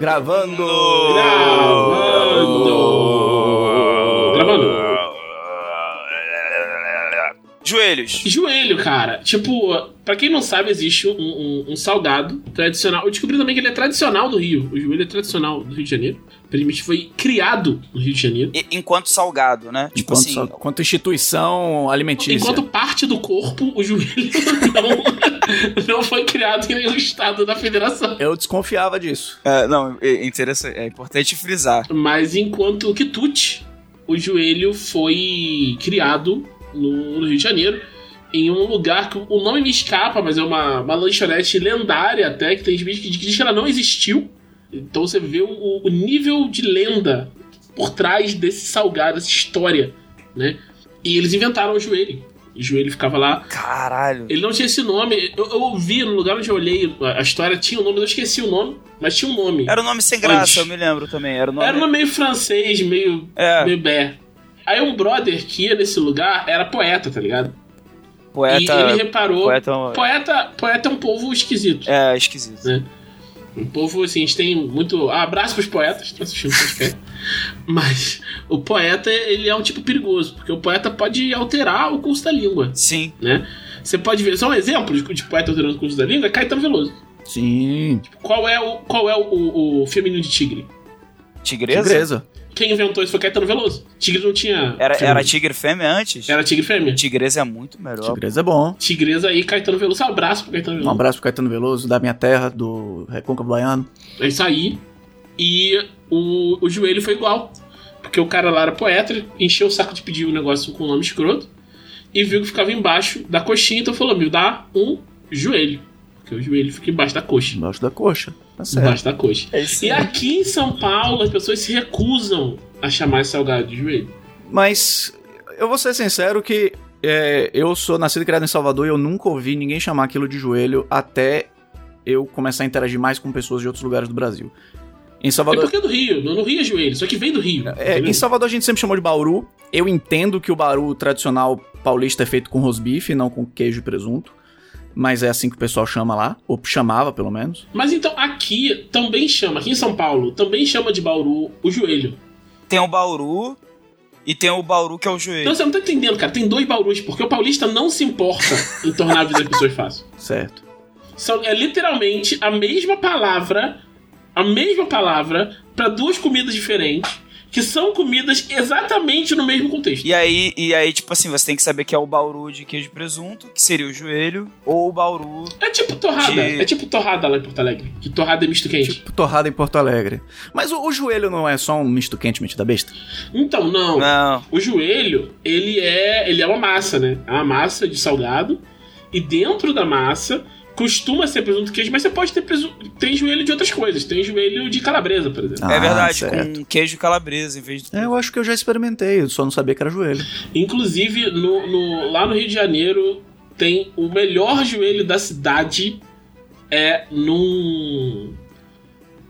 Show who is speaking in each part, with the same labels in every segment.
Speaker 1: Gravando!
Speaker 2: Gravando! Gravando.
Speaker 3: Joelhos.
Speaker 2: Joelho, cara. Tipo, pra quem não sabe, existe um, um- um salgado tradicional. Eu descobri também que ele é tradicional do Rio. O joelho é tradicional do Rio de Janeiro. Aparentemente foi criado no Rio de Janeiro.
Speaker 3: E- enquanto salgado, né? Tipo
Speaker 1: Enquanto,
Speaker 3: assim.
Speaker 1: só- quanto instituição alimentícia.
Speaker 2: Enquanto parte do corpo, o joelho não, não foi criado em nenhum estado da federação.
Speaker 1: Eu desconfiava disso.
Speaker 3: É, não, é interessante. É importante frisar.
Speaker 2: Mas enquanto quitute, o joelho foi criado no, no Rio de Janeiro, em um lugar que o nome me escapa, mas é uma, uma lanchonete lendária até, que tem gente que diz que ela não existiu. Então você vê o, o nível de lenda por trás desse salgado, dessa história, né? E eles inventaram o joelho. O joelho ficava lá
Speaker 3: Caralho.
Speaker 2: ele não tinha esse nome. Eu, eu ouvi no lugar onde eu olhei, a história tinha um nome, eu esqueci o nome, mas tinha um nome.
Speaker 3: Era um nome sem graça,
Speaker 2: Antes.
Speaker 3: eu me lembro também. Era um nome.
Speaker 2: Era um nome meio francês, meio,
Speaker 3: É.
Speaker 2: meio bé. Aí um brother que ia nesse lugar era poeta, tá ligado?
Speaker 3: Poeta.
Speaker 2: e ele reparou.
Speaker 3: Poeta.
Speaker 2: Poeta, poeta é um povo esquisito.
Speaker 3: É, esquisito.
Speaker 2: Né? Um povo, assim, a gente tem muito. Ah, abraço pros poetas, estão assistindo o podcast. Mas o poeta, ele é um tipo perigoso, porque o poeta pode alterar o curso da língua,
Speaker 3: Sim.
Speaker 2: né? Você pode ver, só um exemplo de, de poeta alterando o curso da língua é Caetano Veloso.
Speaker 1: Sim.
Speaker 2: Qual é o, qual é o, o, o feminino de tigre?
Speaker 3: Tigresa?
Speaker 1: Tigresa.
Speaker 2: Quem inventou isso foi Caetano Veloso. Tigre não tinha.
Speaker 3: Era, era tigre fêmea antes?
Speaker 2: Era tigre fêmea.
Speaker 3: Tigresa é muito melhor.
Speaker 1: Tigresa é bom.
Speaker 2: Tigresa aí, Caetano Veloso. Um abraço pro Caetano
Speaker 1: Um
Speaker 2: Veloso.
Speaker 1: abraço pro Caetano Veloso, da minha terra, do Recôncavo Baiano.
Speaker 2: É isso aí. E o, o joelho foi igual. Porque o cara lá era poeta, encheu o saco de pedir um negócio com o nome escroto. E viu que ficava embaixo da coxinha, então falou: me dá um joelho. Porque o joelho fica embaixo da coxa.
Speaker 1: Embaixo da coxa. Tá certo.
Speaker 2: Embaixo da coxa.
Speaker 3: É isso
Speaker 2: E aqui em São Paulo, as pessoas se recusam a chamar esse salgado de joelho.
Speaker 1: Mas eu vou ser sincero que é, eu sou nascido e criado em Salvador e eu nunca ouvi ninguém chamar aquilo de joelho até eu começar a interagir mais com pessoas de outros lugares do Brasil. Em
Speaker 2: É
Speaker 1: Salvador.
Speaker 2: porque é do Rio. No, no Rio é joelho, só que vem do Rio.
Speaker 1: É,
Speaker 2: entendeu?
Speaker 1: em Salvador a gente sempre chamou de bauru. Eu entendo que o bauru tradicional paulista é feito com rosbife, não com queijo e presunto. Mas é assim que o pessoal chama lá, ou chamava pelo menos.
Speaker 2: Mas então aqui também chama, aqui em São Paulo, também chama de Bauru o joelho.
Speaker 3: Tem o Bauru e tem o Bauru que é o joelho.
Speaker 2: Então você não tá entendendo, cara. Tem dois Baurus, porque o paulista não se importa em tornar a vida das pessoas fácil.
Speaker 1: Certo.
Speaker 2: São, é literalmente a mesma palavra, a mesma palavra para duas comidas diferentes, que são comidas exatamente no mesmo contexto.
Speaker 3: E aí, e aí, tipo assim, você tem que saber que é o Bauru de queijo e presunto, que seria o joelho, ou o Bauru.
Speaker 2: É tipo torrada,
Speaker 3: De-
Speaker 2: é tipo torrada lá em Porto Alegre, que torrada é misto quente.
Speaker 1: Tipo torrada em Porto Alegre. Mas o, o joelho não é só um misto quente metida besta?
Speaker 2: Então, não.
Speaker 3: Não.
Speaker 2: O joelho, ele é, ele é uma massa, né? É uma massa de salgado. E dentro da massa costuma ser presunto queijo, mas você pode ter presunto, tem joelho de outras coisas. Tem joelho de calabresa, por exemplo.
Speaker 1: Ah,
Speaker 3: é verdade,
Speaker 1: certo.
Speaker 3: com queijo calabresa em vez de.
Speaker 1: É, eu acho que eu já experimentei, eu só não sabia que era joelho.
Speaker 2: Inclusive, no, no- lá no Rio de Janeiro, tem o melhor joelho da cidade. É num.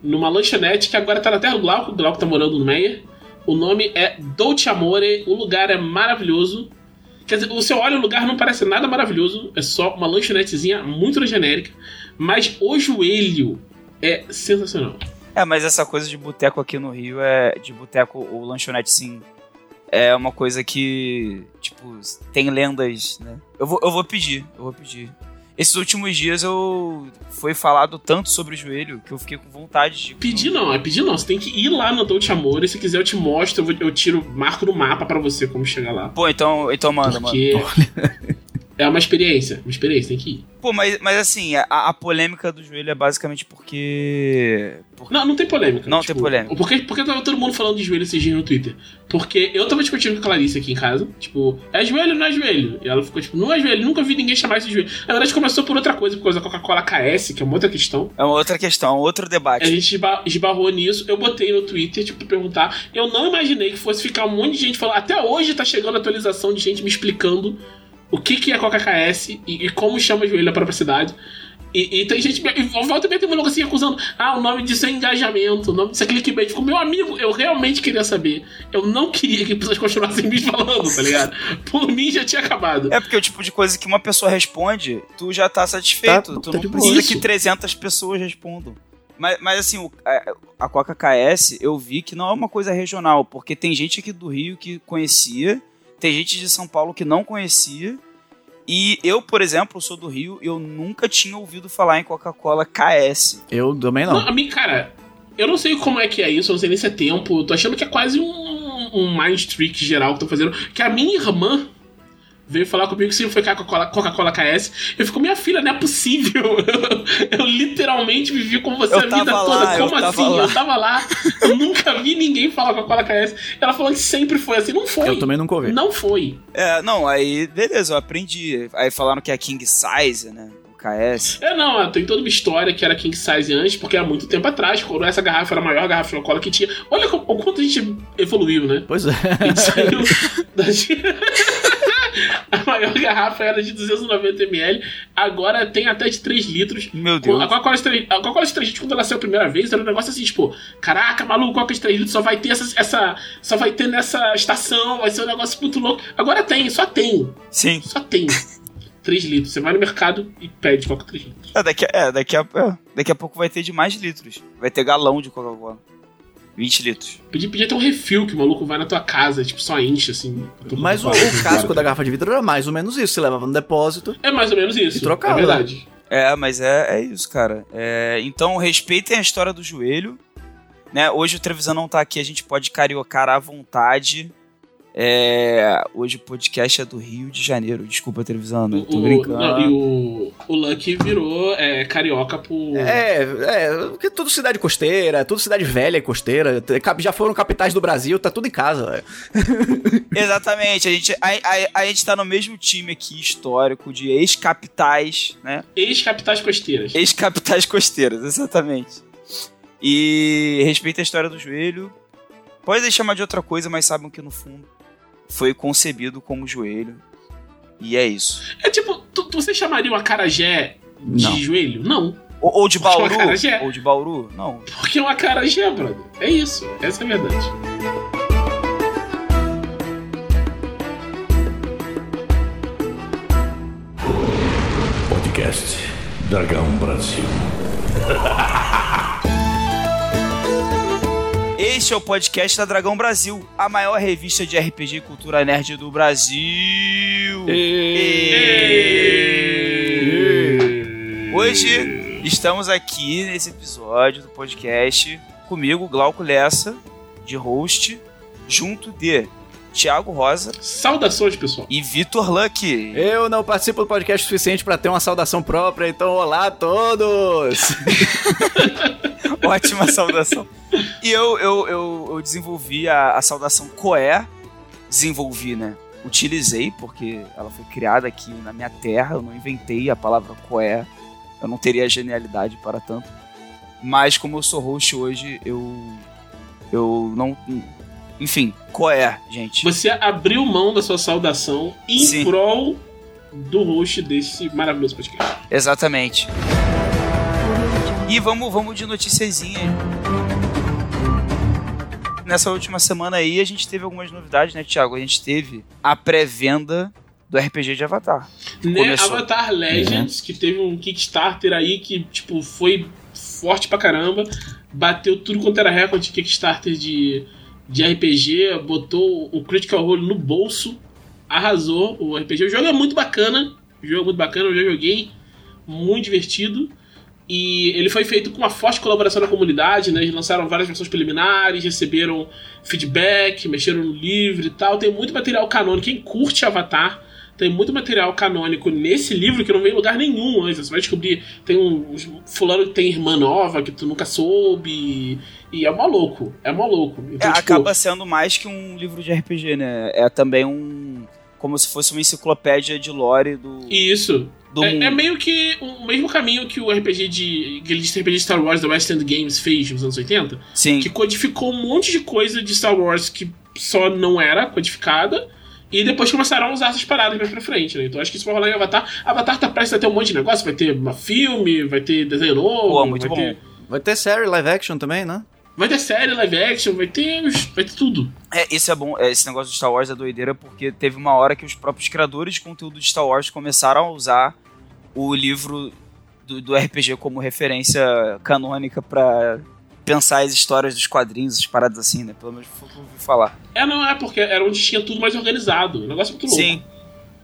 Speaker 2: numa lanchonete que agora tá na terra do Glauco. O Glauco tá morando no Meyer. O nome é Dolce Amore. O lugar é maravilhoso. Quer dizer, você olha o lugar, não parece nada maravilhoso. É só uma lanchonetezinha muito genérica. Mas o joelho é sensacional.
Speaker 3: É, mas essa coisa de boteco aqui no Rio é. De boteco ou lanchonete, sim. É uma coisa que. Tipo, tem lendas, né? Eu vou, eu vou pedir, eu vou pedir. Esses últimos dias eu. Foi falado tanto sobre o joelho que eu fiquei com vontade de.
Speaker 2: Pedir não, é pedir não. Você tem que ir lá no Dolce Amore. Se quiser, eu te mostro. Eu, vou- eu tiro, marco no mapa pra você como chegar lá.
Speaker 3: Pô, então, então manda, mano.
Speaker 2: Porque é uma experiência. Uma experiência, tem que ir.
Speaker 3: Pô, mas, mas assim, a, a polêmica do joelho é basicamente porque. porque
Speaker 2: Não, não tem polêmica. tipo,
Speaker 3: Não tem polêmica.
Speaker 2: Por que, por que tava todo mundo falando de joelho esses dias no Twitter? Porque eu tava discutindo com a Clarice aqui em casa. Tipo, é joelho ou não é joelho? E ela ficou tipo, não é joelho. Nunca vi ninguém chamar isso de joelho. Na verdade, começou por outra coisa, por causa da Coca-Cola KS, que é uma outra questão.
Speaker 3: é uma outra questão, outro debate.
Speaker 2: A gente esba- esbarrou nisso, eu botei no Twitter, tipo, pra perguntar. Eu não imaginei que fosse ficar um monte de gente falando. Até hoje tá chegando atualização de gente me explicando o que, que é Coca KS e, e como chama joelho na própria cidade. E, e tem gente. E volta e meia tem um maluco assim acusando. Ah, o nome disso é engajamento, o nome disso é clickbait. Tipo, meu amigo, eu realmente queria saber. Eu não queria que pessoas continuassem me falando, tá ligado? Por mim já tinha acabado.
Speaker 3: É porque o tipo de coisa que uma pessoa responde, tu já tá satisfeito.
Speaker 1: Tá-
Speaker 3: tu
Speaker 1: tá
Speaker 3: não precisa
Speaker 2: Isso.
Speaker 3: que 300 pessoas respondam. Mas, mas assim, o- a- a Coca KS, eu vi que não é uma coisa regional, porque tem gente aqui do Rio que conhecia, tem gente de São Paulo que não conhecia. E eu, por exemplo, sou do Rio e eu nunca tinha ouvido falar em Coca-Cola KS.
Speaker 1: Eu também
Speaker 2: Não,
Speaker 1: não.
Speaker 2: a mim, cara, eu não sei como é que é isso, eu não sei nem se é tempo. eu Tô achando que é quase um, um mind trick geral que tô fazendo. Que a minha irmã veio falar comigo que sempre foi Coca-Cola Coca-Cola KS. Eu fico, minha filha, não é possível. Eu, literalmente vivi com você
Speaker 3: Eu
Speaker 2: a vida toda.
Speaker 3: lá, eu
Speaker 2: como assim?
Speaker 3: lá.
Speaker 2: Eu tava lá. Eu nunca vi ninguém falar Coca-Cola KS. Ela falou que sempre foi assim. Não foi.
Speaker 1: Eu também nunca ouvi.
Speaker 2: Não foi.
Speaker 3: É, não, aí beleza, eu aprendi. Aí falaram que é King Size, né? O KS.
Speaker 2: É, não, tem toda uma história que era King Size antes, porque há muito tempo atrás, quando essa garrafa era a maior garrafa de Coca-Cola que tinha. Olha o quanto a gente evoluiu, né?
Speaker 1: Pois é.
Speaker 2: A gente saiu da... A maior garrafa era de 290ml, agora tem até de 3 litros.
Speaker 3: Meu Deus.
Speaker 2: A Coca-Cola de 3, a Coca-Cola de 3 litros, quando ela saiu a primeira vez, era um negócio assim, tipo, caraca, maluco, Coca de 3 litros só vai ter essa, essa. Só vai ter nessa estação, vai ser um negócio muito louco. Agora tem, só tem.
Speaker 3: Sim.
Speaker 2: Só tem. 3 litros. Você vai no mercado e pede Coca 3 litros.
Speaker 3: É, daqui, a- é, daqui, a, é, daqui a pouco vai ter de mais litros. Vai ter galão de Coca-Cola. 20 litros.
Speaker 2: Podia, podia ter um refil que o maluco vai na tua casa, tipo, só enche assim.
Speaker 1: Mas o, o casco da garrafa de vidro era mais ou menos isso. Você levava no depósito.
Speaker 2: É mais ou menos isso.
Speaker 1: E trocava.
Speaker 2: É verdade.
Speaker 3: É, mas é, é isso, cara. É, então, respeitem a história do joelho. Né? Hoje o Trevisan não tá aqui, a gente pode cariocar à vontade. É, hoje o podcast é do Rio de Janeiro. Desculpa, Trevisan, eu tô
Speaker 2: O-
Speaker 3: brincando.
Speaker 2: não, e o, o Lucky virou é, carioca por.
Speaker 1: É, é, porque tudo cidade costeira, tudo cidade velha e costeira. Já foram capitais do Brasil, tá tudo em casa.
Speaker 3: Exatamente, a gente, a, a, a gente tá no mesmo time aqui histórico de ex-capitais, né?
Speaker 2: Ex-capitais costeiras.
Speaker 3: Ex-capitais costeiras, exatamente. E respeita a história do joelho. Pode chamar de outra coisa, mas saibam que no fundo foi concebido como joelho. E é isso.
Speaker 2: É tipo, tu, tu- você chamaria o acarajé de
Speaker 1: Não.
Speaker 2: joelho? Não.
Speaker 3: Ou, ou de
Speaker 2: Porque é uma
Speaker 3: Bauru?
Speaker 2: acarajé.
Speaker 3: Ou de Bauru? Não.
Speaker 2: Porque é um acarajé, brother. É isso. Essa é a verdade.
Speaker 4: Podcast Dragão Brasil.
Speaker 3: Este é o podcast da Dragão Brasil, a maior revista de RPG e cultura nerd do Brasil. Hoje estamos aqui nesse episódio do podcast comigo, Glauco Lessa, de host, junto de Thiago Rosa
Speaker 2: Saudações, pessoal.
Speaker 3: e Vitor Luck.
Speaker 1: Eu não participo do podcast o suficiente pra ter uma saudação própria, então olá a todos!
Speaker 3: Ótima saudação. E eu, eu, eu, eu desenvolvi a, a saudação Coé. Desenvolvi, né? Utilizei, porque ela foi criada aqui na minha terra. Eu não inventei a palavra Coé. Eu não teria genialidade para tanto. Mas como eu sou host hoje, eu. Eu não. Enfim, Coé, gente.
Speaker 2: Você abriu mão da sua saudação em
Speaker 3: Sim.
Speaker 2: prol do host desse maravilhoso podcast.
Speaker 3: Exatamente. E vamos, vamos de noticiazinha. Nessa última semana aí, a gente teve algumas novidades, né, Thiago? A gente teve a pré-venda do RPG de Avatar.
Speaker 2: Né?
Speaker 3: Começou.
Speaker 2: Avatar Legends, que teve um Kickstarter aí que, tipo, foi forte pra caramba. Bateu tudo quanto era recorde de Kickstarter de, de RPG, botou o Critical Role no bolso, arrasou o RPG. O jogo é muito bacana, o jogo é muito bacana, eu já joguei, muito divertido. E ele foi feito com uma forte colaboração da comunidade, né? Eles lançaram várias versões preliminares, receberam feedback, mexeram no livro e tal. Tem muito material canônico. Quem curte Avatar, tem muito material canônico nesse livro que não vem em lugar nenhum antes. Você vai descobrir. Tem um. Fulano que tem irmã nova que tu nunca soube. E é maluco. É maluco.
Speaker 3: É,
Speaker 2: Então, tipo,
Speaker 3: acaba sendo mais que um livro de RPG, né? É também um. Como se fosse uma enciclopédia de lore do,
Speaker 2: Isso.
Speaker 3: do
Speaker 2: É, é meio que o mesmo caminho que o RPG de. aquele RPG de Star Wars da West End Games fez nos anos 80.
Speaker 3: Sim.
Speaker 2: que codificou um monte de coisa de Star Wars que só não era codificada E depois começaram a usar essas paradas mais pra frente, né? Então acho que isso vai rolar em Avatar. Avatar tá prestes a ter um monte de negócio, vai ter uma filme, vai ter desenho novo.
Speaker 3: Pô, muito
Speaker 2: vai
Speaker 3: bom.
Speaker 2: Ter,
Speaker 1: Vai ter série live action também, né?
Speaker 2: vai ter série, live action, vai ter, vai ter tudo.
Speaker 3: É, esse é bom, é, esse negócio de Star Wars é doideira porque teve uma hora que os próprios criadores de conteúdo de Star Wars começaram a usar o livro do, do RPG como referência canônica pra pensar as histórias dos quadrinhos, as paradas assim, né? Pelo menos foi o que eu ouvi falar.
Speaker 2: É, não, é porque era onde tinha tudo mais organizado. O negócio é muito louco.
Speaker 3: Sim.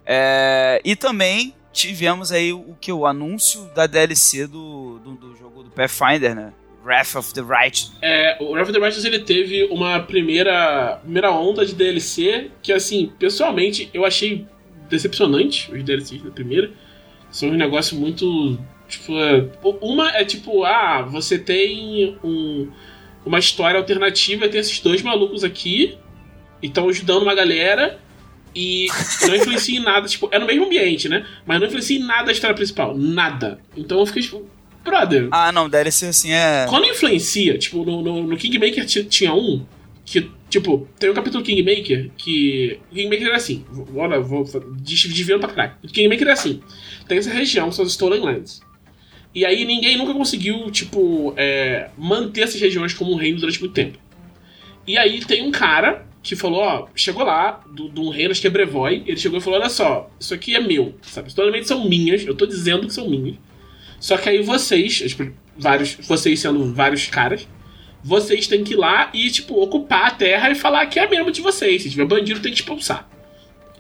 Speaker 3: É, e também tivemos aí o que? O anúncio da DLC do, do, do jogo do Pathfinder, né? Wrath of the Right.
Speaker 2: É, o Wrath of the Righteous ele teve uma primeira, primeira onda de DLC que, assim, pessoalmente eu achei decepcionante os DLCs da primeira. São um negócio muito. Tipo, é, uma é tipo, ah, você tem um, uma história alternativa tem esses dois malucos aqui e estão ajudando uma galera e não influencia em nada. Tipo, é no mesmo ambiente, né? Mas não influencia em nada a história principal. Nada. Então eu fiquei tipo, brother.
Speaker 3: Ah, não, DLC assim é.
Speaker 2: Quando influencia, tipo, no, no, no Kingmaker ti- tinha um que, tipo, tem um capítulo Kingmaker que. O Kingmaker era assim. Olha, vou des- desviando pra caralho. Kingmaker era assim. Tem essa região, são as Stolen Lands. E aí ninguém nunca conseguiu, tipo, é, manter essas regiões como um reino durante muito tempo. E aí tem um cara que falou, ó, chegou lá, de um reino, acho que é Brevoy, ele chegou e falou, olha só, isso aqui é meu, sabe? Lands são minhas, eu tô dizendo que são minhas. Só que aí vocês, tipo, vários, vocês sendo vários caras, vocês têm que ir lá e, tipo, ocupar a terra e falar que é mesmo de vocês. Se tiver bandido, tem que expulsar.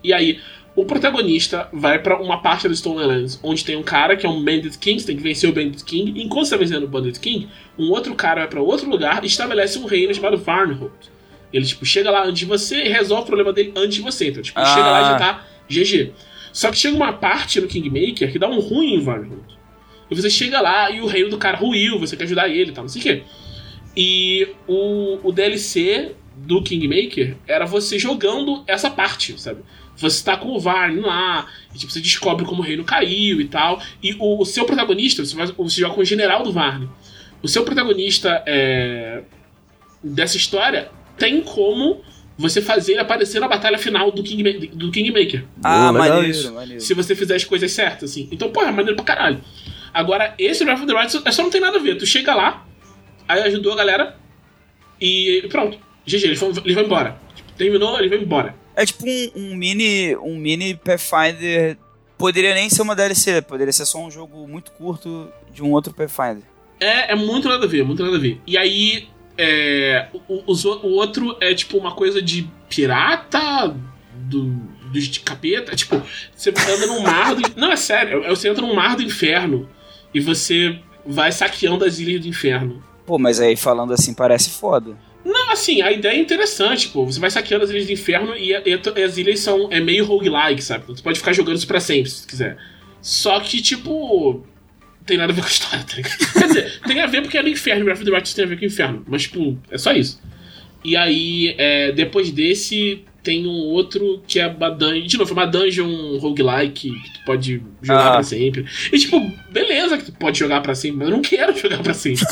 Speaker 2: E aí, o protagonista vai pra uma parte do Stolen Lands, onde tem um cara que é um Bandit King, você tem que vencer o Bandit King. Enquanto você tá vencendo o Bandit King, um outro cara vai pra outro lugar e estabelece um reino chamado Varnhold. Ele, tipo, chega lá antes de você e resolve o problema dele antes de você. Então, tipo,
Speaker 3: Ah.
Speaker 2: chega lá e já tá GG. Só que chega uma parte no Kingmaker que dá um ruim em Varnhold. E você chega lá e o reino do cara ruiu, você quer ajudar ele e tal, não sei o quê. E o, o DLC do Kingmaker era você jogando essa parte, sabe? Você tá com o Varn lá, e tipo, você descobre como o reino caiu e tal. E o, o seu protagonista, você, vai, você joga com o general do Varn. O seu protagonista é, dessa história tem como você fazer ele aparecer na batalha final do, King, do Kingmaker.
Speaker 3: Ah,
Speaker 1: legal
Speaker 3: maneiro,
Speaker 1: isso.
Speaker 3: maneiro.
Speaker 2: Se você fizer as coisas certas, assim. Então, porra, é maneiro pra caralho. Agora, esse Breath of the Wild é só não tem nada a ver. Tu chega lá, aí ajudou a galera e pronto. GG, eles vão, eles vão embora. Tipo, terminou, eles vão embora.
Speaker 3: É tipo um, um mini um mini Pathfinder. Poderia nem ser uma DLC, poderia ser só um jogo muito curto de um outro Pathfinder.
Speaker 2: É, é muito nada a ver, muito nada a ver. E aí, é, o, o- o outro é tipo uma coisa de pirata, do, dos de capeta. Tipo, você anda num mar do. Não, é sério, é- você entra num mar do inferno e você vai saqueando as ilhas do inferno.
Speaker 3: Pô, mas aí falando assim parece foda.
Speaker 2: Não, assim, a ideia é interessante, pô. Você vai saqueando as ilhas do inferno e, e as ilhas são é meio roguelike, sabe? Então, Você pode ficar jogando isso pra sempre, se quiser. Só que, tipo. Tem nada a ver com a história, tá ligado? Quer dizer, tem a ver porque é no inferno, Breath of the Wild tem a ver com o inferno. Mas, tipo, é só isso. E aí, é, depois desse, tem um outro que é uma dungeon. De novo, é uma dungeon roguelike que tu pode jogar
Speaker 3: Ah.
Speaker 2: pra sempre. E, tipo, beleza que tu pode jogar pra sempre, mas eu não quero jogar pra sempre.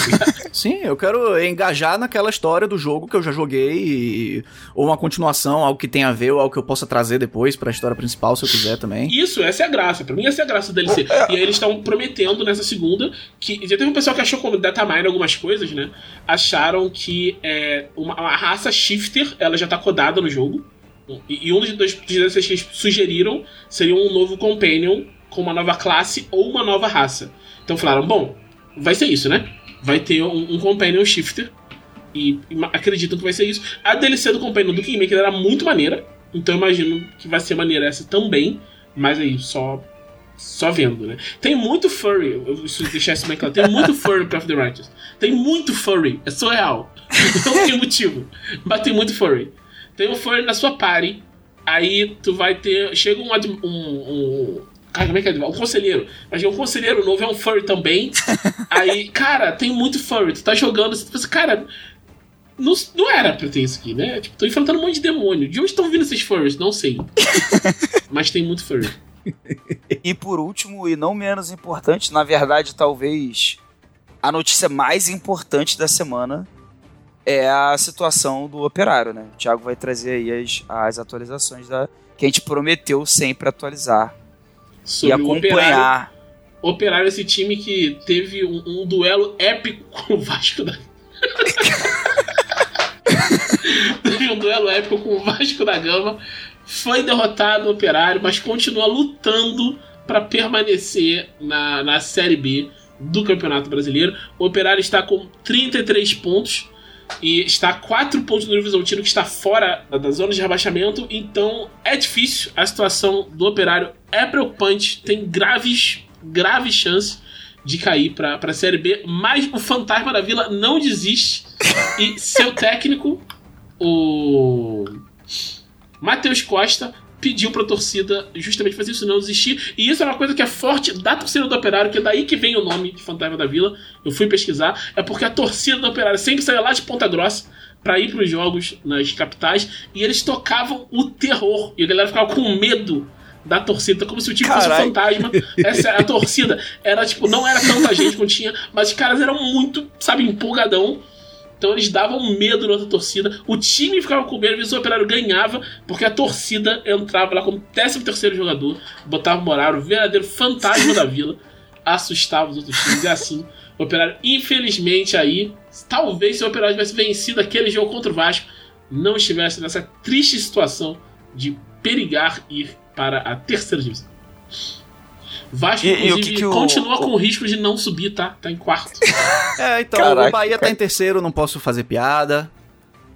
Speaker 1: Sim, eu quero engajar naquela história do jogo que eu já joguei, e- ou uma continuação, algo que tenha a ver, ou algo que eu possa trazer depois pra história principal, se eu quiser também.
Speaker 2: Isso, essa é a graça. Pra mim, essa é a graça do DLC. E aí eles estão prometendo nessa segunda que. Já teve um pessoal que achou como datamine algumas coisas, né? Acharam que é, uma, uma raça shifter ela já tá codada no jogo. E, e um dos, dos DLCs que eles sugeriram seria um novo companion com uma nova classe ou uma nova raça. Então falaram, bom, vai ser isso, né? Vai ter um, um companion shifter. E, acreditam que vai ser isso. A DLC do companion do Kingmaker era muito maneira. Então imagino que vai ser maneira essa também. Mas aí, só só vendo, né? Tem muito furry, preciso deixar isso bem claro. Tem muito furry Path of the Righteous. Tem muito furry, é surreal. Não tem motivo, mas tem muito furry. Tem um furry na sua party, aí tu vai ter. Chega um. um, um cara, como é que é? Um conselheiro. Mas um conselheiro novo é um furry também. Aí, cara, tem muito furry. Tu tá jogando, você pensa, cara. Não, não era pra ter isso aqui, né? Tipo, tô enfrentando um monte de demônio. De onde estão vindo esses furries? Não sei. Mas tem muito furry.
Speaker 3: E por último, e não menos importante, na verdade, talvez a notícia mais importante da semana é a situação do operário, né? O Thiago vai trazer aí as, as atualizações da que a gente prometeu sempre atualizar
Speaker 2: Sobre
Speaker 3: e
Speaker 2: o Operário.
Speaker 3: acompanhar.
Speaker 2: Operário, esse time que teve um, um duelo épico com o Vasco da Teve um duelo épico com o Vasco da Gama. Foi derrotado o Operário, mas continua lutando para permanecer na, na Série B do Campeonato Brasileiro. O Operário está com 33 pontos e está a 4 pontos do Horizontino, que está fora da, zona de rebaixamento. Então é difícil. A situação do Operário é preocupante. Tem graves, graves chances de cair para a Série B. Mas o Fantasma da Vila não desiste. E seu técnico, o Matheus Costa pediu pra torcida justamente fazer isso, não desistir. E isso é uma coisa que é forte da torcida do Operário, que é daí que vem o nome de Fantasma da Vila. Eu fui pesquisar. É porque a torcida do Operário sempre saía lá de Ponta Grossa pra ir pros jogos nas capitais e eles tocavam o terror. E a galera ficava com medo da torcida, como se o time fosse um fantasma. Essa, a torcida era tipo, não era tanta gente quanto tinha, mas os caras eram muito, sabe, empolgadão. Então eles davam medo na outra torcida. O time ficava com medo, às vezes o operário ganhava, porque a torcida entrava lá como 13 terceiro jogador, botava o verdadeiro fantasma da vila, assustava os outros times. E assim, o operário, infelizmente, aí, talvez se o operário tivesse vencido aquele jogo contra o Vasco, não estivesse nessa triste situação de perigar ir para a terceira divisão. Vasco,
Speaker 3: E- e o
Speaker 2: inclusive,
Speaker 3: que que o-
Speaker 2: continua
Speaker 3: o-
Speaker 2: com o risco de não subir, tá? Tá em quarto.
Speaker 1: É, então,
Speaker 3: Caraca.
Speaker 1: o Bahia tá em terceiro, não posso fazer piada.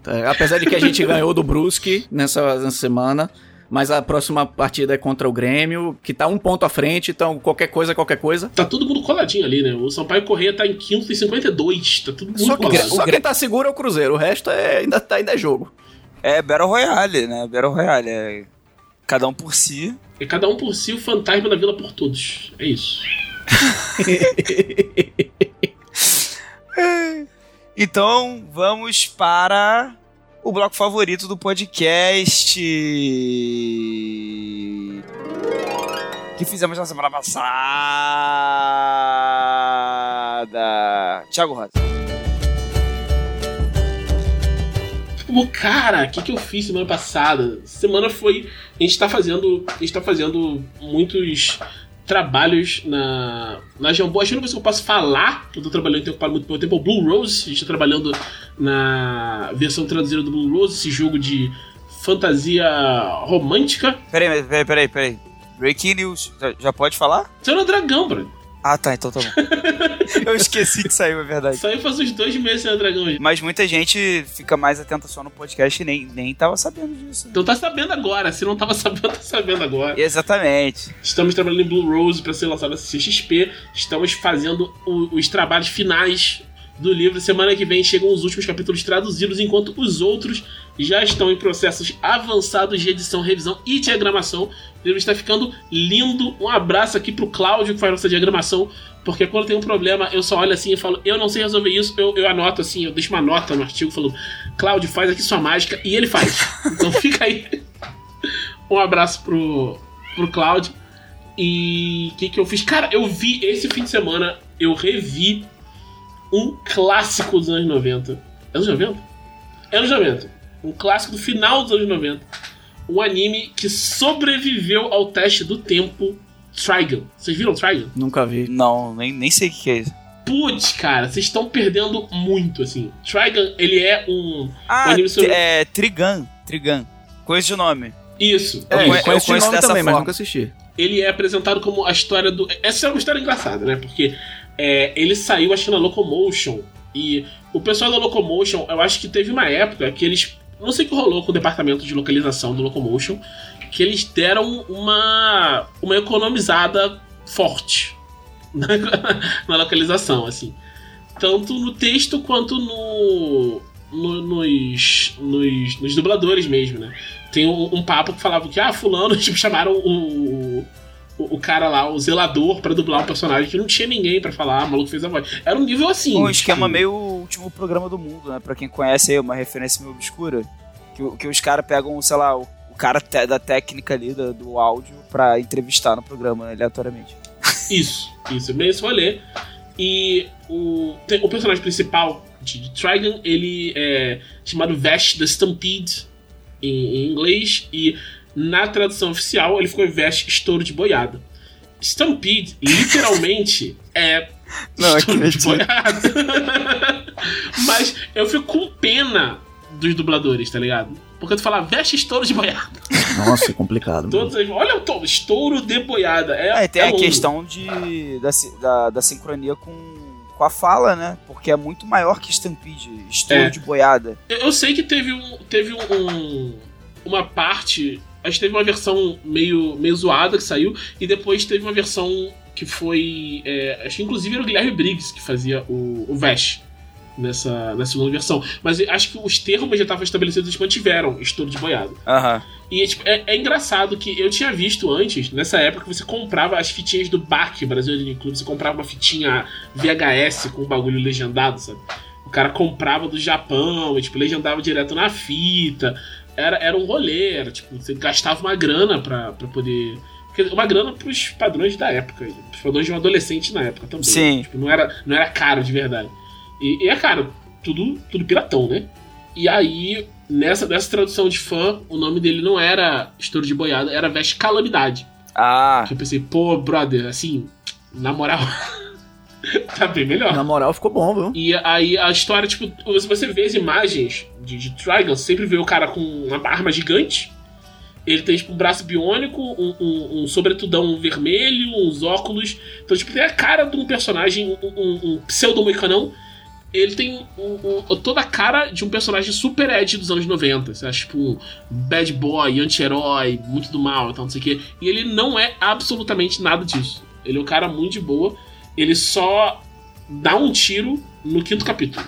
Speaker 1: É, apesar de que a gente ganhou do Brusque nessa, nessa semana. Mas a próxima partida é contra o Grêmio, que tá um ponto à frente, então qualquer coisa, qualquer coisa.
Speaker 2: Tá todo mundo coladinho ali, né? O Sampaio Correia tá em quinto e 52. Tá tudo muito
Speaker 1: Só, que,
Speaker 2: colado.
Speaker 1: só quem tá seguro é o Cruzeiro, o resto é, ainda, tá, ainda é jogo.
Speaker 3: É Battle Royale, né? Battle Royale. É cada um por si.
Speaker 2: É cada um por si, o fantasma da vila por todos. É isso.
Speaker 3: Então, vamos para o bloco favorito do podcast. Que fizemos na semana passada. Thiago Rosa.
Speaker 2: Pô, cara, o que, que eu fiz semana passada? Semana foi. A gente tá fazendo. A gente tá fazendo muitos trabalhos na. Na Jambô. Acho que a única coisa que eu posso falar, eu tô trabalhando, tenho ocupado muito meu tempo, é o Blue Rose. A gente tá trabalhando na versão traduzida do Blue Rose, esse jogo de fantasia romântica.
Speaker 3: Peraí, peraí, peraí, peraí. Breaking news. Já, já pode falar?
Speaker 2: Saiu no Dragão, bro.
Speaker 3: Ah, tá, então tá bom. Eu esqueci que saiu, é verdade.
Speaker 2: Saiu faz uns dois meses no Dragão.
Speaker 3: Mas muita gente fica mais atenta só no podcast e nem, nem tava sabendo disso.
Speaker 2: Então tá sabendo agora. Se não tava sabendo, tá sabendo agora.
Speaker 3: Exatamente.
Speaker 2: Estamos trabalhando em Blue Rose para ser lançado na CXP. Estamos fazendo o- os trabalhos finais do livro. Semana que vem chegam os últimos capítulos traduzidos, enquanto os outros já estão em processos avançados de edição, revisão e diagramação. O livro está ficando lindo. Um abraço aqui pro Cláudio que faz nossa diagramação. Porque quando tem um problema, eu só olho assim e falo, eu não sei resolver isso, eu, eu anoto assim, eu deixo uma nota no artigo falando, Cláudio, faz aqui sua mágica, e ele faz. Então fica aí. Um abraço pro, pro Cláudio. E o que, que eu fiz? Cara, eu vi esse fim de semana, eu revi um clássico dos anos 90. É anos 90? É anos 90. Um clássico do final dos anos 90. Um anime que sobreviveu ao teste do tempo Trigun. Vocês viram Trigun?
Speaker 1: Nunca vi.
Speaker 3: Não, nem, nem sei o que que é isso.
Speaker 2: Putz, cara, vocês estão perdendo muito, assim. Trigun, ele é um.
Speaker 3: Ah,
Speaker 2: O anime sobre-
Speaker 3: é Trigun. Trigun. Conheço de nome.
Speaker 2: Isso.
Speaker 3: Eu
Speaker 1: É,
Speaker 3: conhe-
Speaker 1: eu conheço
Speaker 3: conheço
Speaker 1: nome
Speaker 3: dessa
Speaker 1: também, mas
Speaker 3: forma.
Speaker 1: nunca assisti.
Speaker 2: ele é apresentado como a história do. Essa é uma história engraçada, né? Porque é, ele saiu, acho que na Locomotion. E o pessoal da Locomotion, eu acho que teve uma época que eles. Não sei o que rolou com o departamento de localização do Locomotion. Que eles deram uma. Uma economizada forte na, na localização, assim. Tanto no texto quanto no. no- nos, nos, nos dubladores mesmo, né? Tem um, um papo que falava que, ah, fulano, tipo, chamaram o, o, o cara lá, o zelador, pra dublar um personagem que não tinha ninguém pra falar, o maluco fez a voz. Era um nível assim.
Speaker 3: Um esquema
Speaker 2: tipo,
Speaker 3: meio o último programa do mundo, né? Pra quem conhece aí, uma referência meio obscura. Que, que os caras pegam, sei lá, o, o cara te- da técnica ali, do, do áudio, pra entrevistar no programa, né, aleatoriamente.
Speaker 2: Isso, isso, bem esse rolê. E o, tem- o personagem principal de, de Trigun, ele é chamado Vash the Stampede em, em inglês. E Na tradução oficial, ele ficou veste estouro de boiada. Stampede, literalmente, é
Speaker 3: Não
Speaker 2: estouro de boiada. Mas eu fico com pena dos dubladores, tá ligado? Porque tu fala, veste estouro de boiada.
Speaker 1: Nossa, é complicado. mano.
Speaker 2: Todos olha o tom, estouro de boiada. É,
Speaker 3: É, tem
Speaker 2: é
Speaker 3: a
Speaker 2: longo.
Speaker 3: questão de, da, da, da sincronia com, com a fala, né? Porque é muito maior que Stampede, estouro
Speaker 2: É.
Speaker 3: de boiada.
Speaker 2: Eu, eu sei que teve um. Teve um, um- uma parte. Acho que teve uma versão meio, meio zoada que saiu. E depois teve uma versão que foi. é, acho que inclusive era o Guilherme Briggs que fazia o, o Vash nessa, na segunda versão. Mas acho que os termos já estavam estabelecidos e mantiveram estouro de boiada.
Speaker 3: Aham.
Speaker 2: E tipo, é, é engraçado que eu tinha visto antes, nessa época, que você comprava as fitinhas do BAC, Brasil Anime Clube, você comprava uma fitinha VHS com um bagulho legendado, sabe? O cara comprava do Japão, e, tipo, legendava direto na fita. Era, era um rolê, era, tipo, você gastava uma grana pra, pra poder. Uma grana pros padrões da época, pros padrões de um adolescente na época também.
Speaker 3: Sim.
Speaker 2: Tipo, não era, não era caro de verdade. E, e é caro, tudo, tudo piratão, né? E aí, nessa, nessa tradução de fã, o nome dele não era Estouro de Boiada, era Veste Calamidade.
Speaker 3: Ah,
Speaker 2: Que eu pensei, pô, brother, assim, na moral, tá bem melhor.
Speaker 1: Na moral, ficou bom, viu?
Speaker 2: E aí a história, tipo, se você vê as imagens de, de Trigon, sempre vê o cara com uma arma gigante. Ele tem, tipo, um braço biônico, um, um, um sobretudão vermelho, uns óculos. Então, tipo, tem a cara de um personagem, um, um, um pseudo-moicanão. Ele tem um- um- toda a cara de um personagem super Ed dos anos 90. Você acha, tipo, bad boy, anti-herói, muito do mal e tal, não sei o quê. E ele não é absolutamente nada disso. Ele é um cara muito de boa. Ele só dá um tiro no quinto capítulo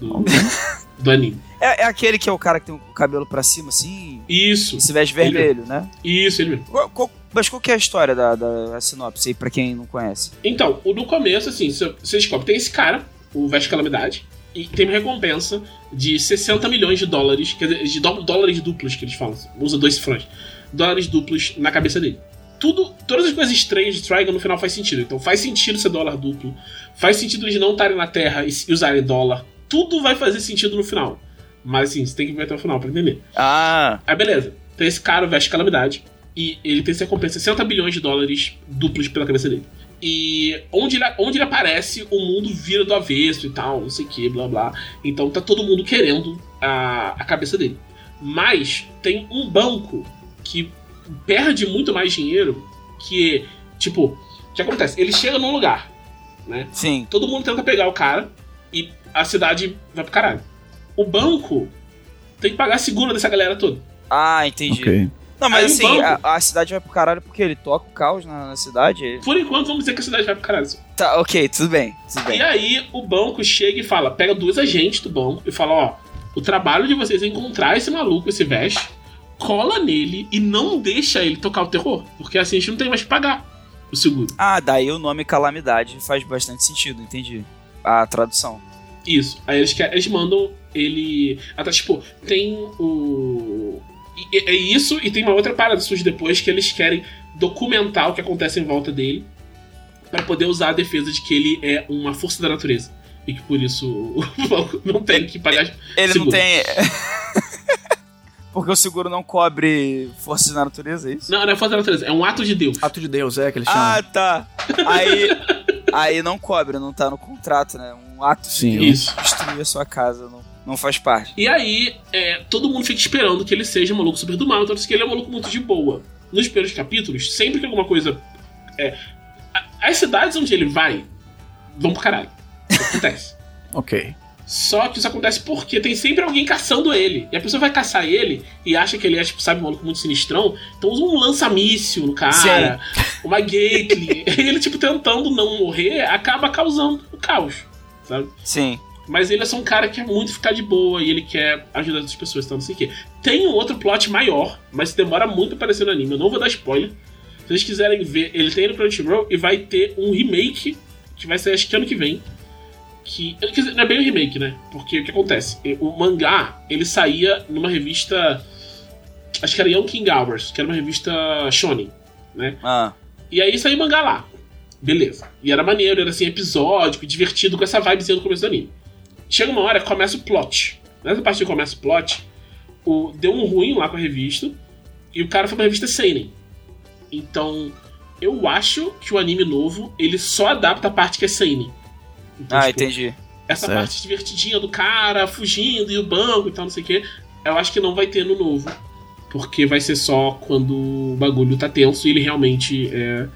Speaker 2: do, do anime.
Speaker 3: é, é aquele que é o cara que tem o cabelo pra cima, assim,
Speaker 2: Isso,
Speaker 3: e se veste vermelho, né?
Speaker 2: isso, ele mesmo.
Speaker 3: Qual- qual- mas qual que é a história da, da sinopse aí, pra quem não conhece?
Speaker 2: Então, o- no começo, assim, você descobre, tem esse cara, o Veste Calamidade, e tem uma recompensa de 60 milhões de dólares, quer dizer, de dó- dólares duplos que eles falam, usa dois cifrões, dólares duplos na cabeça dele. Tudo, todas as coisas estranhas de Trigon no final faz sentido. Então faz sentido ser dólar duplo, faz sentido eles não estarem na Terra e usarem dólar. Tudo vai fazer sentido no final. Mas assim, você tem que ver até o final pra entender.
Speaker 3: Ah,
Speaker 2: Aí beleza. Então esse cara veste calamidade. E ele tem essa recompensa 60 bilhões de dólares duplos pela cabeça dele. E onde ele, onde ele aparece, o mundo vira do avesso e tal, não sei o que, blá blá. Então tá todo mundo querendo a, a cabeça dele. Mas tem um banco que perde muito mais dinheiro que, tipo, o que acontece? Ele chega num lugar, né?
Speaker 3: sim.
Speaker 2: Todo mundo tenta pegar o cara e a cidade vai pro caralho. O banco tem que pagar seguro dessa galera toda.
Speaker 3: Ah, entendi.
Speaker 1: Ok.
Speaker 3: Não, mas
Speaker 2: Aí
Speaker 3: assim, a,
Speaker 2: banco-
Speaker 3: a cidade vai pro caralho porque ele toca o caos na, na cidade.
Speaker 2: Por enquanto, vamos dizer que a cidade vai pro caralho.
Speaker 3: Tá, ok, tudo bem, tudo bem.
Speaker 2: E aí, o banco chega e fala: pega duas agentes do banco e fala: ó, o trabalho de vocês é encontrar esse maluco, esse veste, cola nele e não deixa ele tocar o terror. Porque assim a gente não tem mais que pagar o seguro.
Speaker 3: Ah, daí o nome Calamidade faz bastante sentido, entendi. A tradução.
Speaker 2: Isso. Aí eles, querem, eles mandam ele. Até tipo, tem o. É isso, e tem uma outra parada surge depois que eles querem documentar o que acontece em volta dele para poder usar a defesa de que ele é uma força da natureza. E que por isso não tem que pagar.
Speaker 3: Ele
Speaker 2: Seguro.
Speaker 3: não tem. Porque o seguro não cobre forças da natureza, é isso?
Speaker 2: Não, não é força da natureza, é um ato de Deus.
Speaker 1: Ato de Deus, é que eles chamam.
Speaker 3: Ah, tá. Aí. Aí não cobre, não tá no contrato, né? Um ato de
Speaker 1: Sim.
Speaker 3: Deus
Speaker 2: Isso.
Speaker 3: destruir a sua casa não, não faz parte.
Speaker 2: E aí, é, todo mundo fica esperando que ele seja um maluco super do mal, então diz que ele é um maluco muito de boa. Nos primeiros capítulos, sempre que alguma coisa. É, a- as cidades onde ele vai vão pro caralho. Isso acontece.
Speaker 1: Ok.
Speaker 2: Só que isso acontece porque tem sempre alguém caçando ele. E a pessoa vai caçar ele e acha que ele é, tipo, sabe, um maluco muito sinistrão. Então usa um lança-míssil no cara, uma gately. ele, tipo, tentando não morrer, acaba causando o caos, sabe?
Speaker 3: Sim.
Speaker 2: Mas ele é só um cara que quer muito ficar de boa e ele quer ajudar as pessoas, então não sei o quê. Tem um outro plot maior, mas demora muito pra aparecer no anime. Eu não vou dar spoiler. Se vocês quiserem ver, ele tem no Crunchyroll e vai ter um remake que vai sair acho que ano que vem. Que. Quer dizer, não é bem um remake, né? Porque o que acontece? O mangá, ele saía numa revista. Acho que era Young King Hours, que era uma revista shonen, né?
Speaker 3: Ah.
Speaker 2: E aí saiu mangá lá. Beleza. E era maneiro, era assim, episódico, divertido, com essa vibezinha no começo do anime. Chega uma hora começa o plot. Nessa parte que começa o plot, o, deu um ruim lá com a revista. E o cara foi pra revista Seinen. Então, eu acho que o anime novo, ele só adapta a parte que é Seinen. Então,
Speaker 3: Ah,
Speaker 2: tipo,
Speaker 3: entendi.
Speaker 2: essa
Speaker 3: Certo.
Speaker 2: parte divertidinha do cara fugindo e o banco e tal, não sei o que, eu acho que não vai ter no novo. Porque vai ser só quando o bagulho tá tenso e ele realmente é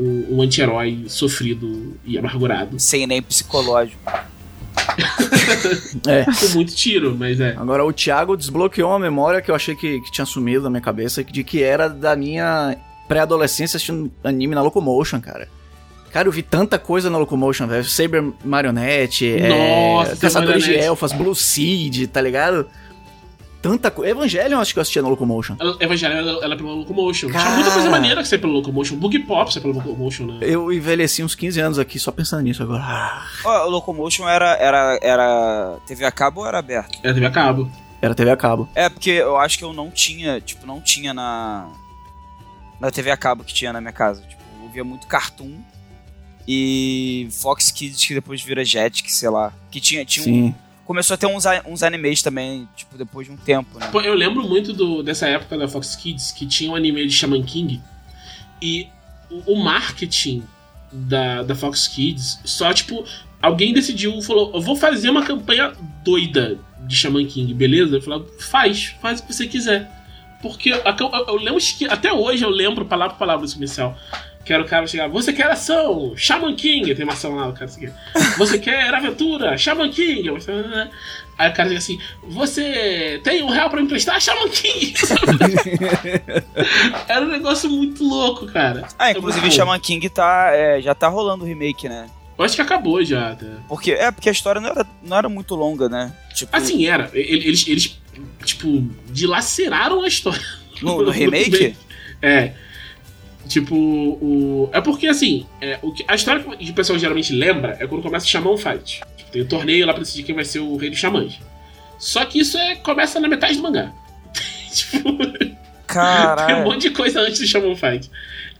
Speaker 2: um, um anti-herói sofrido e amargurado.
Speaker 3: Sem nem psicológico.
Speaker 1: É.
Speaker 2: Com muito tiro, mas é.
Speaker 1: Agora o Thiago desbloqueou uma memória que eu achei que, que tinha sumido da minha cabeça, de que era da minha pré-adolescência assistindo anime na Locomotion, cara. Cara, eu vi tanta coisa na Locomotion, velho. Saber Marionette,
Speaker 2: Nossa,
Speaker 1: é, Caçadores de. Elfas, Blue Seed, tá ligado? Tanta coisa. Evangelion eu acho que eu assistia na Locomotion.
Speaker 2: Ela- Evangelho, ela, ela é pela Locomotion.
Speaker 1: Cara.
Speaker 2: Tinha muita coisa maneira que sai pela Locomotion. Bug Pop sai pela Locomotion, né?
Speaker 1: Eu envelheci uns 15 anos aqui só pensando nisso agora. Ah,
Speaker 3: Ó, o Locomotion era, era, era TV a cabo ou era aberto?
Speaker 2: É TV a cabo.
Speaker 1: era TV a cabo.
Speaker 3: É, porque eu acho que eu não tinha, tipo, não tinha na. Na TV a cabo que tinha na minha casa. Tipo, eu via muito Cartoon e Fox Kids, que depois vira Jetix, sei lá. Que tinha. tinha um,
Speaker 1: Sim.
Speaker 3: começou a ter uns, uns animes também, tipo, depois de um tempo, né?
Speaker 2: Pô, eu lembro muito do- dessa época da Fox Kids que tinha um anime de Shaman King e o, o marketing da, da Fox Kids só, tipo, alguém decidiu, falou: Eu vou fazer uma campanha doida de Shaman King, beleza? Eu falei: Faz, faz o que você quiser. Porque a cam- eu, eu lembro que até hoje eu lembro palavra por palavra desse comercial. Que era o cara chegar, você quer ação? Shaman King, tem uma ação lá, o cara assim, Você quer aventura? Shaman King. Aí o cara diz assim: Você tem um real pra me emprestar? Shaman King! Era um negócio muito louco, cara.
Speaker 3: Ah, inclusive
Speaker 2: muito
Speaker 3: Shaman King tá, é, já tá rolando o remake, né?
Speaker 2: Eu acho que acabou já. Até.
Speaker 3: Porque, é, porque a história não era, não era muito longa, né? Tipo,
Speaker 2: Assim, era. Eles, eles, tipo, dilaceraram a história.
Speaker 3: no, no remake?
Speaker 2: É. Tipo, o. É porque assim, é, o que, a história que o pessoal geralmente lembra é quando começa chamar um fight. Tipo, tem o torneio lá pra decidir quem vai ser o rei dos xamãs. Só que isso é, começa na metade do mangá. tipo, tem um
Speaker 3: Caralho.
Speaker 2: monte de coisa antes do Shaman Fight.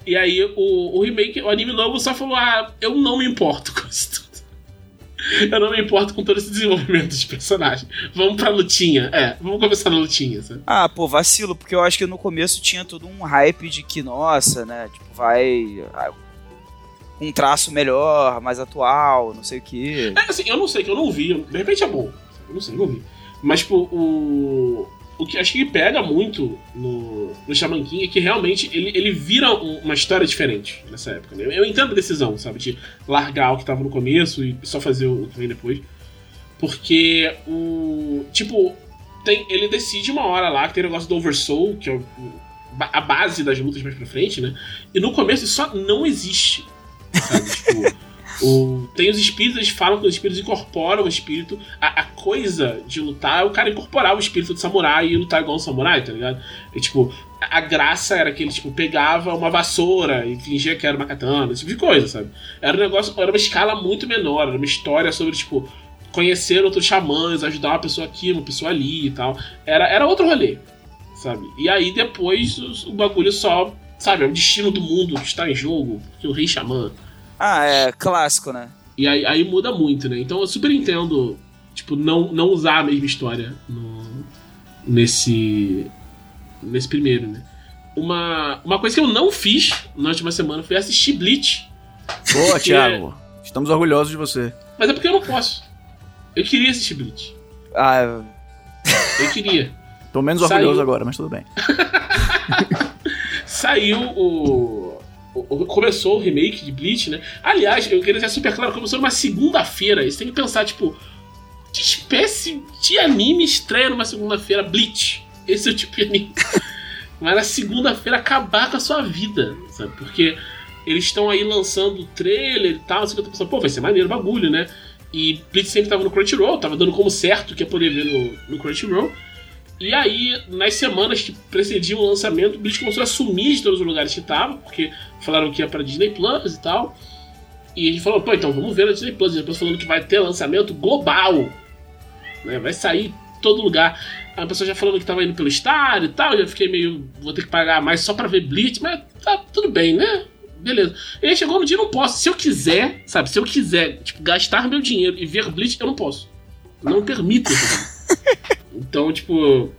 Speaker 2: E aí o, o remake, o anime novo só falou: Ah, eu não me importo com isso. Eu não me importo com todo esse desenvolvimento de personagem. Vamos pra lutinha. É, vamos começar na lutinha, sabe?
Speaker 3: Ah, pô, vacilo, porque eu acho que no começo tinha todo um hype de que, nossa, né? Tipo, vai. ah, Um traço melhor, mais atual, não sei o quê.
Speaker 2: É, assim, eu não sei, que eu não vi. De repente é bom. Eu não sei, não vi. Mas, tipo, o. O que acho que pega muito no, no Shaman King é que realmente ele, ele vira um- uma história diferente nessa época. Né? Eu entendo a decisão, sabe? De largar o que tava no começo e só fazer o que vem depois. Porque o. Tipo, tem, ele decide uma hora lá que tem o negócio do Oversoul, que é o- a base das lutas mais pra frente, né? E no começo isso só não existe. Sabe? tipo. O, tem os espíritos, eles falam que os espíritos incorporam o espírito. A, a coisa de lutar é o cara incorporar o espírito do samurai e lutar igual um samurai, tá ligado? E, tipo, a, graça era que ele tipo, pegava uma vassoura e fingia que era uma katana, esse tipo de coisa, sabe? Era um negócio, era uma escala muito menor, era uma história sobre, tipo, conhecer outros xamãs, ajudar uma pessoa aqui, uma pessoa ali e tal. Era, era outro rolê, sabe? E aí depois o, o bagulho só, sabe, é o destino do mundo que está em jogo, que o rei xamã.
Speaker 3: Ah, é clássico, né?
Speaker 2: E aí, aí muda muito, né? Então eu super entendo, tipo, não, não usar a mesma história no, nesse. nesse primeiro, né? Uma, uma coisa que eu não fiz na última semana foi assistir Bleach.
Speaker 1: Boa, Thiago. Estamos orgulhosos de você.
Speaker 2: Mas é porque eu não posso. Eu queria assistir Bleach.
Speaker 3: Ah, eu-
Speaker 2: Eu queria.
Speaker 1: Tô menos
Speaker 2: Saiu.
Speaker 1: orgulhoso agora, mas tudo bem.
Speaker 2: Saiu o- Começou o remake de Bleach, né? Aliás, eu queria ser super claro, começou numa segunda-feira. Você tem que pensar, tipo, que espécie de anime estreia numa segunda-feira? Bleach. Esse é o tipo de anime. Mas na segunda-feira acabar com a sua vida, sabe? Porque eles estão aí lançando trailer e tal, assim que eu tô pensando, pô, vai ser maneiro o bagulho, né? E Bleach sempre tava no Crunchyroll, tava dando como certo que ia poder ver no, no Crunchyroll. E aí, nas semanas que precediam o lançamento, o Bleach começou a sumir de todos os lugares que tava, porque falaram que ia pra Disney Plus e tal. E a gente falou, pô, então vamos ver na Disney Plus. Depois falando que vai ter lançamento global. Né? Vai sair todo lugar. A pessoa já falando que tava indo pelo Star e tal. Já fiquei meio. Vou ter que pagar mais só pra ver Bleach, mas tá tudo bem, né? Beleza. E aí chegou no dia, não posso. Se eu quiser, sabe? Se eu quiser, tipo, gastar meu dinheiro e ver Bleach, eu não posso. Não permito. Então, tipo,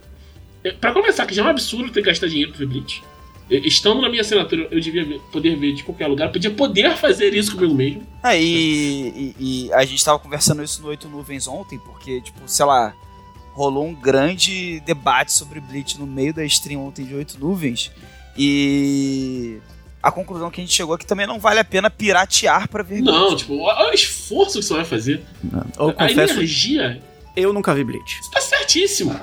Speaker 2: É, Pra começar, que já é um absurdo ter que gastar dinheiro pra ver Bleach. Estando na minha assinatura, eu devia ver- poder ver de qualquer lugar. Podia poder fazer isso comigo mesmo.
Speaker 3: Ah, e, e- e a gente tava conversando isso no Oito Nuvens ontem, porque, tipo, sei lá, rolou um grande debate sobre Bleach no meio da stream ontem de Oito Nuvens. E a conclusão que a gente chegou é que também não vale a pena piratear pra ver
Speaker 2: Não,
Speaker 3: Bleach.
Speaker 2: tipo, olha o esforço que você vai fazer.
Speaker 1: Eu
Speaker 2: a
Speaker 1: confesso,
Speaker 2: energia.
Speaker 1: Eu nunca vi Bleach.
Speaker 2: Você tá certíssimo.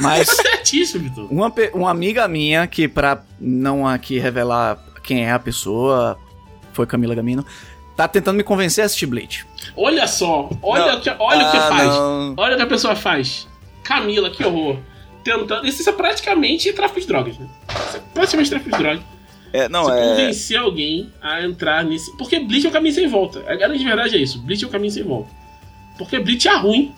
Speaker 1: Mas
Speaker 2: Tá certíssimo, Vitor.
Speaker 1: uma, uma amiga minha, que pra não aqui revelar quem é a pessoa, foi Camila Gamino, tá tentando me convencer a assistir Bleach.
Speaker 2: Olha só, olha,
Speaker 3: Não.
Speaker 2: que, olha o que
Speaker 3: Ah,
Speaker 2: faz.
Speaker 3: não.
Speaker 2: Olha o que a pessoa faz. Camila, que horror. Tentando. Isso é praticamente tráfico de drogas, né? Isso é praticamente tráfico de drogas.
Speaker 3: É, não,
Speaker 2: Você
Speaker 3: é.
Speaker 2: convencer alguém a entrar nesse. Porque Bleach é o caminho sem volta. A grande verdade é isso. Bleach é o caminho sem volta. Porque Bleach é ruim.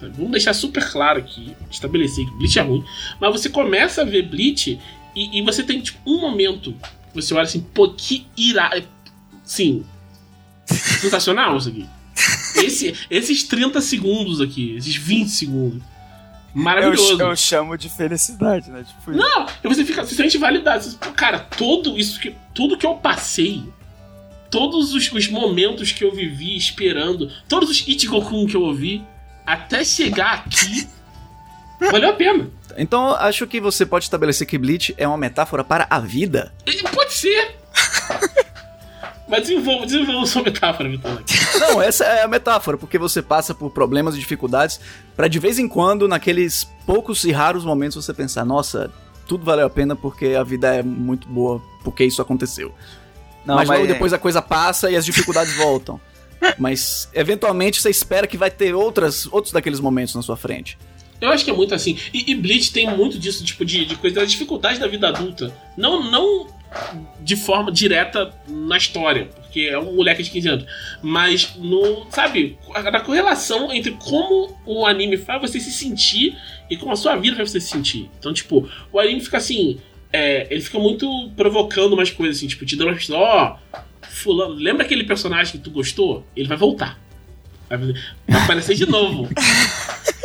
Speaker 2: Sabe? Vamos deixar super claro aqui, estabelecer que Bleach é ruim. Mas você começa a ver Bleach e, e você tem tipo, um momento que você olha assim, pô, que irá. Sim. Sensacional isso aqui. Esse, esses 30 segundos aqui, esses 20 segundos.
Speaker 3: Eu,
Speaker 2: Maravilhoso.
Speaker 3: eu chamo de felicidade, né? Tipo,
Speaker 2: Não, e você fica, você se sente validado. Você, pô, cara, tudo isso que, tudo que eu passei, todos os, os momentos que eu vivi esperando, todos os Ichigokun que eu ouvi, até chegar aqui, valeu a pena.
Speaker 1: Então, acho que você pode estabelecer que Bleach é uma metáfora para a vida.
Speaker 2: E pode ser. Mas desenvolva, desenvolva sua metáfora, Vitor.
Speaker 1: Não, essa é a metáfora, porque você passa por problemas e dificuldades pra de vez em quando, naqueles poucos e raros momentos, você pensar, nossa, tudo valeu a pena porque a vida é muito boa, porque isso aconteceu.
Speaker 3: não,
Speaker 1: mas, logo depois a coisa passa e as dificuldades voltam. Mas eventualmente você espera que vai ter outras, outros daqueles momentos na sua frente.
Speaker 2: Eu acho que é muito assim. E, e Bleach tem muito disso, tipo, de, de coisa da dificuldade da vida adulta. Não, não de forma direta na história, porque é um moleque de 15 anos. Mas no. Sabe, na correlação entre como o anime faz você se sentir e como a sua vida faz você se sentir. Então, tipo, o anime fica assim. é, ele fica muito provocando umas coisas, assim, tipo, te dando uma ó. Fulano, lembra aquele personagem que tu gostou? Ele vai voltar. Vai, aparecer de novo.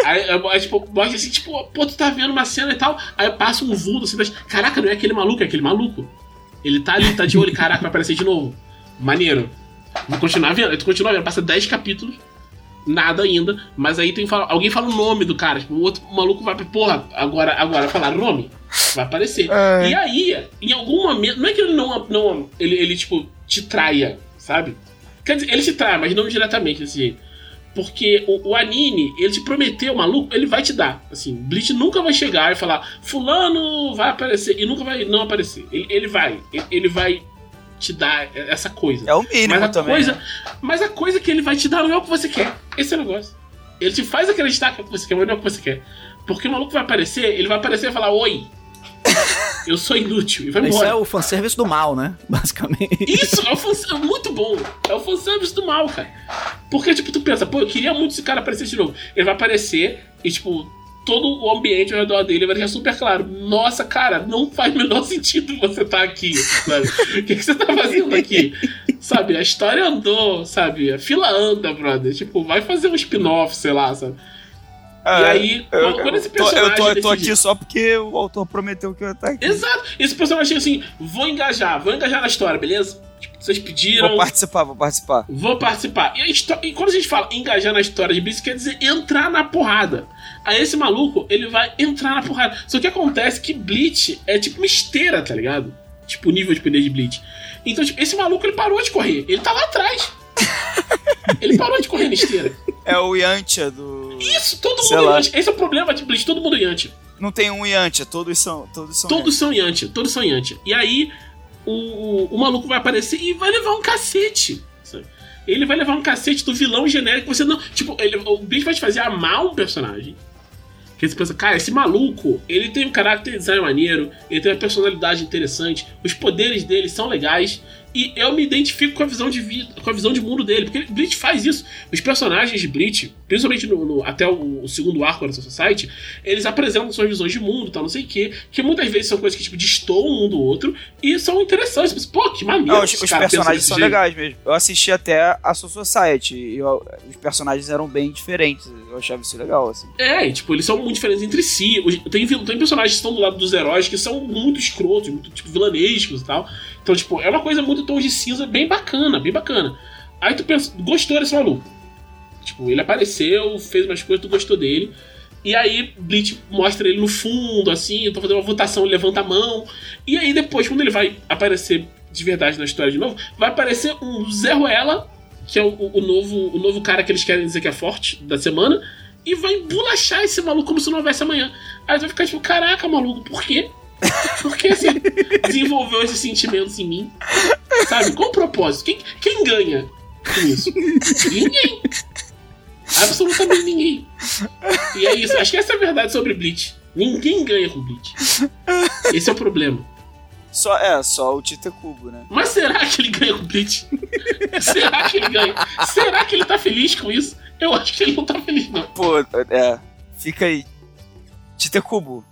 Speaker 2: Aí, aí, tipo, mostra assim, tipo, pô, tu tá vendo uma cena e tal. Aí passa um vulto assim, mas, caraca, não é aquele maluco, é aquele maluco. Ele tá ali, tá de olho, caraca, vai aparecer de novo. Maneiro. Vou continuar vendo. Aí tu continua vendo, passa 10 capítulos, nada ainda, mas aí tem que falar, alguém fala o nome do cara, tipo, o outro maluco vai pra, porra, agora, agora falaram o nome, vai aparecer.
Speaker 3: É.
Speaker 2: E aí, em algum momento, não é que ele não, não ele, ele, tipo, te traia, sabe? Quer dizer, ele te trai, mas não diretamente desse jeito. Porque o, o anime, ele te prometeu, maluco, ele vai te dar. Assim, Bleach nunca vai chegar e falar, fulano vai aparecer, e nunca vai não aparecer. Ele, ele vai, ele, ele vai te dar essa coisa.
Speaker 3: É o mínimo
Speaker 2: mas a
Speaker 3: também.
Speaker 2: coisa,
Speaker 3: né?
Speaker 2: mas a coisa que ele vai te dar não é o que você quer. Esse é o negócio. Ele te faz acreditar que é o que você quer, mas não é o que você quer. Porque o maluco vai aparecer, ele vai aparecer e falar, oi. Eu sou inútil. E vai
Speaker 1: Isso
Speaker 2: embora.
Speaker 1: é o fanservice do mal, né? Basicamente.
Speaker 2: Isso é, o fan- é muito bom. É o fanservice do mal, cara. Porque, tipo, tu pensa, pô, eu queria muito esse cara aparecer de novo. Ele vai aparecer e, tipo, todo o ambiente ao redor dele vai deixar super claro. Nossa, cara, não faz o menor sentido você estar aqui, sabe? O que, que você tá fazendo aqui? Sabe, a história andou, sabe? A fila anda, brother. Tipo, vai fazer um spin-off, sei lá, sabe?
Speaker 3: Ah,
Speaker 2: e aí,
Speaker 3: eu,
Speaker 2: quando, esse
Speaker 3: tô, eu
Speaker 2: personagem
Speaker 3: tô, eu tô aqui só porque o autor prometeu que eu ia estar aqui.
Speaker 2: Exato. Esse personagem assim, vou engajar, vou engajar na história, beleza? Tipo, vocês pediram...
Speaker 3: Vou participar, vou participar.
Speaker 2: Vou participar. E, a e quando a gente fala engajar na história de Blitz, quer dizer entrar na porrada. Aí esse maluco, ele vai entrar na porrada. Só que acontece que Bleach é tipo uma esteira, tá ligado? Tipo, o nível de poder de Bleach. Então, tipo, esse maluco, ele parou de correr. Ele tá lá atrás. ele parou de correr na esteira.
Speaker 3: É o Yantia do.
Speaker 2: Isso, todo
Speaker 3: Sei
Speaker 2: mundo
Speaker 3: lá.
Speaker 2: Yantia. Esse é o problema de Bleach, todo mundo Yantia.
Speaker 3: Não tem um Yantia, todos são. Todos são.
Speaker 2: Todos são Yantia, todos são Yantia. E aí, o, o, o maluco vai aparecer e vai levar um cacete. sabe? Ele vai levar um cacete do vilão genérico. Você não. Tipo, ele, o bicho vai te fazer amar um personagem. Que você pensa, cara, esse maluco, ele tem um caráter design maneiro, ele tem uma personalidade interessante, os poderes dele são legais, E eu me identifico com a visão de vida, com a visão de mundo dele, porque Bleach faz isso. Os personagens de Bleach, principalmente no, no- até o, o segundo arco da Society, eles apresentam suas visões de mundo, tal, não sei o quê, que muitas vezes são coisas que tipo destoam um do outro e são interessantes. Mas, Pô, que maneiro.
Speaker 3: Não, os, os personagens são
Speaker 2: jeito.
Speaker 3: legais mesmo. Eu assisti até a Soul Society e eu- os personagens eram bem diferentes. Eu achava isso legal, assim.
Speaker 2: É, e, tipo, eles são muito diferentes entre si. Tem, tem personagens que estão do lado dos heróis que são muito escrotos, muito tipo, vilanescos e tal. Então, tipo, é uma coisa muito tons de cinza bem bacana, bem bacana. Aí tu pensa, gostou desse maluco. Tipo, ele apareceu, fez umas coisas, tu gostou dele. E aí, Bleach mostra ele no fundo, assim, tô fazendo uma votação, ele levanta a mão. E aí, depois, quando ele vai aparecer de verdade na história de novo, vai aparecer um Zé Ruela, que é o, o- novo, o novo cara que eles querem dizer que é forte da semana, e vai embolachar esse maluco como se não houvesse amanhã. Aí vai ficar tipo, caraca, maluco, por quê? Por que você desenvolveu esses sentimentos em mim? Sabe? Qual o propósito? Quem, quem ganha com isso? Ninguém. Absolutamente ninguém. E é isso. Acho que essa é a verdade sobre Bleach. Ninguém ganha com Bleach. Esse é o problema.
Speaker 3: Só, é, só o Tite Cubo, né?
Speaker 2: Mas será que ele ganha com Bleach? será que ele ganha? Será que ele tá feliz com isso? Eu acho que ele não tá feliz, não.
Speaker 3: Pô, é. Fica aí. Tite Cubo.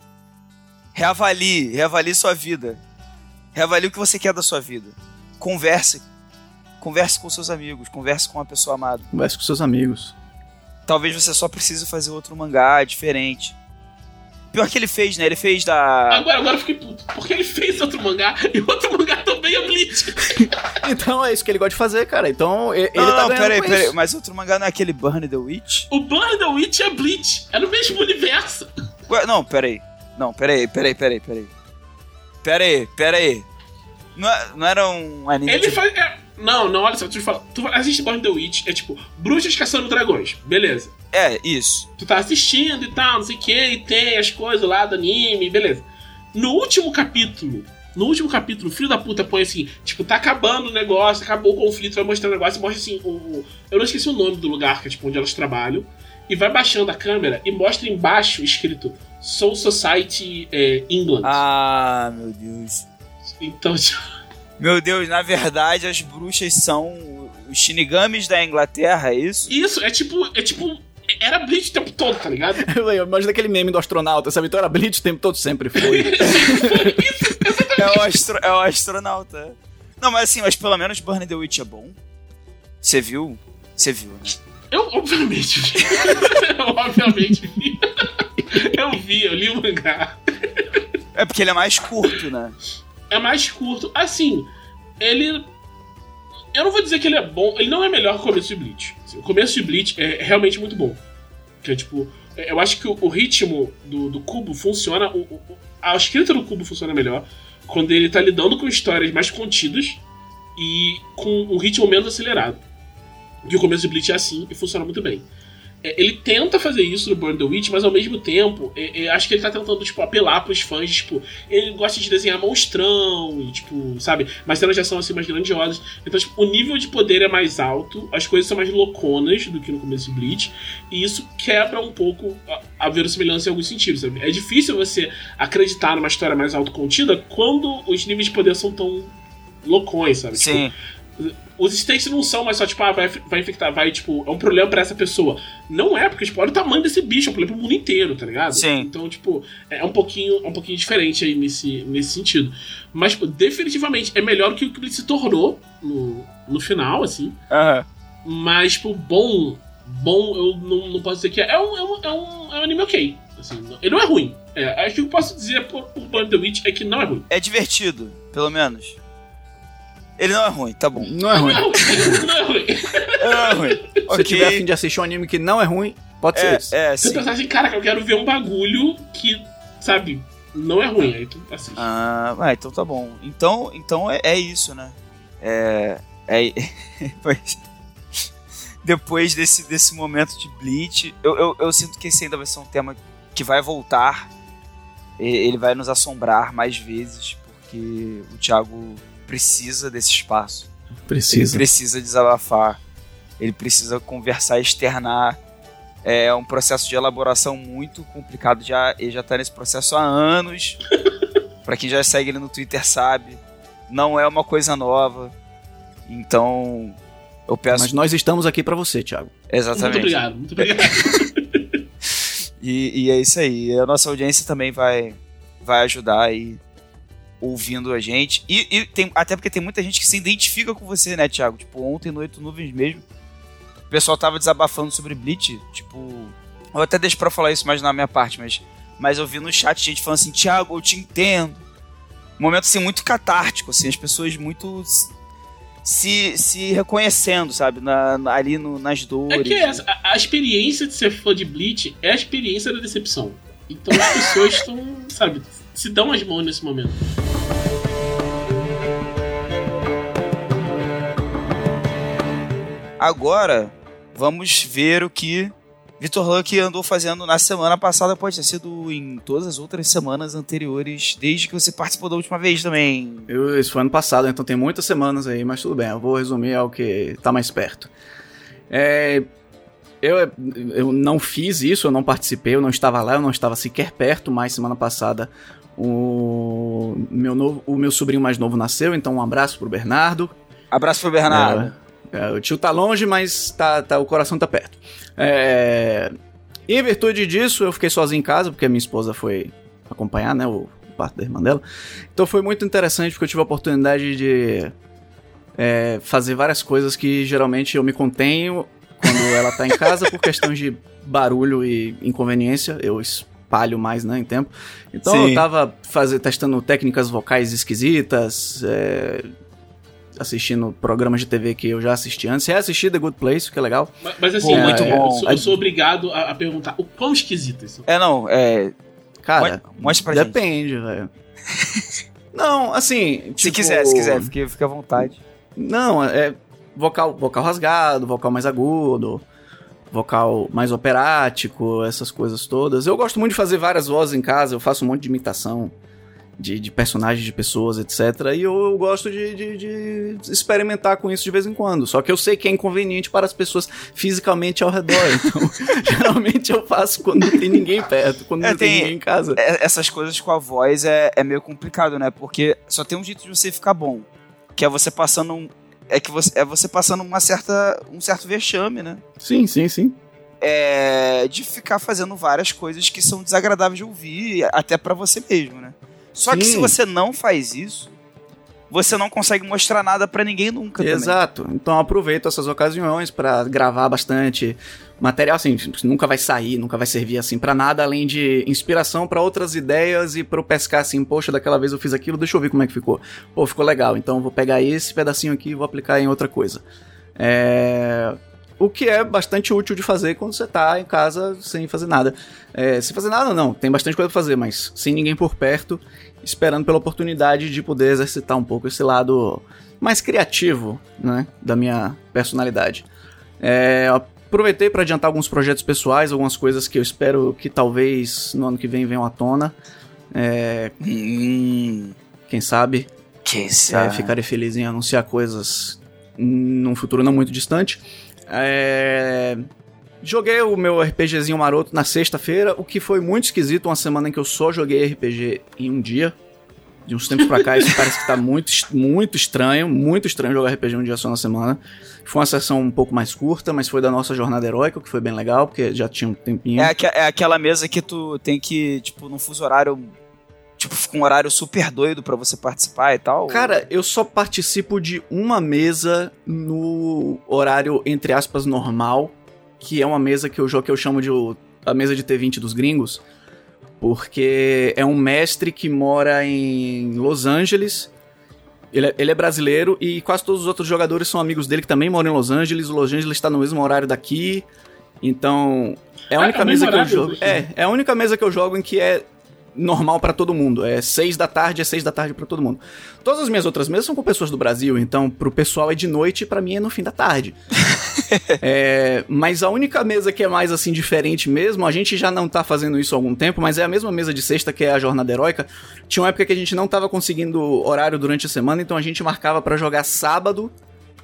Speaker 3: Reavalie, reavalie sua vida. Reavalie o que você quer da sua vida. Converse. Converse com seus amigos, converse com uma pessoa amada.
Speaker 1: Converse com seus amigos.
Speaker 3: Talvez você só precise fazer outro mangá diferente. Pior que ele fez, né? Ele fez da.
Speaker 2: Agora, agora eu fiquei puto. Porque ele fez outro mangá e outro mangá também é Bleach.
Speaker 1: Então é isso que ele gosta de fazer, cara. Então ele
Speaker 3: Não,
Speaker 1: tá
Speaker 3: não,
Speaker 1: ganhando
Speaker 3: peraí, peraí. Mas outro mangá não é aquele Burn the Witch?
Speaker 2: O Burn the Witch é Bleach. É no mesmo universo.
Speaker 3: Ué, não, peraí. Não, peraí, peraí, peraí, peraí. Peraí, peraí. Não, é- não era um anime
Speaker 2: Ele faz. é- Não, não, olha só, deixa eu te falar. Tu assiste Burn the Witch, é tipo, bruxas caçando dragões. Beleza.
Speaker 3: É, isso.
Speaker 2: Tu tá assistindo e tal, não sei o que, e tem as coisas lá do anime, beleza. No último capítulo, no último capítulo, o filho da puta põe assim, tipo, tá acabando o negócio, acabou o conflito, vai mostrar o negócio e mostra assim, o, o- eu não esqueci o nome do lugar, que é tipo onde elas trabalham, e vai baixando a câmera e mostra embaixo escrito Soul Society é, England.
Speaker 3: Ah, meu Deus.
Speaker 2: Então, tipo,
Speaker 3: Meu Deus, na verdade as bruxas são os shinigamis da Inglaterra, é isso?
Speaker 2: isso é tipo, é tipo, era Bleach o tempo todo, tá ligado?
Speaker 1: Eu imagino aquele meme do astronauta, sabe? Então era Bleach o tempo todo, sempre foi.
Speaker 3: É o, astro, é o astronauta. Não, mas assim, mas pelo menos Burn the Witch é bom. Você viu? Você viu, né?
Speaker 2: Eu, obviamente, vi. eu, obviamente, vi. Eu vi, eu li o mangá.
Speaker 3: É porque ele é mais curto, né?
Speaker 2: É mais curto. Assim, ele. Eu não vou dizer que ele é bom, ele não é melhor que o começo de Bleach. Assim, o começo de Bleach é realmente muito bom. Que é tipo. Eu acho que o, o ritmo do, do cubo funciona. o- o- a escrita do cubo funciona melhor quando ele tá lidando com histórias mais contidas e com um ritmo menos acelerado. Que o começo de Bleach é assim e funciona muito bem. É, Ele tenta fazer isso no Burn the Witch, mas ao mesmo tempo, é, é, acho que ele tá tentando, tipo, apelar pros fãs, tipo, ele gosta de desenhar monstrão e, tipo, sabe, mas cenas de ação assim mais grandiosas. Então, tipo, o nível de poder é mais alto, as coisas são mais louconas do que no começo de Bleach, e isso quebra um pouco a, a verossimilhança em alguns sentidos, sabe? É difícil você acreditar numa história mais autocontida quando os níveis de poder são tão loucões, sabe? Tipo,
Speaker 3: Sim.
Speaker 2: Os stakes não são mais só, tipo, ah, vai, vai infectar, vai, tipo, é um problema pra essa pessoa. Não é, porque, tipo, olha o tamanho desse bicho, é um problema pro mundo inteiro, tá ligado?
Speaker 3: Sim.
Speaker 2: Então, tipo, é um pouquinho, é um pouquinho diferente aí nesse, nesse sentido. Mas, tipo, definitivamente é melhor que o que ele se tornou no, no final, assim.
Speaker 3: Aham.
Speaker 2: Mas, tipo, bom, bom, eu não, não posso dizer que é. É um, é um, é um, é um anime ok. Assim, não- ele não é ruim. É, acho que o que eu posso dizer por, por Burn the Witch é que não é ruim.
Speaker 3: É divertido, pelo menos. Ele não é ruim, tá bom.
Speaker 1: Não é ruim.
Speaker 2: Não é ruim. não é ruim.
Speaker 3: Não é ruim.
Speaker 1: Se você tiver a fim de assistir um anime que não é ruim, pode ser
Speaker 3: É,
Speaker 1: esse.
Speaker 3: é,
Speaker 2: Você
Speaker 3: sim.
Speaker 2: pensar assim, cara, eu quero ver um bagulho que, sabe, não é ruim. Aí tu assiste.
Speaker 3: Ah, ah, então tá bom. Então, então é, é isso, né? É. é pois- depois desse, desse momento de Bleach, eu, eu, eu sinto que esse ainda vai ser um tema que vai voltar. E- Ele vai nos assombrar mais vezes, porque o Thiago precisa desse espaço. Ele
Speaker 1: Precisa.
Speaker 3: precisa desabafar. Ele precisa conversar, externar. É um processo de elaboração muito complicado. Já, ele já está nesse processo há anos. Pra quem já segue ele no Twitter sabe. Não é uma coisa nova. Então, eu peço.
Speaker 1: Mas nós estamos aqui pra você, Thiago.
Speaker 3: Exatamente.
Speaker 2: Muito obrigado, muito obrigado.
Speaker 3: E, e é isso aí. A nossa audiência também vai, vai ajudar aí ouvindo a gente. E, e tem, até porque tem muita gente que se identifica com você, né, Thiago? Tipo, ontem no Oito Nuvens mesmo, o pessoal tava desabafando sobre Bleach. Tipo, eu até deixo pra falar isso mais na minha parte, mas, mas eu vi no chat gente falando assim: Thiago, eu te entendo. Um momento assim muito catártico, assim, as pessoas muito se, se reconhecendo, sabe? Na, na- ali no- nas dores.
Speaker 2: É que é essa, a, a experiência de ser fã de Bleach é a experiência da decepção. Então as pessoas estão, sabe, se dão as mãos nesse momento.
Speaker 3: Agora, vamos ver o que Vitor Luck andou fazendo na semana passada. Pode ter sido em todas as outras semanas anteriores, desde que você participou da última vez também.
Speaker 1: Eu, isso foi ano passado, então tem muitas semanas aí, mas tudo bem, eu vou resumir ao que tá mais perto. É, eu, eu não fiz isso, eu não participei, eu não estava lá, eu não estava sequer perto, mas semana passada o meu, novo, o meu sobrinho mais novo nasceu, então um abraço pro Bernardo.
Speaker 3: Abraço pro Bernardo.
Speaker 1: É, o tio tá longe, mas tá, tá, o coração tá perto. É, em virtude disso, eu fiquei sozinho em casa, porque a minha esposa foi acompanhar, né, o, o parto da irmã dela. Então foi muito interessante, porque eu tive a oportunidade de é, fazer várias coisas que geralmente eu me contenho quando ela tá em casa, por questões de barulho e inconveniência. Eu espalho mais, né, em tempo. Então
Speaker 3: Sim.
Speaker 1: eu tava fazer, testando técnicas vocais esquisitas, é, assistindo programas de TV que eu já assisti antes. Reassisti The Good Place, que é legal.
Speaker 2: Mas, mas assim,
Speaker 3: Pô,
Speaker 1: muito
Speaker 2: eu,
Speaker 3: bom.
Speaker 2: eu sou, eu sou obrigado a, a perguntar o quão esquisitas são.
Speaker 3: É, não, é.
Speaker 1: Cara,
Speaker 3: mo- mostra pra gente.
Speaker 1: depende, velho. Não, assim.
Speaker 3: Se
Speaker 1: tipo,
Speaker 3: quiser, se quiser, fique, fique à vontade.
Speaker 1: Não, é vocal, vocal rasgado, vocal mais agudo, vocal mais operático, essas coisas todas. Eu gosto muito de fazer várias vozes em casa, eu faço um monte de imitação de, de personagens de pessoas, etc. E eu, eu gosto de, de- de experimentar com isso de vez em quando. Só que eu sei que é inconveniente para as pessoas fisicamente ao redor. Então, geralmente eu faço quando não tem ninguém perto, quando
Speaker 3: É,
Speaker 1: não tem,
Speaker 3: tem-
Speaker 1: ninguém em casa.
Speaker 3: É, essas coisas com a voz é, é meio complicado, né? Porque só tem um jeito de você ficar bom. Que é você passando um. É que você, é você passando uma certa, um certo vexame, né?
Speaker 1: Sim, sim, sim.
Speaker 3: é, de ficar fazendo várias coisas que são desagradáveis de ouvir, até pra você mesmo, né? Só que
Speaker 1: Sim.
Speaker 3: se você não faz isso, você não consegue mostrar nada pra ninguém nunca também.
Speaker 1: Exato. Então eu aproveito essas ocasiões pra gravar bastante material assim, nunca vai sair, nunca vai servir assim pra nada além de inspiração pra outras ideias e pra eu pescar assim, poxa, daquela vez eu fiz aquilo, deixa eu ver como é que ficou. Pô, ficou legal. Então vou pegar esse pedacinho aqui e vou aplicar em outra coisa. É... O que é bastante útil de fazer quando você tá em casa sem fazer nada. É, sem fazer nada, não, tem bastante coisa pra fazer, mas sem ninguém por perto, esperando pela oportunidade de poder exercitar um pouco esse lado mais criativo, né, da minha personalidade. É, aproveitei para adiantar alguns projetos pessoais, algumas coisas que eu espero que talvez no ano que vem venham à tona. É,
Speaker 3: Hum,
Speaker 1: quem sabe
Speaker 3: que
Speaker 1: é,
Speaker 3: sabe.
Speaker 1: ficarei feliz em anunciar coisas num futuro não muito distante. É, Joguei o meu RPGzinho maroto na sexta-feira, o que foi muito esquisito, uma semana em que eu só joguei RPG em um dia. De uns tempos pra cá, isso parece que tá muito, muito estranho, muito estranho jogar RPG um dia só na semana. Foi uma sessão um pouco mais curta, mas foi da nossa jornada heróica, que foi bem legal, porque já tinha um tempinho.
Speaker 3: É, aque- é aquela mesa que tu tem que, tipo, num fuso horário. Tipo, fica um horário super doido pra você participar e tal.
Speaker 1: Cara, eu só participo de uma mesa no horário, entre aspas, normal, que é uma mesa que eu jogo que eu chamo de a mesa de T20 dos gringos, porque é um mestre que mora em Los Angeles. Ele é, ele é brasileiro e quase todos os outros jogadores são amigos dele que também moram em Los Angeles. O Los Angeles está no mesmo horário daqui. Então, é a
Speaker 2: Ah,
Speaker 1: única
Speaker 2: é
Speaker 1: mesa que eu jogo. É, é a única mesa que eu jogo em que é normal pra todo mundo. É seis da tarde, é seis da tarde pra todo mundo. Todas as minhas outras mesas são com pessoas do Brasil, então pro pessoal é de noite e pra mim é no fim da tarde. É, mas a única mesa que é mais assim diferente mesmo, a gente já não tá fazendo isso há algum tempo, mas é a mesma mesa de sexta que é a jornada heróica. Tinha uma época que a gente não tava conseguindo horário durante a semana, então a gente marcava pra jogar sábado,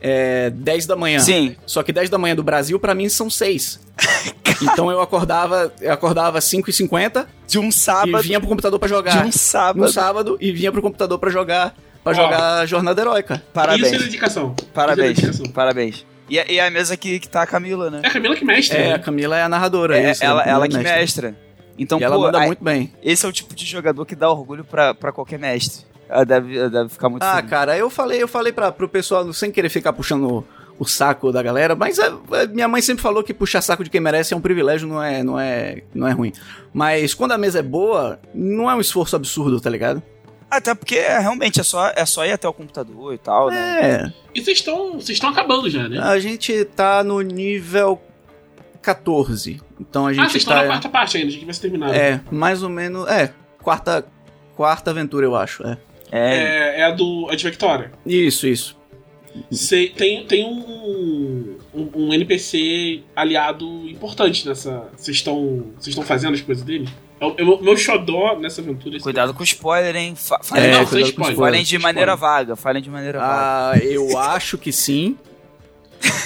Speaker 1: é, 10 da manhã.
Speaker 3: Sim.
Speaker 1: Só que 10 da manhã do Brasil, pra mim, são 6. então eu acordava, eu acordava 5h50
Speaker 3: De um
Speaker 1: e
Speaker 3: sábado.
Speaker 1: vinha pro computador pra
Speaker 3: De
Speaker 1: jogar.
Speaker 3: um sábado.
Speaker 1: No sábado e vinha pro computador pra jogar pra
Speaker 2: Ó.
Speaker 1: jogar Jornada Heróica.
Speaker 3: Parabéns.
Speaker 2: Isso é dedicação.
Speaker 3: Parabéns.
Speaker 2: Isso é dedicação.
Speaker 3: Parabéns. E, a- e a mesa que, que tá a Camila, né?
Speaker 2: É a Camila que mestre.
Speaker 1: É,
Speaker 2: né?
Speaker 1: a Camila é a narradora.
Speaker 3: É,
Speaker 1: isso,
Speaker 3: ela, ela
Speaker 1: Camila
Speaker 3: que
Speaker 1: é
Speaker 3: mestra. Então,
Speaker 1: E ela
Speaker 3: pô,
Speaker 1: manda
Speaker 3: aí-
Speaker 1: muito bem.
Speaker 3: esse é o tipo de jogador que dá orgulho pra qualquer mestre. Ela deve, ela deve ficar muito
Speaker 1: Ah,
Speaker 3: feliz.
Speaker 1: cara, eu falei, eu falei pra, pro pessoal, sem querer ficar puxando o, saco da galera, mas é, é, minha mãe sempre falou que puxar saco de quem merece é um privilégio, não é, não é, não é ruim. Mas quando a mesa é boa, não é um esforço absurdo, tá ligado?
Speaker 3: Até porque é, realmente é só, é só ir até o computador e tal, né?
Speaker 1: É,
Speaker 2: E vocês estão vocês estão acabando já, né?
Speaker 1: a gente tá no nível 14. Então a gente
Speaker 2: ah, vocês estão
Speaker 1: tá
Speaker 2: na quarta parte ainda, a gente vai se terminar.
Speaker 1: é, mais ou menos, é, quarta quarta aventura, eu acho, é.
Speaker 3: É.
Speaker 2: É, é a do a de Victoria.
Speaker 1: Isso, isso.
Speaker 2: Cê- tem tem um, um, um NPC aliado importante nessa. Vocês estão vocês estão fazendo as coisas dele? É o- é o meu xodó nessa aventura. esse-
Speaker 3: Cuidado com spoiler, hein? Fa
Speaker 2: É,
Speaker 3: falem,
Speaker 2: não, sem
Speaker 1: com
Speaker 2: spoiler.
Speaker 1: spoiler.
Speaker 3: falem de maneira vaga. Falem de maneira vaga.
Speaker 1: Ah, eu acho que sim.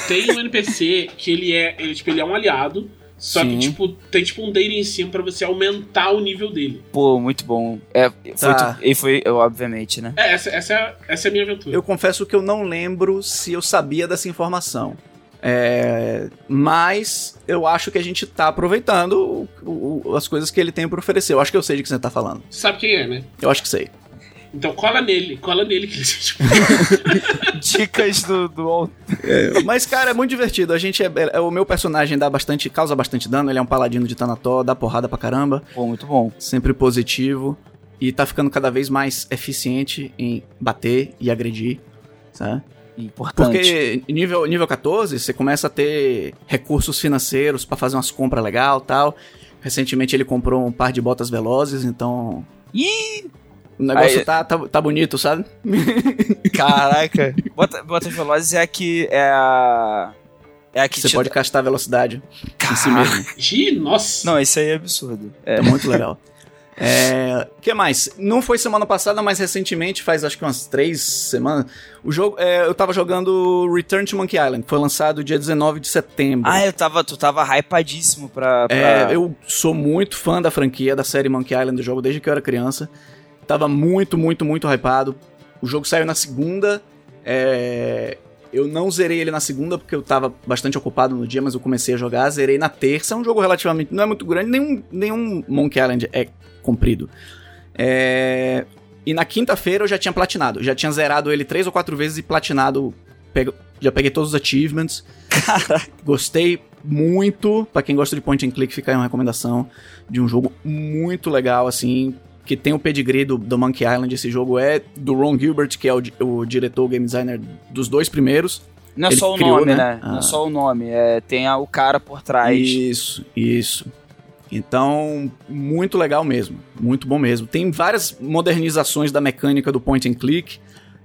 Speaker 2: Tem um NPC que ele é, ele, tipo, ele é um aliado, só
Speaker 1: Sim.
Speaker 2: que tipo tem tipo um dele em cima pra você aumentar o nível dele.
Speaker 3: Pô, muito bom. É, foi
Speaker 1: Tá.
Speaker 3: tu- e foi, obviamente, né?
Speaker 2: É, essa, essa, é, essa é a minha aventura.
Speaker 1: Eu confesso que eu não lembro se eu sabia dessa informação. É, mas eu acho que a gente tá aproveitando o- o- as coisas que ele tem pra oferecer. Eu acho que eu sei de que você tá falando.
Speaker 2: Você sabe quem é, né?
Speaker 1: Eu acho que sei.
Speaker 2: Então cola nele, cola nele que
Speaker 3: Dicas do, do
Speaker 1: Mas, cara, é muito divertido. A gente é, é- o meu personagem dá bastante, causa bastante dano. Ele é um paladino de Tanató, dá porrada pra caramba.
Speaker 3: Pô, muito bom.
Speaker 1: Sempre positivo. E tá ficando cada vez mais eficiente em bater e agredir. Sabe?
Speaker 3: Importante.
Speaker 1: Porque nível, nível 14, você começa a ter recursos financeiros pra fazer umas compras legal tal. Recentemente ele comprou um par de botas velozes, então.
Speaker 3: Ih,
Speaker 1: O negócio
Speaker 3: Aí-
Speaker 1: tá, tá, tá bonito, sabe?
Speaker 3: caraca. Bota, Botas Velozes é a que. É a. É a que
Speaker 1: Você
Speaker 3: te
Speaker 1: pode
Speaker 3: dá-
Speaker 1: castar velocidade em si mesmo.
Speaker 2: Ih, nossa.
Speaker 3: Não, isso aí é absurdo. É.
Speaker 1: É muito legal. É, que mais? Não foi semana passada, mas recentemente, faz acho que umas três semanas, o jogo, é, eu tava jogando Return to Monkey Island, foi lançado dia 19 de setembro.
Speaker 3: Ah, eu tava, tu tava hypadíssimo pra. pra...
Speaker 1: É, eu sou muito fã da franquia, da série Monkey Island do jogo desde que eu era criança. Tava muito, muito, muito hypado. O jogo saiu na segunda. é, Eu não zerei ele na segunda porque eu tava bastante ocupado no dia, mas eu comecei a jogar. Zerei na terça. É um jogo relativamente. Não é muito grande, nenhum, nenhum Monkey Island é comprido. É, E na quinta-feira eu já tinha platinado. Já tinha zerado ele três ou quatro vezes e platinado. Pego- Já peguei todos os achievements. Gostei muito. Pra quem gosta de point and click, fica aí uma recomendação de um jogo muito legal, assim. Que tem o pedigree do, do Monkey Island. Esse jogo é do Ron Gilbert, que é o, o diretor, o game designer dos dois primeiros.
Speaker 3: Não é
Speaker 1: ele
Speaker 3: só o
Speaker 1: criou,
Speaker 3: nome,
Speaker 1: né?
Speaker 3: né?
Speaker 1: Ah.
Speaker 3: Não é só o nome. É, tem a- o cara por trás.
Speaker 1: Isso, isso. Então, muito legal mesmo. Muito bom mesmo. Tem várias modernizações da mecânica do point and click.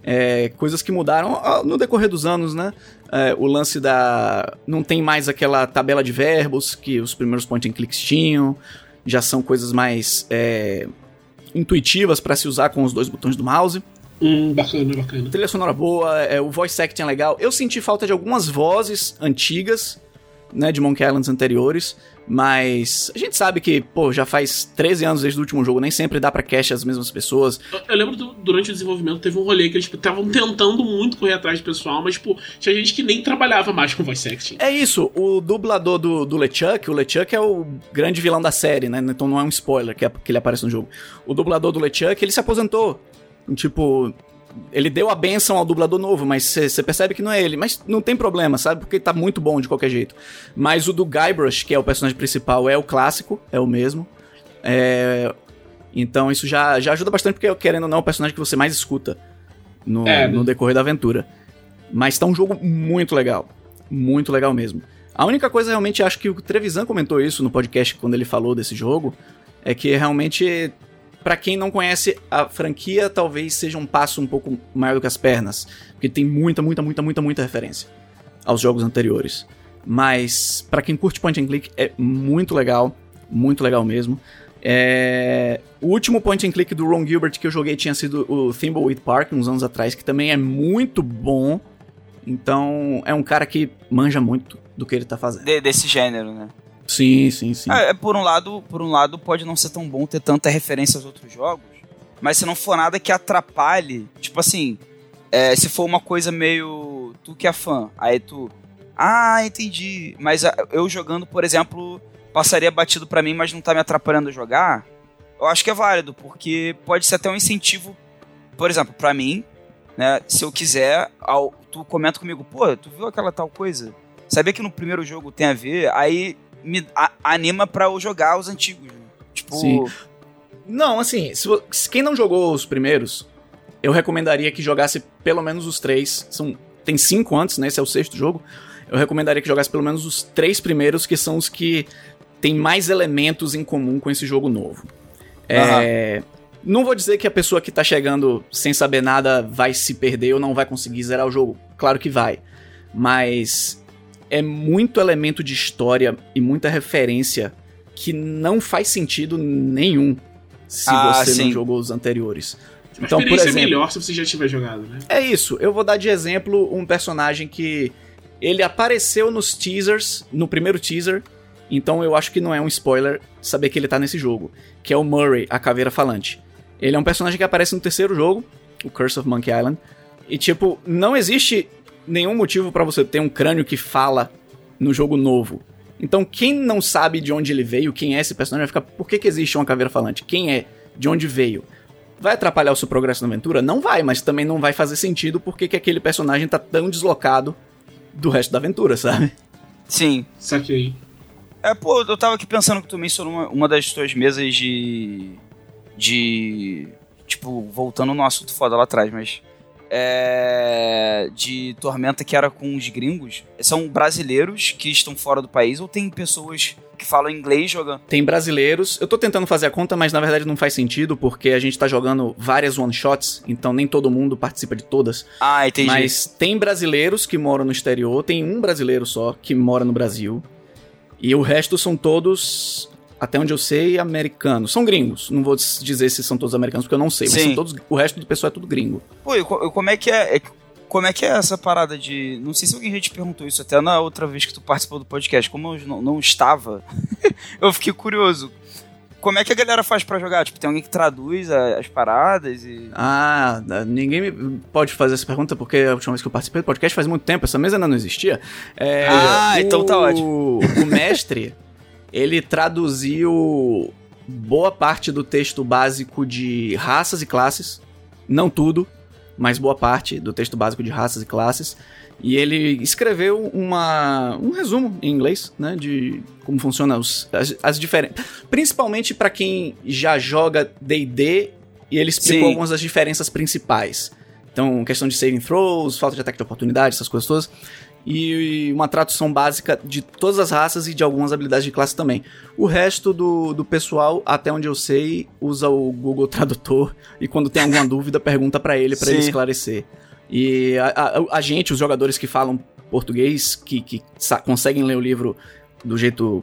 Speaker 1: é, coisas que mudaram ah, no decorrer dos anos, né? É, o lance da. Não tem mais aquela tabela de verbos que os primeiros point and clicks tinham. Já são coisas mais é, intuitivas para se usar com os dois botões do mouse.
Speaker 2: Hum, bacana, bacana.
Speaker 1: Trilha sonora boa, é, o voice acting é legal. Eu senti falta de algumas vozes antigas, né, de Monkey Islands anteriores, mas a gente sabe que, pô, já faz 13 anos desde o último jogo, nem sempre dá pra cache as mesmas pessoas.
Speaker 2: Eu, eu lembro do- durante o desenvolvimento teve um rolê que eles estavam tentando muito correr atrás do pessoal, mas tipo, tinha gente que nem trabalhava mais com voice acting.
Speaker 1: É isso, o dublador do, do LeChuck, o LeChuck é o grande vilão da série, né, então não é um spoiler que, é- que ele aparece no jogo. O dublador do LeChuck, ele se aposentou, tipo... Ele deu a benção ao dublador novo, mas você percebe que não é ele. Mas não tem problema, sabe? Porque tá muito bom de qualquer jeito. Mas o do Guybrush, que é o personagem principal, é o clássico, é o mesmo. É, Então isso já, já ajuda bastante, porque querendo ou não, é o personagem que você mais escuta no,
Speaker 2: É,
Speaker 1: no decorrer da aventura. Mas tá um jogo muito legal. Muito legal mesmo. A única coisa, realmente, acho que o Trevisan comentou isso no podcast quando ele falou desse jogo, é que realmente, pra quem não conhece a franquia, talvez seja um passo um pouco maior do que as pernas. Porque tem muita, muita, muita, muita, muita referência aos jogos anteriores. Mas, pra quem curte point and click, é muito legal. Muito legal mesmo. É, O último point and click do Ron Gilbert que eu joguei tinha sido o Thimbleweed Park, uns anos atrás, que também é muito bom. Então, é um cara que manja muito do que ele tá fazendo.
Speaker 3: De- desse gênero, né?
Speaker 1: Sim, sim, sim.
Speaker 3: É, é, por um lado, por um lado pode não ser tão bom ter tanta referência aos outros jogos, mas se não for nada que atrapalhe, tipo assim, é, se for uma coisa meio. Tu que é fã, aí tu. Ah, entendi. Mas eu jogando, por exemplo, passaria batido para mim, mas não tá me atrapalhando a jogar. Eu acho que é válido, porque pode ser até um incentivo, por exemplo, para mim, né? Se eu quiser, ao, tu comenta comigo, pô, tu viu aquela tal coisa? Sabia que no primeiro jogo tem a ver? Aí me a, anima para eu jogar os antigos. Né? Tipo.
Speaker 1: Sim. Não, assim, se, se, quem não jogou os primeiros, eu recomendaria que jogasse pelo menos os três. São, tem cinco antes, né? Esse é o sexto jogo. Eu recomendaria que jogasse pelo menos os três primeiros, que são os que tem mais elementos em comum com esse jogo novo. É, não vou dizer que a pessoa que tá chegando sem saber nada vai se perder ou não vai conseguir zerar o jogo. Claro que vai. Mas é muito elemento de história e muita referência que não faz sentido nenhum se ah, você sim. não jogou os anteriores.
Speaker 2: Então, por exemplo, é melhor se você já tiver jogado, né?
Speaker 1: É isso. Eu vou dar de exemplo um personagem que ele apareceu nos teasers, no primeiro teaser, então eu acho que não é um spoiler saber que ele tá nesse jogo, que é o Murray, a caveira falante. Ele é um personagem que aparece no terceiro jogo, o Curse of Monkey Island, e tipo, não existe nenhum motivo para você ter um crânio que fala no jogo novo. Então, quem não sabe de onde ele veio, quem é esse personagem, vai ficar, por que, que existe uma caveira falante? Quem é? De onde veio? Vai atrapalhar o seu progresso na aventura? Não vai, mas também não vai fazer sentido porque que aquele personagem tá tão deslocado do resto da aventura, sabe?
Speaker 3: Sim.
Speaker 2: Saquei.
Speaker 3: É, pô, eu tava aqui pensando que tu mencionou uma, uma das tuas mesas de. de. Tipo, voltando no assunto foda lá atrás, mas. É, de Tormenta que era com os gringos. São brasileiros que estão fora do país ou tem pessoas que falam inglês jogando?
Speaker 1: Tem brasileiros. Eu tô tentando fazer a conta, mas na verdade não faz sentido, porque a gente tá jogando várias one-shots, então nem todo mundo participa de todas.
Speaker 3: Ah, entendi.
Speaker 1: Mas tem brasileiros que moram no exterior, tem um brasileiro só que mora no Brasil. E o resto são todos, até onde eu sei, americanos. São gringos. Não vou dizer se são todos americanos, porque eu não sei, mas são todos. O resto do pessoal é tudo gringo.
Speaker 3: Pô, e como é que é, é como é que é essa parada de. Não sei se alguém já te perguntou isso até na outra vez que tu participou do podcast. Como eu não, não estava, eu fiquei curioso. Como é que a galera faz para jogar? Tipo, tem alguém que traduz as paradas e.
Speaker 1: Ah, ninguém me pode fazer essa pergunta porque a última vez que eu participei do podcast faz muito tempo, essa mesa ainda não existia.
Speaker 3: É, ah, o, então tá ótimo.
Speaker 1: O mestre, ele traduziu boa parte do texto básico de raças e classes. Não tudo, mas boa parte do texto básico de raças e classes. E ele escreveu uma, um resumo em inglês, né, de como funcionam as, as diferenças. Principalmente para quem já joga D&D e ele explicou Sim. algumas das diferenças principais. Então, questão de saving throws, falta de ataque de oportunidade, essas coisas todas e uma tradução básica de todas as raças e de algumas habilidades de classe também. O resto do, do pessoal, até onde eu sei, usa o Google Tradutor e quando tem alguma dúvida pergunta para ele para ele esclarecer. E a, a, a, gente, os jogadores que falam português, que, que conseguem ler o livro do jeito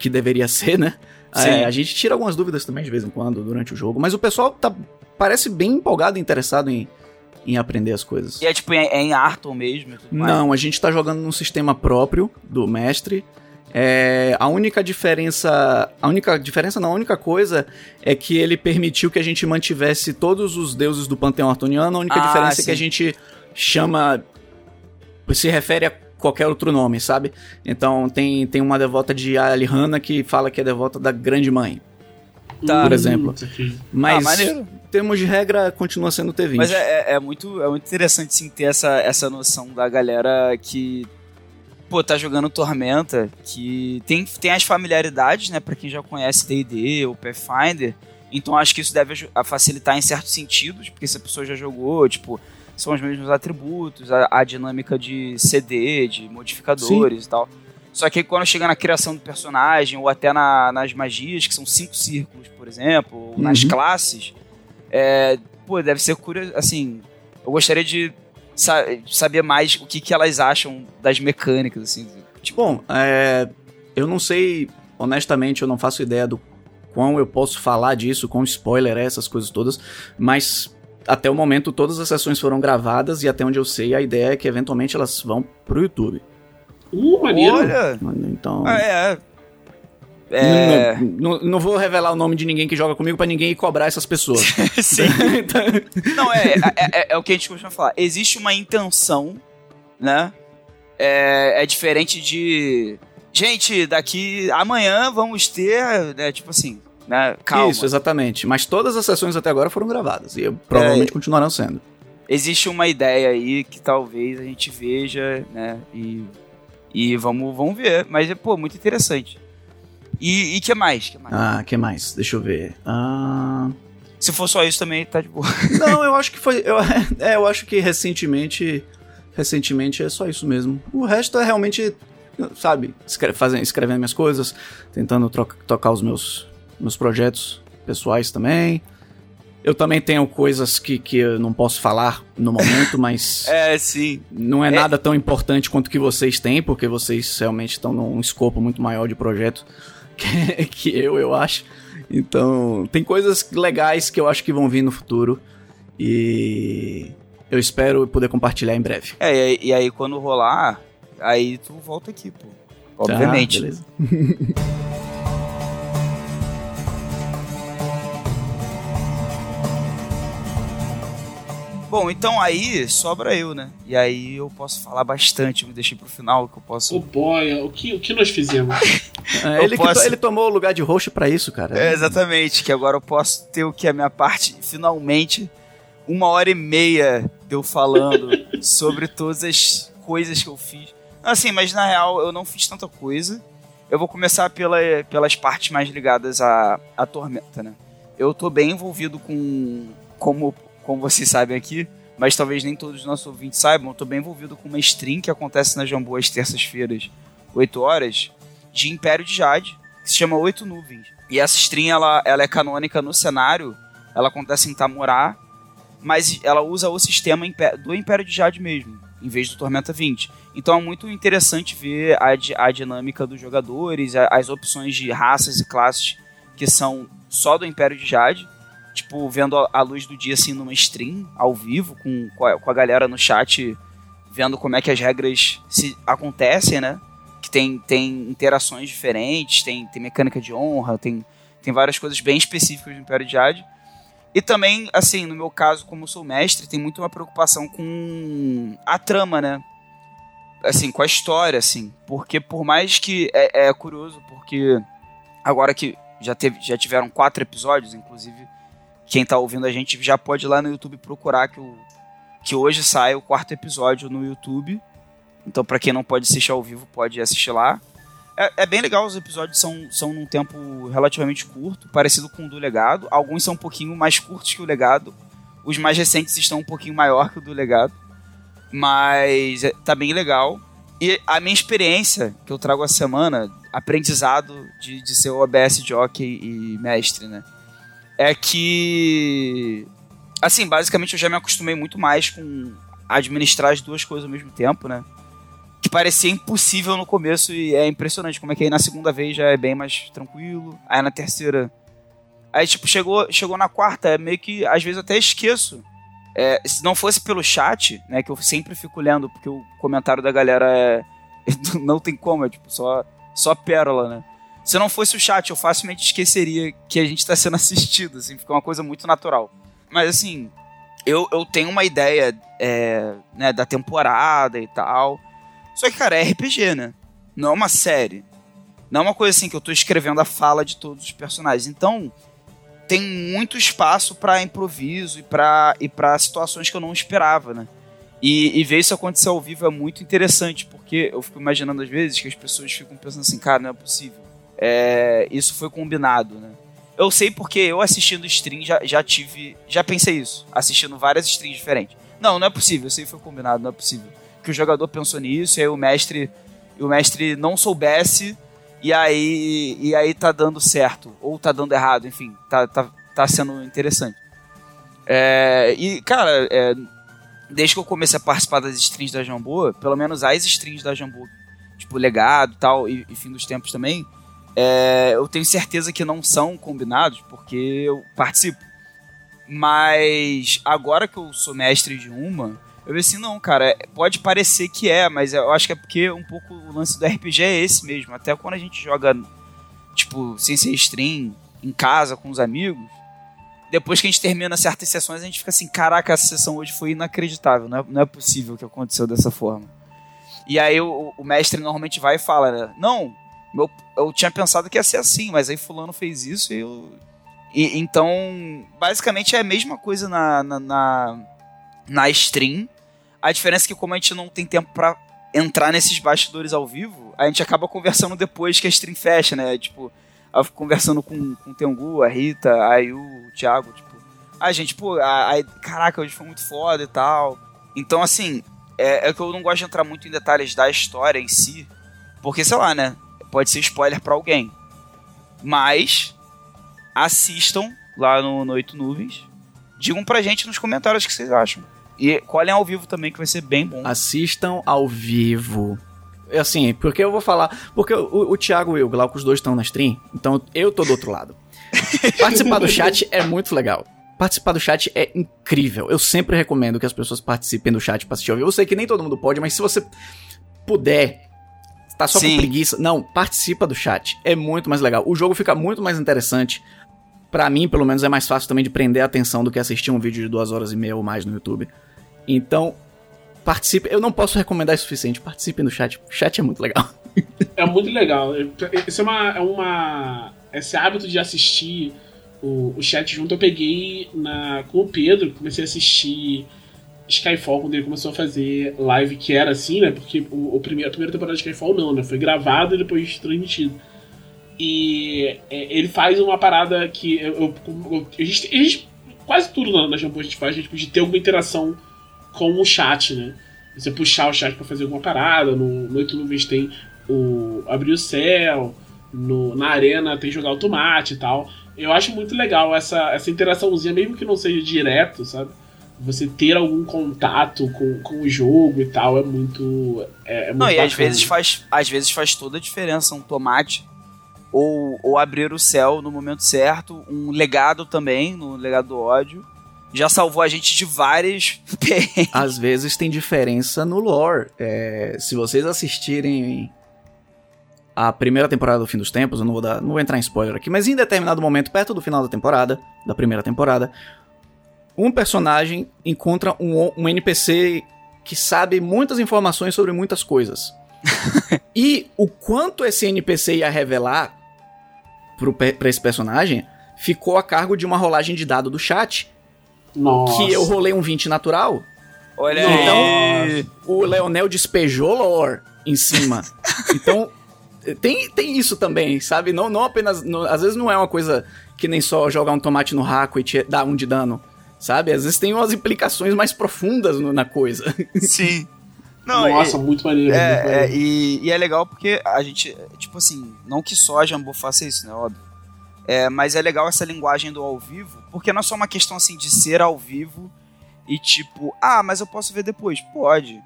Speaker 1: que deveria ser, né? É, a gente tira algumas dúvidas também de vez em quando durante o jogo, mas o pessoal tá, parece bem empolgado e interessado em, em aprender as coisas.
Speaker 3: E é tipo, é, em Arton mesmo?
Speaker 1: Não, a gente tá jogando num sistema próprio do mestre. É, a única diferença. A única diferença, não, a única coisa é que ele permitiu que a gente mantivesse todos os deuses do panteão artoniano. A única ah, diferença sim. é que a gente chama. Se refere a qualquer outro nome, sabe? Então tem, tem uma devota de Alihanna que fala que é devota da Grande Mãe. Tá. Por exemplo. Mas. Ah, termos de regra, continua sendo T20.
Speaker 3: Mas é, é, é, muito, é muito interessante sim ter essa, essa noção da galera que pô, tá jogando Tormenta, que tem, tem as familiaridades, né, para quem já conhece D&D ou Pathfinder, então acho que isso deve facilitar em certos sentidos, porque se a pessoa já jogou, tipo, são os mesmos atributos, a, a dinâmica de CD, de modificadores Sim. e tal. Só que quando chega na criação do personagem, ou até na, nas magias, que são cinco círculos, por exemplo, ou uhum. nas classes, é, pô, deve ser curioso. Assim, eu gostaria de sa saber mais o que, que elas acham das mecânicas, assim.
Speaker 1: Tipo... Bom, é, eu não sei, honestamente, eu não faço ideia do quão eu posso falar disso, com spoiler é essas coisas todas, mas até o momento todas as sessões foram gravadas e até onde eu sei a ideia é que eventualmente elas vão pro YouTube.
Speaker 2: Uh, maneiro!
Speaker 3: Olha!
Speaker 1: Então...
Speaker 3: Ah, é, É...
Speaker 1: Não, não, não vou revelar o nome de ninguém que joga comigo pra ninguém ir cobrar essas pessoas.
Speaker 3: Sim. Não, é, é, é, é o que a gente costuma falar. Existe uma intenção, né? É, é diferente de. Gente, daqui amanhã vamos ter. Né, tipo assim, né? Calma.
Speaker 1: Isso, exatamente. Mas todas as sessões até agora foram gravadas e provavelmente
Speaker 3: É.
Speaker 1: continuarão sendo.
Speaker 3: Existe uma ideia aí que talvez a gente veja, né? E, e vamos, vamos ver. Mas é, pô, muito interessante. E, e que mais? Que mais?
Speaker 1: Ah, que mais? Deixa eu ver. Ah...
Speaker 3: Se for só isso também, tá de boa.
Speaker 1: Não, eu acho que foi. Eu, é, eu acho que recentemente. Recentemente é só isso mesmo. O resto é realmente, sabe, escre fazendo, escrevendo minhas coisas, tentando tocar os meus, meus projetos pessoais também. Eu também tenho coisas que, que eu não posso falar no momento, mas
Speaker 3: É, sim.
Speaker 1: não é, nada tão importante quanto que vocês têm, porque vocês realmente estão num escopo muito maior de projeto que, que eu, eu acho. Então, tem coisas legais que eu acho que vão vir no futuro e eu espero poder compartilhar em breve.
Speaker 3: É, e aí, quando rolar, aí tu volta aqui, pô. Obviamente.
Speaker 1: Tá, beleza.
Speaker 3: Bom, então aí sobra eu, né? E aí eu posso falar bastante, eu me deixei pro final, que eu posso.
Speaker 2: Ô boia, o que, o que nós fizemos?
Speaker 1: É, ele, que
Speaker 3: posso-
Speaker 1: to- ele tomou o lugar de roxo pra isso, cara.
Speaker 3: É, exatamente, que agora eu posso ter o que é a minha parte, finalmente, uma hora e meia de eu falando sobre todas as coisas que eu fiz. Assim, mas na real eu não fiz tanta coisa. Eu vou começar pela, pelas partes mais ligadas à, à Tormenta, né? Eu tô bem envolvido com, como, como vocês sabem aqui, mas talvez nem todos os nossos ouvintes saibam, eu tô bem envolvido com uma stream que acontece na Jambu às terças-feiras, 8 horas, de Império de Jade, que se chama Oito Nuvens. E essa stream, ela, ela é canônica no cenário, ela acontece em Tamurá, mas ela usa o sistema do Império de Jade mesmo, em vez do Tormenta 20. Então é muito interessante ver a, a dinâmica dos jogadores, a- as opções de raças e classes que são só do Império de Jade. Tipo, vendo a, luz do dia assim numa stream, ao vivo, com, com, a, com a galera no chat, vendo como é que as regras se acontecem, né? Que tem, tem interações diferentes, tem, tem mecânica de honra, tem, tem várias coisas bem específicas do Império de Jade. E também, assim, no meu caso, como sou mestre, tem muito uma preocupação com a trama, né? Assim, com a história, assim. Porque por mais que é, é curioso, porque agora que já, teve, já tiveram quatro episódios, inclusive, quem tá ouvindo a gente já pode ir lá no YouTube procurar que, o, que hoje sai o quarto episódio no YouTube. Então, pra quem não pode assistir ao vivo, pode assistir lá. É, é bem legal, os episódios são, são num tempo relativamente curto, parecido com o do legado. Alguns são um pouquinho mais curtos que o legado. Os mais recentes estão um pouquinho maior que o do legado. Mas é, tá bem legal. E a minha experiência que eu trago a semana, aprendizado de, de ser o OBS jockey e mestre, né? É que. Assim, basicamente eu já me acostumei muito mais com administrar as duas coisas ao mesmo tempo, né? Que parecia impossível no começo e é impressionante como é que aí na segunda vez já é bem mais tranquilo. Aí na terceira. Aí, tipo, chegou, chegou na quarta, é meio que às vezes eu até esqueço. É, se não fosse pelo chat, né, que eu sempre fico lendo, porque o comentário da galera é. Não tem como, é tipo, só, só pérola, né? Se não fosse o chat, eu facilmente esqueceria que a gente tá sendo assistido, assim, fica uma coisa muito natural. Mas assim, eu, eu tenho uma ideia é, né, da temporada e tal. Só que, cara, é RPG, né? Não é uma série. Não é uma coisa assim que eu tô escrevendo a fala de todos os personagens. Então, tem muito espaço para improviso e para e situações que eu não esperava, né? E, e ver isso acontecer ao vivo é muito interessante, porque eu fico imaginando às vezes que as pessoas ficam pensando assim, cara, não é possível. É, isso foi combinado, né? Eu sei porque eu assistindo stream já, já tive. Já pensei isso, assistindo várias streams diferentes. Não, não é possível, isso aí foi combinado, não é possível. Que o jogador pensou nisso, e aí o mestre. O mestre não soubesse, e aí. E aí tá dando certo. Ou tá dando errado, enfim, tá, tá, tá sendo interessante. É, e, cara, é, desde que eu comecei a participar das streams da Jambu, pelo menos as streams da Jambu, tipo, legado tal, e, e fim dos tempos também, é, eu tenho certeza que não são combinados, porque eu participo. Mas agora que eu sou mestre de uma, eu vi assim, não, cara, é- pode parecer que é, mas eu acho que é porque um pouco o lance do RPG é esse mesmo. Até quando a gente joga, tipo, sem ser stream, em casa, com os amigos, depois que a gente termina certas sessões, a gente fica assim, caraca, essa sessão hoje foi inacreditável, não é, não é possível que aconteceu dessa forma. E aí o, o mestre normalmente vai e fala, né, não, meu, eu tinha pensado que ia ser assim, mas aí fulano fez isso e eu... E, então, basicamente é a mesma coisa na, na, na, na stream, a diferença é que como a gente não tem tempo para entrar nesses bastidores ao vivo, a gente acaba conversando depois que a stream fecha, né, tipo conversando com, com o Tengu, a Rita, aí o Thiago, tipo, a gente, pô, a, a, caraca, hoje foi muito foda e tal. Então, assim, é, é, que eu não gosto de entrar muito em detalhes da história em si, porque, sei lá, né, pode ser spoiler para alguém. Mas, assistam lá no, no Oito Nuvens, digam pra gente nos comentários o que vocês acham. E colhem ao vivo também, que vai ser bem bom.
Speaker 1: Assistam ao vivo. Assim, porque eu vou falar. Porque o, o Thiago e o Glauco, os dois estão na stream, então eu tô do outro lado. Participar do chat é muito legal. Participar do chat é incrível. Eu sempre recomendo que as pessoas participem do chat pra assistir ao vivo. Eu sei que nem todo mundo pode, mas se você puder, tá só Sim. com preguiça. Não, participa do chat. É muito mais legal. O jogo fica muito mais interessante. Para mim, pelo menos, é mais fácil também de prender a atenção do que assistir um vídeo de duas horas e meia ou mais no YouTube. Então, participe. Eu não posso recomendar o suficiente. Participem do chat. O chat é muito legal.
Speaker 2: É muito legal. Esse é uma. É uma esse hábito de assistir o, o chat junto eu peguei na, com o Pedro, comecei a assistir Skyfall quando ele começou a fazer live que era assim, né? Porque o, o primeiro, a primeira temporada de Skyfall não, né? Foi gravado e depois transmitido. E é, ele faz uma parada que eu, eu, eu a, gente, a, gente, quase tudo na, na Shampoo a gente faz, a gente pode ter alguma interação com o chat, né? Você puxar o chat para fazer alguma parada, no, no 8 nuvens tem o abrir o céu, no, na arena tem jogar o tomate e tal. Eu acho muito legal essa, essa interaçãozinha, mesmo que não seja direto, sabe? Você ter algum contato com, com o jogo e tal é muito. É, é muito
Speaker 3: não, e às vezes, faz, às vezes faz toda a diferença um tomate. Ou, ou abrir o céu no momento certo, um legado também, no legado do ódio já salvou a gente de várias
Speaker 1: Às vezes tem diferença no lore. É, se vocês assistirem a primeira temporada do Fim dos Tempos, eu não vou, dar, não vou entrar em spoiler aqui, mas em determinado momento, perto do final da temporada, da primeira temporada, um personagem encontra um, um NPC que sabe muitas informações sobre muitas coisas. e o quanto esse NPC ia revelar pro, pra esse personagem ficou a cargo de uma rolagem de dado do chat
Speaker 2: nossa.
Speaker 1: que eu rolei um 20 natural.
Speaker 3: Olha
Speaker 1: então, aí. o Leonel despejou lore em cima. então, tem, tem isso também, sabe? Não, não apenas. Não, às vezes não é uma coisa que nem só jogar um tomate no raco e te dar um de dano, sabe? Às vezes tem umas implicações mais profundas no, na coisa.
Speaker 3: Sim.
Speaker 2: Não, Nossa, é, muito maneiro.
Speaker 3: É,
Speaker 2: muito maneiro.
Speaker 3: É, e, e, é legal porque a gente, tipo assim, não que só a Jambô faça isso, né? Óbvio. É, mas é legal essa linguagem do ao vivo, porque não é só uma questão assim de ser ao vivo e tipo, ah, mas eu posso ver depois. Pode.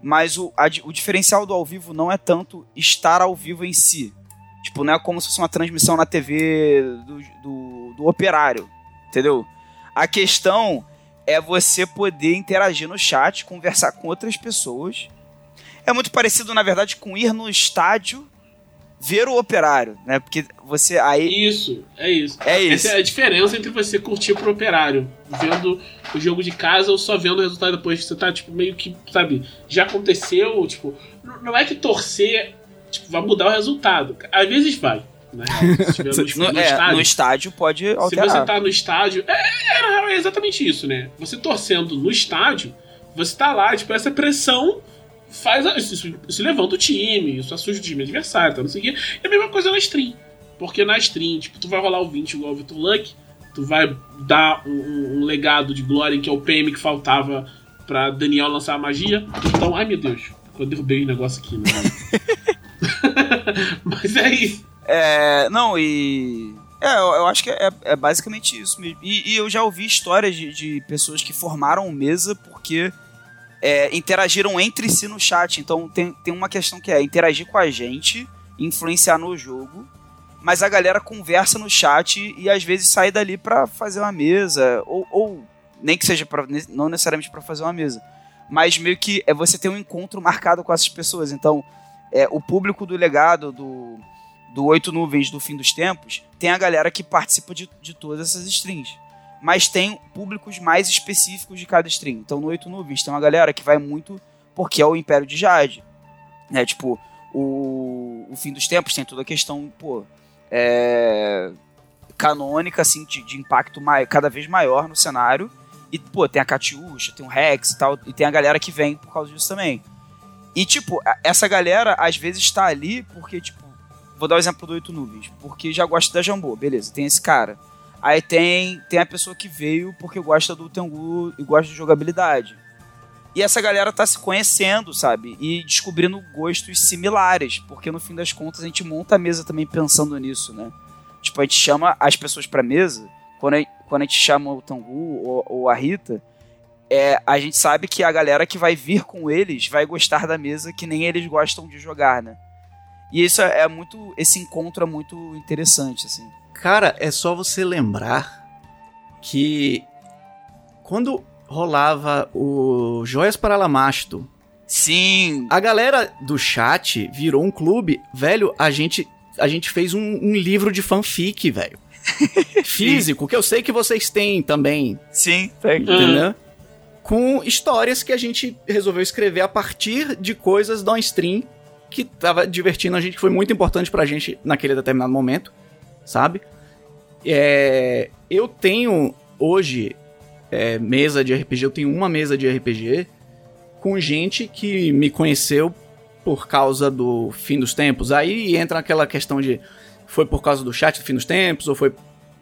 Speaker 3: Mas o, a, o diferencial do ao vivo não é tanto estar ao vivo em si. Tipo, não é como se fosse uma transmissão na TV do, do, do operário. Entendeu? A questão é você poder interagir no chat, conversar com outras pessoas. É muito parecido, na verdade, com ir no estádio ver o operário, né? Porque você aí.
Speaker 2: Isso, é isso.
Speaker 3: É isso.
Speaker 2: Essa é a diferença entre você curtir pro operário, vendo o jogo de casa ou só vendo o resultado depois. Você tá, tipo, meio que, sabe, já aconteceu, tipo. Não é que torcer tipo, vai mudar o resultado. Às vezes vai. Né?
Speaker 3: no, no, é, estádio, no, estádio, pode alterar.
Speaker 2: Se você tá no estádio. É, é, é exatamente isso, né? Você torcendo no estádio, você tá lá, tipo, essa pressão faz isso, isso, levanta o time, isso assusta o time adversário, tá, não sei o quê. E a mesma coisa na stream. Porque na stream, tipo, tu vai rolar o 20 igual o Victor Luck, tu vai dar um, um, um legado de glória que é o PM que faltava pra Daniel lançar a magia. Então, ai meu Deus, eu derrubei o negócio aqui, né? Mas é isso.
Speaker 3: É. Não, e. É, eu, eu acho que é, é, basicamente isso mesmo. E, e eu já ouvi histórias de, de pessoas que formaram mesa porque é, interagiram entre si no chat. Então tem, tem uma questão que é interagir com a gente, influenciar no jogo, mas a galera conversa no chat e às vezes sai dali para fazer uma mesa, ou, ou, nem que seja pra, não necessariamente para fazer uma mesa, mas meio que é você ter um encontro marcado com essas pessoas. Então, é, o público do legado do, do Oito Nuvens do Fim dos Tempos, tem a galera que participa de, de todas essas streams. Mas tem públicos mais específicos de cada stream. Então no Oito Nuvens tem uma galera que vai muito porque é o Império de Jade. Né? Tipo, o, o Fim dos Tempos tem toda a questão, pô, é, canônica, assim, de, de impacto mai, cada vez maior no cenário. E, pô, tem a Catiuxa, tem o Rex e tal, e tem a galera que vem por causa disso também. E, tipo, essa galera às vezes está ali porque, tipo, vou dar o exemplo do Oito Nuvens, porque já gosta da Jambô, beleza, tem esse cara. Aí tem, tem a pessoa que veio porque gosta do Tengu e gosta de jogabilidade. E essa galera tá se conhecendo, sabe? E descobrindo gostos similares, porque no fim das contas a gente monta a mesa também pensando nisso, né? Tipo, a gente chama as pessoas pra mesa, quando a, quando a gente chama o Tangu ou, ou a Rita, é, a gente sabe que a galera que vai vir com eles vai gostar da mesa que nem eles gostam de jogar, né? E isso é, é muito. Esse encontro é muito interessante, assim.
Speaker 1: Cara, é só você lembrar que quando rolava o Joias para Lamasto.
Speaker 3: Sim!
Speaker 1: A galera do chat virou um clube. Velho, a gente, a gente fez um, um livro de fanfic, velho. Físico, que eu sei que vocês têm também.
Speaker 3: Sim, tem.
Speaker 1: Entendeu? Com histórias que a gente resolveu escrever a partir de coisas da stream que tava divertindo a gente, que foi muito importante pra gente naquele determinado momento, sabe? É, eu tenho hoje é, mesa de RPG, eu tenho uma mesa de RPG com gente que me conheceu por causa do fim dos tempos. Aí entra aquela questão de foi por causa do chat do fim dos tempos ou foi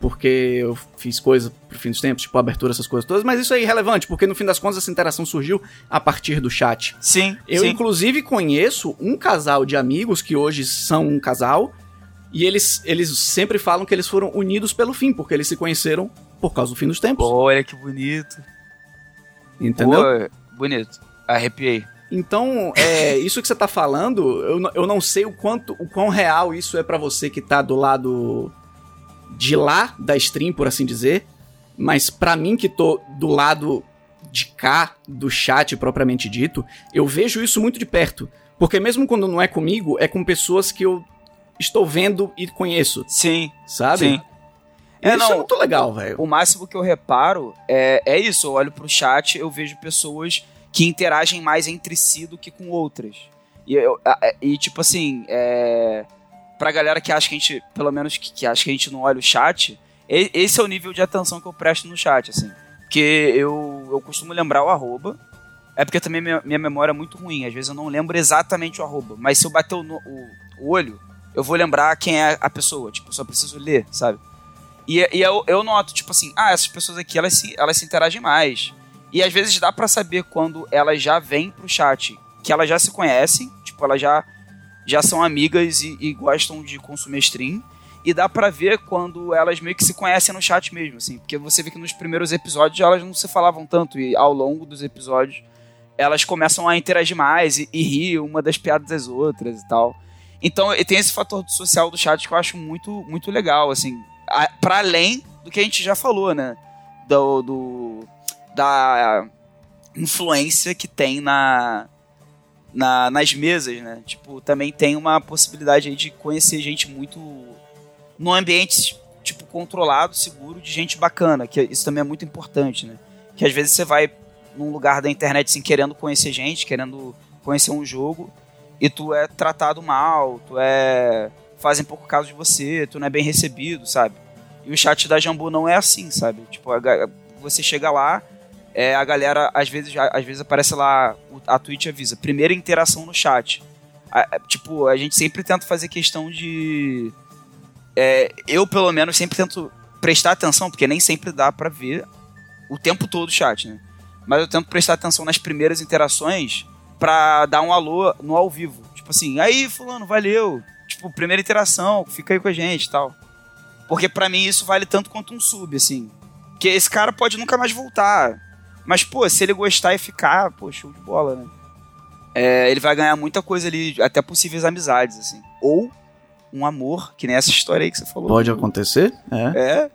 Speaker 1: porque eu fiz coisa pro fim dos tempos, tipo abertura, essas coisas todas, mas isso é irrelevante, porque no fim das contas essa interação surgiu a partir do chat.
Speaker 3: Sim.
Speaker 1: Eu,
Speaker 3: sim.
Speaker 1: inclusive, conheço um casal de amigos que hoje são um casal, e eles, eles sempre falam que eles foram unidos pelo fim, porque eles se conheceram por causa do fim dos tempos.
Speaker 3: Olha que bonito.
Speaker 1: Entendeu?
Speaker 3: Pô, bonito. Arrepiei.
Speaker 1: Então, é, isso que você tá falando, eu, eu não sei o quanto, o quão real isso é pra você que tá do lado de lá da stream, por assim dizer, mas pra mim que tô do lado de cá do chat propriamente dito, eu vejo isso muito de perto, porque mesmo quando não é comigo, é com pessoas que eu estou vendo e conheço,
Speaker 3: Sim,
Speaker 1: sabe?
Speaker 3: sim. É,
Speaker 1: isso é
Speaker 3: não,
Speaker 1: muito legal, velho.
Speaker 3: o máximo que eu reparo é, é isso. Eu olho pro chat, eu vejo pessoas que interagem mais entre si do que com outras. E, eu, e tipo assim, é, pra galera que acha que a gente, pelo menos que, que acha que a gente não olha o chat, esse é o nível de atenção que eu presto no chat, assim. Porque eu, eu costumo lembrar o arroba. É porque também minha, minha memória é muito ruim. Às vezes eu não lembro exatamente o arroba. Mas se eu bater o, o- o olho, eu vou lembrar quem é a pessoa. Tipo, eu só preciso ler, sabe? E, e eu, eu noto, tipo assim, ah, essas pessoas aqui, elas se, elas se interagem mais. E às vezes dá pra saber quando elas já vêm pro chat, que elas já se conhecem, tipo, elas já, já são amigas e, e gostam de consumir stream. E dá pra ver quando elas meio que se conhecem no chat mesmo, assim. Porque você vê que nos primeiros episódios elas não se falavam tanto. E ao longo dos episódios elas começam a interagir mais e, e rir uma das piadas das outras e tal. Então tem esse fator social do chat que eu acho muito, muito legal, assim. A- Pra além do que a gente já falou, né? Do, do- da influência que tem na, na, nas mesas, né? Tipo, também tem uma possibilidade aí de conhecer gente muito num ambiente tipo controlado, seguro, de gente bacana, que isso também é muito importante, né? Que às vezes você vai num lugar da internet assim querendo conhecer gente, querendo conhecer um jogo e tu é tratado mal, tu é fazem pouco caso de você, tu não é bem recebido, sabe? E o chat da Jambu não é assim, sabe? Tipo, você chega lá, é, a galera às vezes às vezes aparece lá a Twitch avisa, primeira interação no chat. A- a- tipo, a gente sempre tenta fazer questão de é, eu pelo menos sempre tento prestar atenção, porque nem sempre dá pra ver o tempo todo o chat, né? Mas eu tento prestar atenção nas primeiras interações pra dar um alô no ao vivo. Tipo assim, aí fulano, valeu. Tipo, primeira interação, fica aí com a gente e tal. Porque pra mim isso vale tanto quanto um sub, assim. Porque esse cara pode nunca mais voltar. Mas, pô, se ele gostar e ficar, pô, show de bola, né? É, ele vai ganhar muita coisa ali, até possíveis amizades, assim. Ou um amor, que nem essa história aí que você falou.
Speaker 1: Pode acontecer, é.
Speaker 3: É,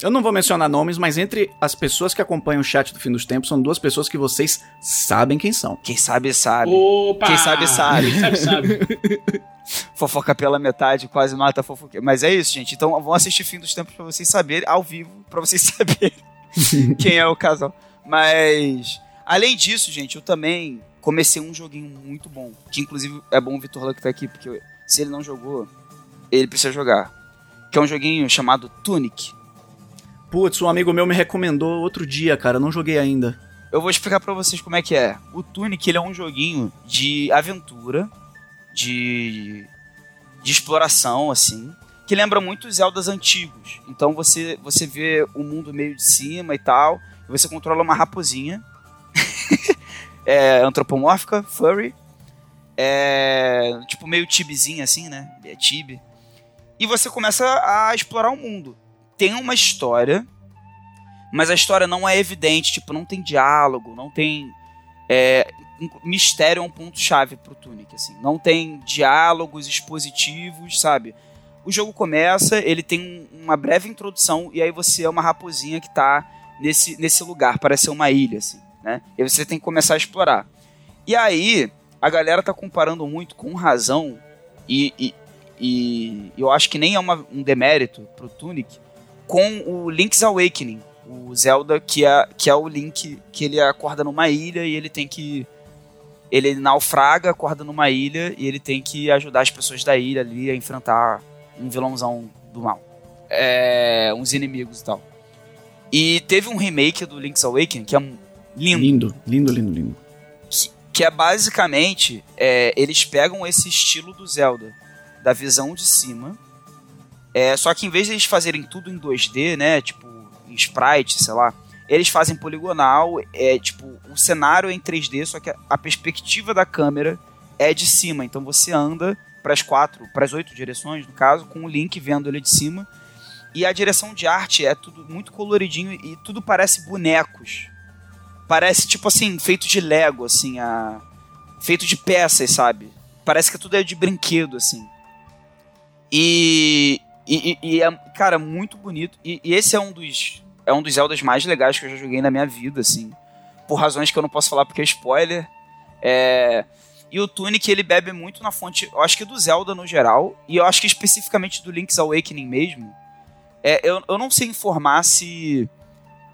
Speaker 1: Eu não vou mencionar nomes, mas entre as pessoas que acompanham o chat do fim dos tempos, são duas pessoas que vocês sabem quem são.
Speaker 3: quem sabe sabe.
Speaker 2: Opa!
Speaker 3: Quem sabe sabe.
Speaker 2: Quem sabe sabe.
Speaker 3: fofoca pela metade, quase mata a fofoca. Mas é isso, gente. Então vão assistir Fim dos Tempos pra vocês saberem, ao vivo, pra vocês saberem quem é o casal. Mas, além disso, gente, eu também comecei um joguinho muito bom. Que inclusive é bom o Vitor Luck tá aqui, porque se ele não jogou, ele precisa jogar. Que é um joguinho chamado Tunic.
Speaker 1: Putz, um amigo meu me recomendou outro dia, cara. Não joguei ainda.
Speaker 3: Eu vou explicar para vocês como é que é. O Tunic ele é um joguinho de aventura, de, de exploração, assim, que lembra muito os Zeldas antigos. Então você, você vê o mundo meio de cima e tal, você controla uma raposinha é, antropomórfica, furry, é, tipo meio tibizinha assim, né? É tibi. E você começa a explorar o mundo. Tem uma história, mas a história não é evidente, tipo, não tem diálogo, não tem é, mistério é um ponto chave pro Tunic, assim. Não tem diálogos expositivos, sabe? O jogo começa, ele tem uma breve introdução e aí você é uma raposinha que tá nesse, nesse lugar, parece ser uma ilha, assim né? E você tem que começar a explorar. E aí, a galera tá comparando muito com razão, e, e, e eu acho que nem é uma, um demérito pro Tunic, com o Link's Awakening, o Zelda, que é, que é o Link que ele acorda numa ilha e ele tem que. Ele naufraga, acorda numa ilha e ele tem que ajudar as pessoas da ilha ali a enfrentar um vilãozão do mal. É, uns inimigos e tal. E teve um remake do Link's Awakening que é
Speaker 1: Lindo. Lindo, lindo, lindo, lindo.
Speaker 3: Que, que é basicamente, é, eles pegam esse estilo do Zelda, da visão de cima, é, só que em vez de eles fazerem tudo em 2D, né, tipo, em sprite, sei lá, eles fazem poligonal, é tipo, o cenário é em 3D, só que a, a perspectiva da câmera é de cima, então você anda para as quatro, para as oito direções, no caso, com o Link vendo ele de cima. E a direção de arte é tudo muito coloridinho e tudo parece bonecos. Parece, tipo assim, feito de Lego, assim, a... feito de peças, sabe? Parece que tudo é de brinquedo, assim. E, e, e é, cara, muito bonito. E, e, esse é um dos é um dos Zeldas mais legais que eu já joguei na minha vida, assim. Por razões que eu não posso falar porque é spoiler. É... E o Tunic, ele bebe muito na fonte, eu acho que do Zelda no geral, e eu acho que especificamente do Link's Awakening mesmo. É, eu, eu não sei informar se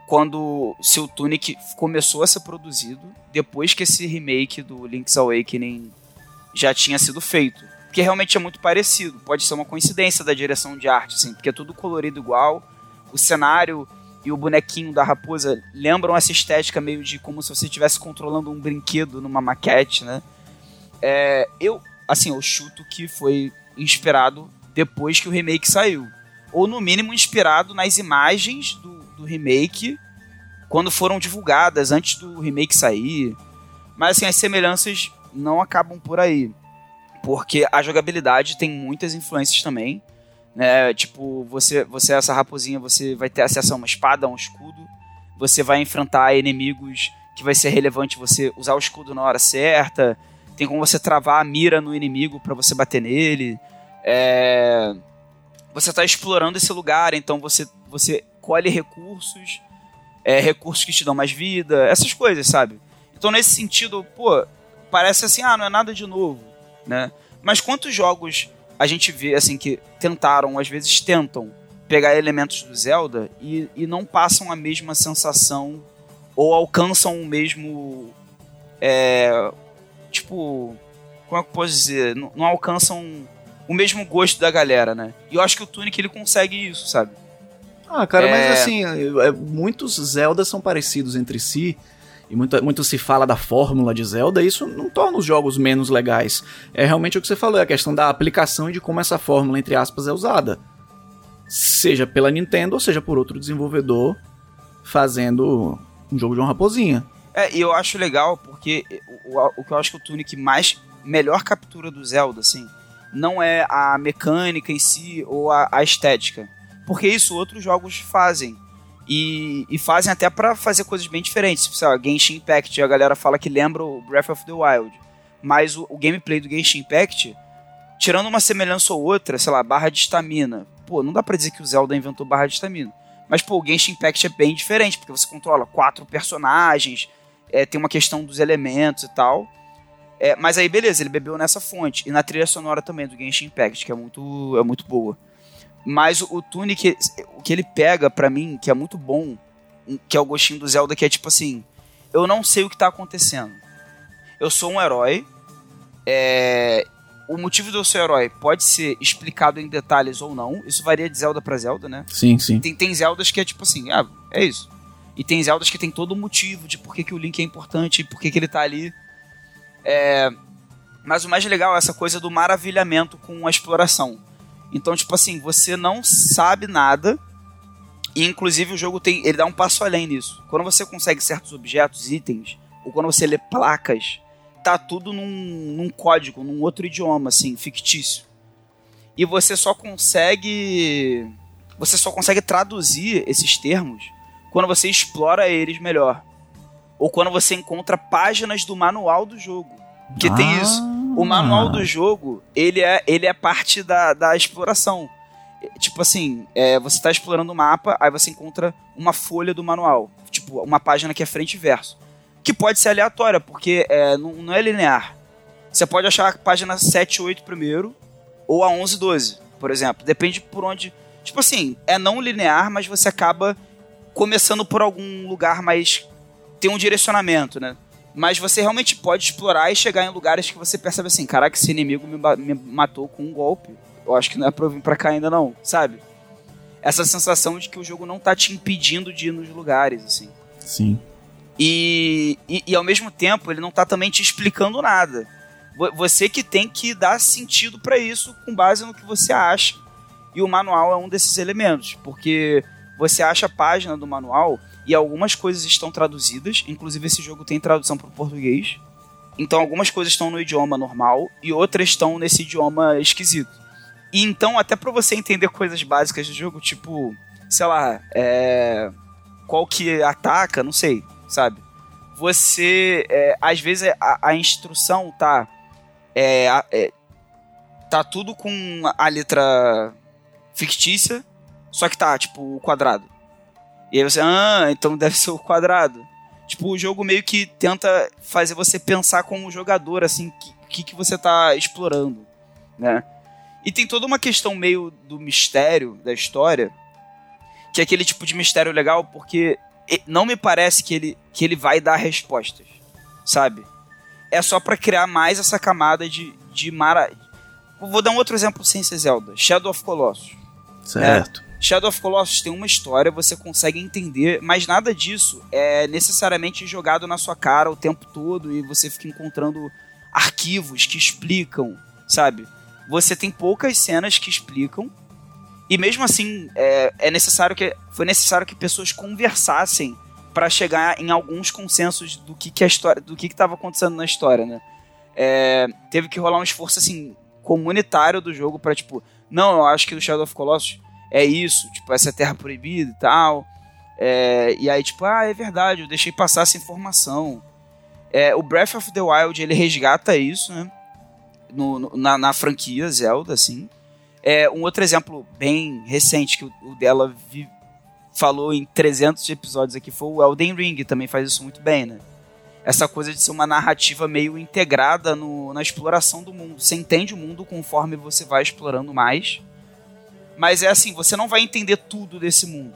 Speaker 3: quando seu Tunic começou a ser produzido depois que esse remake do Link's Awakening já tinha sido feito. Porque realmente é muito parecido. Pode ser uma coincidência da direção de arte, assim, porque é tudo colorido igual. O cenário e o bonequinho da raposa lembram essa estética meio de como se você estivesse controlando um brinquedo numa maquete, né? É, eu, assim, eu chuto que foi inspirado depois que o remake saiu. Ou no mínimo inspirado nas imagens do do remake quando foram divulgadas, antes do remake sair. Mas assim, as semelhanças não acabam por aí. Porque a jogabilidade tem muitas influências também. Né? Tipo, você, você essa raposinha, você vai ter acesso a uma espada, a um escudo. Você vai enfrentar inimigos que vai ser relevante você usar o escudo na hora certa. Tem como você travar a mira no inimigo para você bater nele. É... Você está explorando esse lugar, então você, você colhe recursos, é, recursos que te dão mais vida, essas coisas, sabe? Então, nesse sentido, pô, parece assim, ah, não é nada de novo, né? Mas quantos jogos a gente vê, assim, que tentaram, às vezes tentam, pegar elementos do Zelda e, e não passam a mesma sensação ou alcançam o mesmo. É, tipo. Como é que eu posso dizer? Não, não alcançam o mesmo gosto da galera, né? E eu acho que o Tunic ele consegue isso, sabe?
Speaker 1: Ah, cara, é... mas assim, é, muitos Zeldas são parecidos entre si. E muito, muito se fala da fórmula de Zelda, e isso não torna os jogos menos legais. É realmente o que você falou, é a questão da aplicação e de como essa fórmula, entre aspas, é usada. Seja pela Nintendo ou seja por outro desenvolvedor fazendo um jogo de uma raposinha.
Speaker 3: É, e eu acho legal porque o, o, o que eu acho que o Tunic mais melhor captura do Zelda, assim, não é a mecânica em si ou a, a estética porque isso outros jogos fazem. E, e fazem até para fazer coisas bem diferentes. Tipo, sei lá, Genshin Impact, a galera fala que lembra o Breath of the Wild. Mas o, o gameplay do Genshin Impact, tirando uma semelhança ou outra, sei lá, barra de estamina. Pô, não dá pra dizer que o Zelda inventou barra de estamina. Mas, pô, o Genshin Impact é bem diferente, porque você controla quatro personagens, é, tem uma questão dos elementos e tal. É, mas aí, beleza, ele bebeu nessa fonte. E na trilha sonora também, do Genshin Impact, que é muito, é muito boa. Mas o, o Tunic, o que ele pega para mim, que é muito bom, que é o gostinho do Zelda, que é tipo assim: eu não sei o que tá acontecendo. Eu sou um herói. É, o motivo do seu herói pode ser explicado em detalhes ou não. Isso varia de Zelda para Zelda, né?
Speaker 1: Sim, sim.
Speaker 3: Tem, tem Zeldas que é tipo assim, ah, é isso. E tem Zeldas que tem todo o motivo de por que, que o Link é importante e por que, que ele tá ali. É... Mas o mais legal é essa coisa do maravilhamento com a exploração. Então, tipo assim, você não sabe nada. E inclusive o jogo tem. Ele dá um passo além nisso. Quando você consegue certos objetos, itens, ou quando você lê placas, tá tudo num, num código, num outro idioma, assim, fictício. E você só consegue. Você só consegue traduzir esses termos quando você explora eles melhor. Ou quando você encontra páginas do manual do jogo. Que ah. tem isso. O manual do jogo, ele é, ele é parte da, da exploração. Tipo assim, é, você está explorando o mapa, aí você encontra uma folha do manual. Tipo, uma página que é frente e verso. Que pode ser aleatória, porque é, não, não é linear. Você pode achar a página 7 8 primeiro, ou a 11 12, por exemplo. Depende por onde... Tipo assim, é não linear, mas você acaba começando por algum lugar mais. Tem um direcionamento, né? Mas você realmente pode explorar e chegar em lugares que você percebe assim: caraca, esse inimigo me, me matou com um golpe. Eu acho que não é pra eu vir pra cá ainda, não, sabe? Essa sensação de que o jogo não tá te impedindo de ir nos lugares, assim.
Speaker 1: Sim.
Speaker 3: E, e, e, ao mesmo tempo ele não tá também te explicando nada. Você que tem que dar sentido para isso com base no que você acha. E o manual é um desses elementos, porque você acha a página do manual e algumas coisas estão traduzidas, inclusive esse jogo tem tradução para o português. Então algumas coisas estão no idioma normal e outras estão nesse idioma esquisito. E então até para você entender coisas básicas do jogo, tipo, sei lá, é... qual que ataca, não sei, sabe? Você, é, às vezes a, a instrução tá é, é, tá tudo com a letra fictícia só que tá, tipo, o quadrado. E aí você, ah, então deve ser o quadrado. Tipo, o jogo meio que tenta fazer você pensar como jogador, assim, o que, que você tá explorando, né? E tem toda uma questão meio do mistério da história, que é aquele tipo de mistério legal, porque não me parece que ele, que ele vai dar respostas, sabe? É só para criar mais essa camada de, de mara... Vou dar um outro exemplo sem ser Zelda. Shadow of Colossus.
Speaker 1: Certo.
Speaker 3: Shadow of Colossus tem uma história, você consegue entender, mas nada disso é necessariamente jogado na sua cara o tempo todo e você fica encontrando arquivos que explicam, sabe? Você tem poucas cenas que explicam e mesmo assim é, é necessário que foi necessário que pessoas conversassem para chegar em alguns consensos do que, que a história, do que estava acontecendo na história, né? É, teve que rolar um esforço assim comunitário do jogo para tipo, não, eu acho que o Shadow of Colossus é isso, tipo, essa é terra proibida e tal. É, e aí, tipo, ah, é verdade, eu deixei passar essa informação. É, o Breath of the Wild, ele resgata isso, né? No, no, na, na, franquia Zelda, assim. É, um outro exemplo bem recente que o, o dela vi, falou em 300 episódios aqui foi o Elden Ring, também faz isso muito bem, né? Essa coisa de ser uma narrativa meio integrada no, na exploração do mundo. Você entende o mundo conforme você vai explorando mais mas é assim, você não vai entender tudo desse mundo.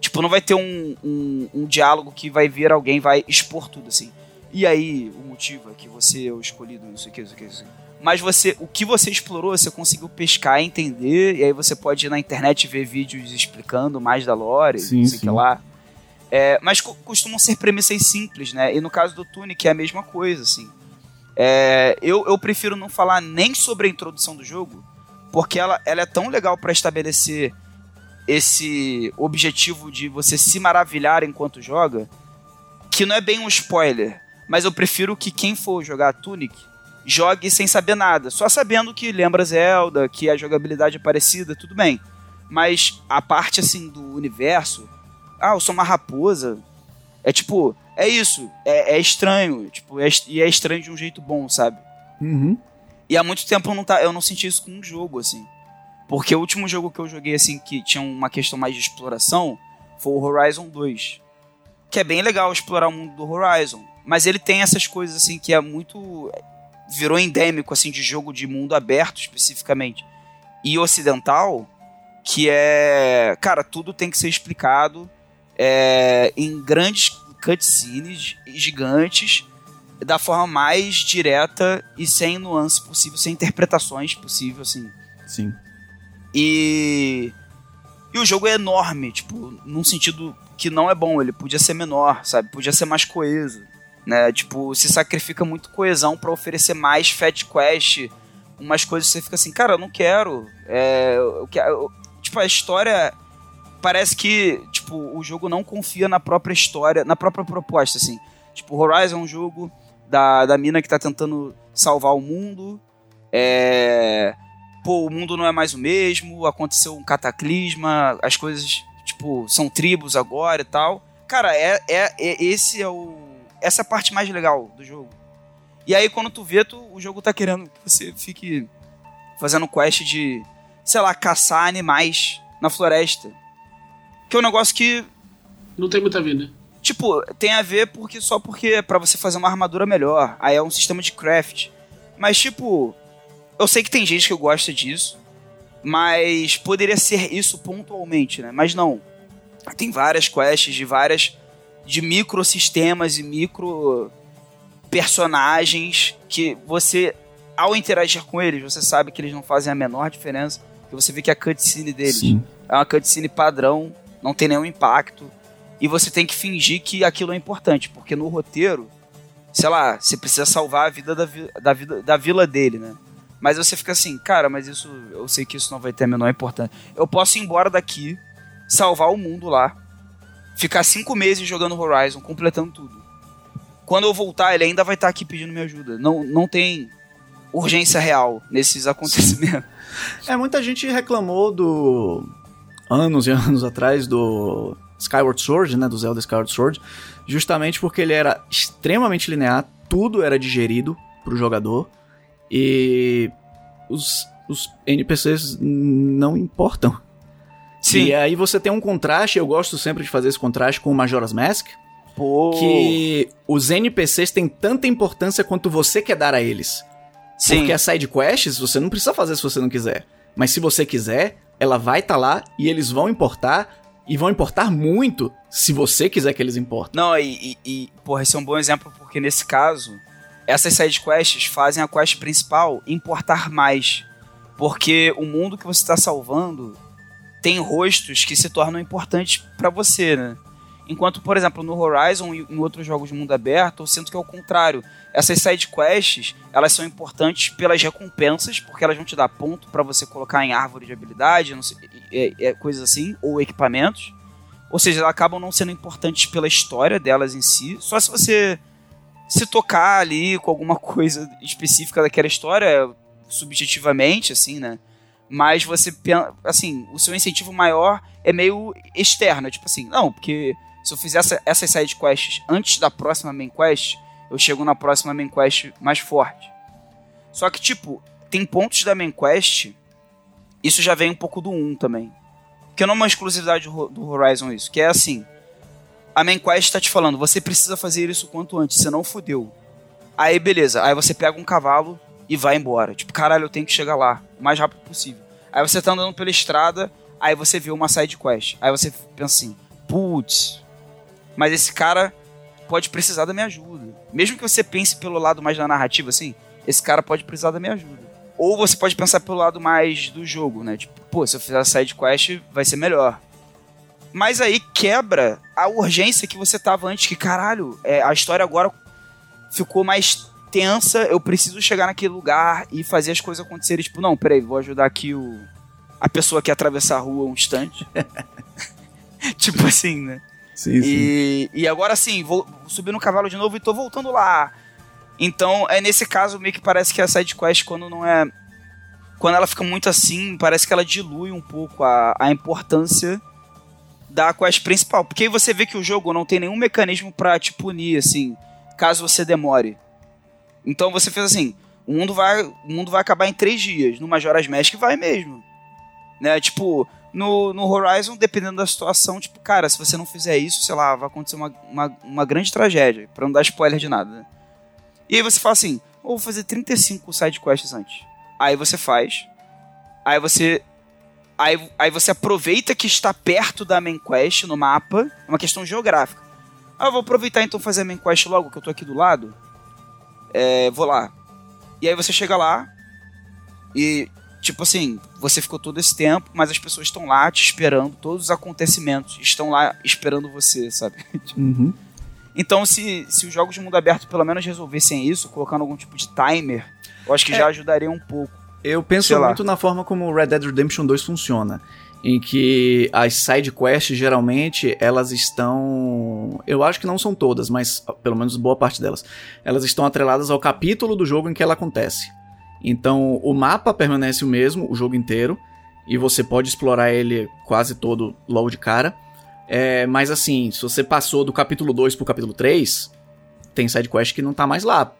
Speaker 3: Tipo, não vai ter um, um, um diálogo que vai vir alguém vai expor tudo, assim. E aí, o motivo é que você é o escolhido, não sei o que, não sei o que, não sei o que. Mas você, o que você explorou, você conseguiu pescar, entender, e aí você pode ir na internet ver vídeos explicando mais da lore, sim, não sei o que lá. É, mas costumam ser premissas simples, né? E no caso do Tunic é a mesma coisa, assim. É, eu, eu prefiro não falar nem sobre a introdução do jogo, porque ela, ela é tão legal para estabelecer esse objetivo de você se maravilhar enquanto joga, que não é bem um spoiler, mas eu prefiro que quem for jogar Tunic jogue sem saber nada, só sabendo que lembra Zelda, que a jogabilidade é parecida, tudo bem. Mas a parte assim do universo, ah, eu sou uma raposa, é tipo, é isso, é, é estranho, tipo, é, e é estranho de um jeito bom, sabe?
Speaker 1: Uhum.
Speaker 3: E há muito tempo eu não, tá, eu não senti isso com um jogo, assim. Porque o último jogo que eu joguei, assim, que tinha uma questão mais de exploração, foi o Horizon 2. Que é bem legal explorar o mundo do Horizon. Mas ele tem essas coisas, assim, que é muito. virou endêmico, assim, de jogo de mundo aberto, especificamente, e ocidental, que é... Cara, tudo tem que ser explicado é, em grandes cutscenes gigantes, da forma mais direta e sem nuance possível, sem interpretações possível, assim.
Speaker 1: Sim.
Speaker 3: E. E o jogo é enorme, tipo, num sentido que não é bom. Ele podia ser menor, sabe? Podia ser mais coeso. Né? Tipo, se sacrifica muito coesão para oferecer mais Fat Quest, umas coisas que você fica assim, cara, eu não quero. É, eu quero eu, tipo, a história. Parece que, tipo, o jogo não confia na própria história, na própria proposta, assim. Tipo, Horizon é um jogo da, da mina que tá tentando salvar o mundo. É pô, o mundo não é mais o mesmo, aconteceu um cataclisma, as coisas, tipo, são tribos agora e tal. Cara, é, é, é esse é o essa é a parte mais legal do jogo. E aí quando tu vê, tu, o jogo tá querendo que você fique fazendo quest de, sei lá, caçar animais na floresta. Que é um negócio que
Speaker 2: não tem muita vida.
Speaker 3: Tipo, tem a ver porque só porque é para você fazer uma armadura melhor. Aí é um sistema de craft. Mas tipo, eu sei que tem gente que gosta disso, mas poderia ser isso pontualmente, né? Mas não. Tem várias quests de várias de microsistemas e micro personagens que você ao interagir com eles, você sabe que eles não fazem a menor diferença, que você vê que a cutscene deles Sim. é uma cutscene padrão, não tem nenhum impacto, e você tem que fingir que aquilo é importante, porque no roteiro, sei lá, você precisa salvar a vida da, da, vida, da vila dele, né? Mas você fica assim, cara, mas isso eu sei que isso não vai ter a menor importância. Eu posso ir embora daqui, salvar o mundo lá, ficar cinco meses jogando Horizon, completando tudo. Quando eu voltar, ele ainda vai estar tá aqui pedindo minha ajuda. Não, não tem urgência real nesses acontecimentos.
Speaker 1: É, muita gente reclamou do. anos e anos atrás do Skyward Sword, né? Do Zelda Skyward Sword, justamente porque ele era extremamente linear, tudo era digerido pro jogador. E os, os NPCs não importam. Sim. E aí você tem um contraste, eu gosto sempre de fazer esse contraste com o Majora's Mask. Pô. Que os NPCs têm tanta importância quanto você quer dar a eles. Sim. Porque as side quests você não precisa fazer se você não quiser. Mas se você quiser, ela vai estar tá lá e eles vão importar. E vão importar muito se você quiser que eles importem.
Speaker 3: Não, e, e, e porra, esse é um bom exemplo porque nesse caso, essas side quests fazem a quest principal importar mais. Porque o mundo que você está salvando tem rostos que se tornam importantes para você, né? Enquanto, por exemplo, no Horizon e em outros jogos de mundo aberto, eu sinto que é o contrário. Essas side quests, elas são importantes pelas recompensas, porque elas vão te dar ponto para você colocar em árvore de habilidade, sei, é, é, coisas assim, ou equipamentos. Ou seja, elas acabam não sendo importantes pela história delas em si, só se você se tocar ali com alguma coisa específica daquela história, subjetivamente, assim, né? Mas você, assim, o seu incentivo maior é meio externo, tipo assim, não, porque se eu fizesse essas side quests antes da próxima main quest, eu chego na próxima main quest mais forte. Só que, tipo, tem pontos da main quest, isso já vem um pouco do 1 também. Que não é uma exclusividade do Horizon isso, que é assim, a main quest tá te falando, você precisa fazer isso quanto antes, senão fodeu. Aí beleza, aí você pega um cavalo e vai embora. Tipo, caralho, eu tenho que chegar lá o mais rápido possível. Aí você tá andando pela estrada, aí você vê uma side quest. Aí você pensa assim, putz, mas esse cara pode precisar da minha ajuda. Mesmo que você pense pelo lado mais da narrativa, assim, esse cara pode precisar da minha ajuda. Ou você pode pensar pelo lado mais do jogo, né? Tipo, pô, se eu fizer a side quest, vai ser melhor. Mas aí quebra a urgência que você tava antes, que caralho, é, a história agora ficou mais tensa, eu preciso chegar naquele lugar e fazer as coisas acontecerem. Tipo, não, peraí, vou ajudar aqui o a pessoa que atravessar a rua um instante. tipo assim, né? Sim, e, sim. e agora sim, vou subir no cavalo de novo e tô voltando lá. Então, é nesse caso meio que parece que a side quest quando não é quando ela fica muito assim, parece que ela dilui um pouco a, a importância da quest principal. Porque aí você vê que o jogo não tem nenhum mecanismo para te punir, assim, caso você demore. Então você fez assim: o mundo vai, o mundo vai acabar em três dias. No Majora's Mask vai mesmo. Né? Tipo, no, no Horizon, dependendo da situação, tipo, cara, se você não fizer isso, sei lá, vai acontecer uma, uma, uma grande tragédia. Pra não dar spoiler de nada. Né? E aí você fala assim: ou vou fazer 35 side quests antes. Aí você faz. Aí você aí, aí você aproveita que está perto da main quest no mapa, é uma questão geográfica. Ah, vou aproveitar então fazer a main quest logo, que eu tô aqui do lado. É, vou lá. E aí você chega lá e tipo assim, você ficou todo esse tempo, mas as pessoas estão lá te esperando, todos os acontecimentos estão lá esperando você, sabe?
Speaker 1: Uhum.
Speaker 3: Então, se, se os jogos de mundo aberto pelo menos resolvessem isso, colocando algum tipo de timer, eu acho que
Speaker 1: É.
Speaker 3: já ajudaria um pouco.
Speaker 1: Eu penso
Speaker 3: Sei lá.
Speaker 1: muito na forma como o Red Dead Redemption 2 funciona. Em que as side quests, geralmente, elas estão. Eu acho que não são todas, mas pelo menos boa parte delas. Elas estão atreladas ao capítulo do jogo em que ela acontece. Então, o mapa permanece o mesmo, o jogo inteiro. E você pode explorar ele quase todo logo de cara. É, mas assim, se você passou do capítulo 2 pro capítulo 3, tem side quest que não tá mais lá.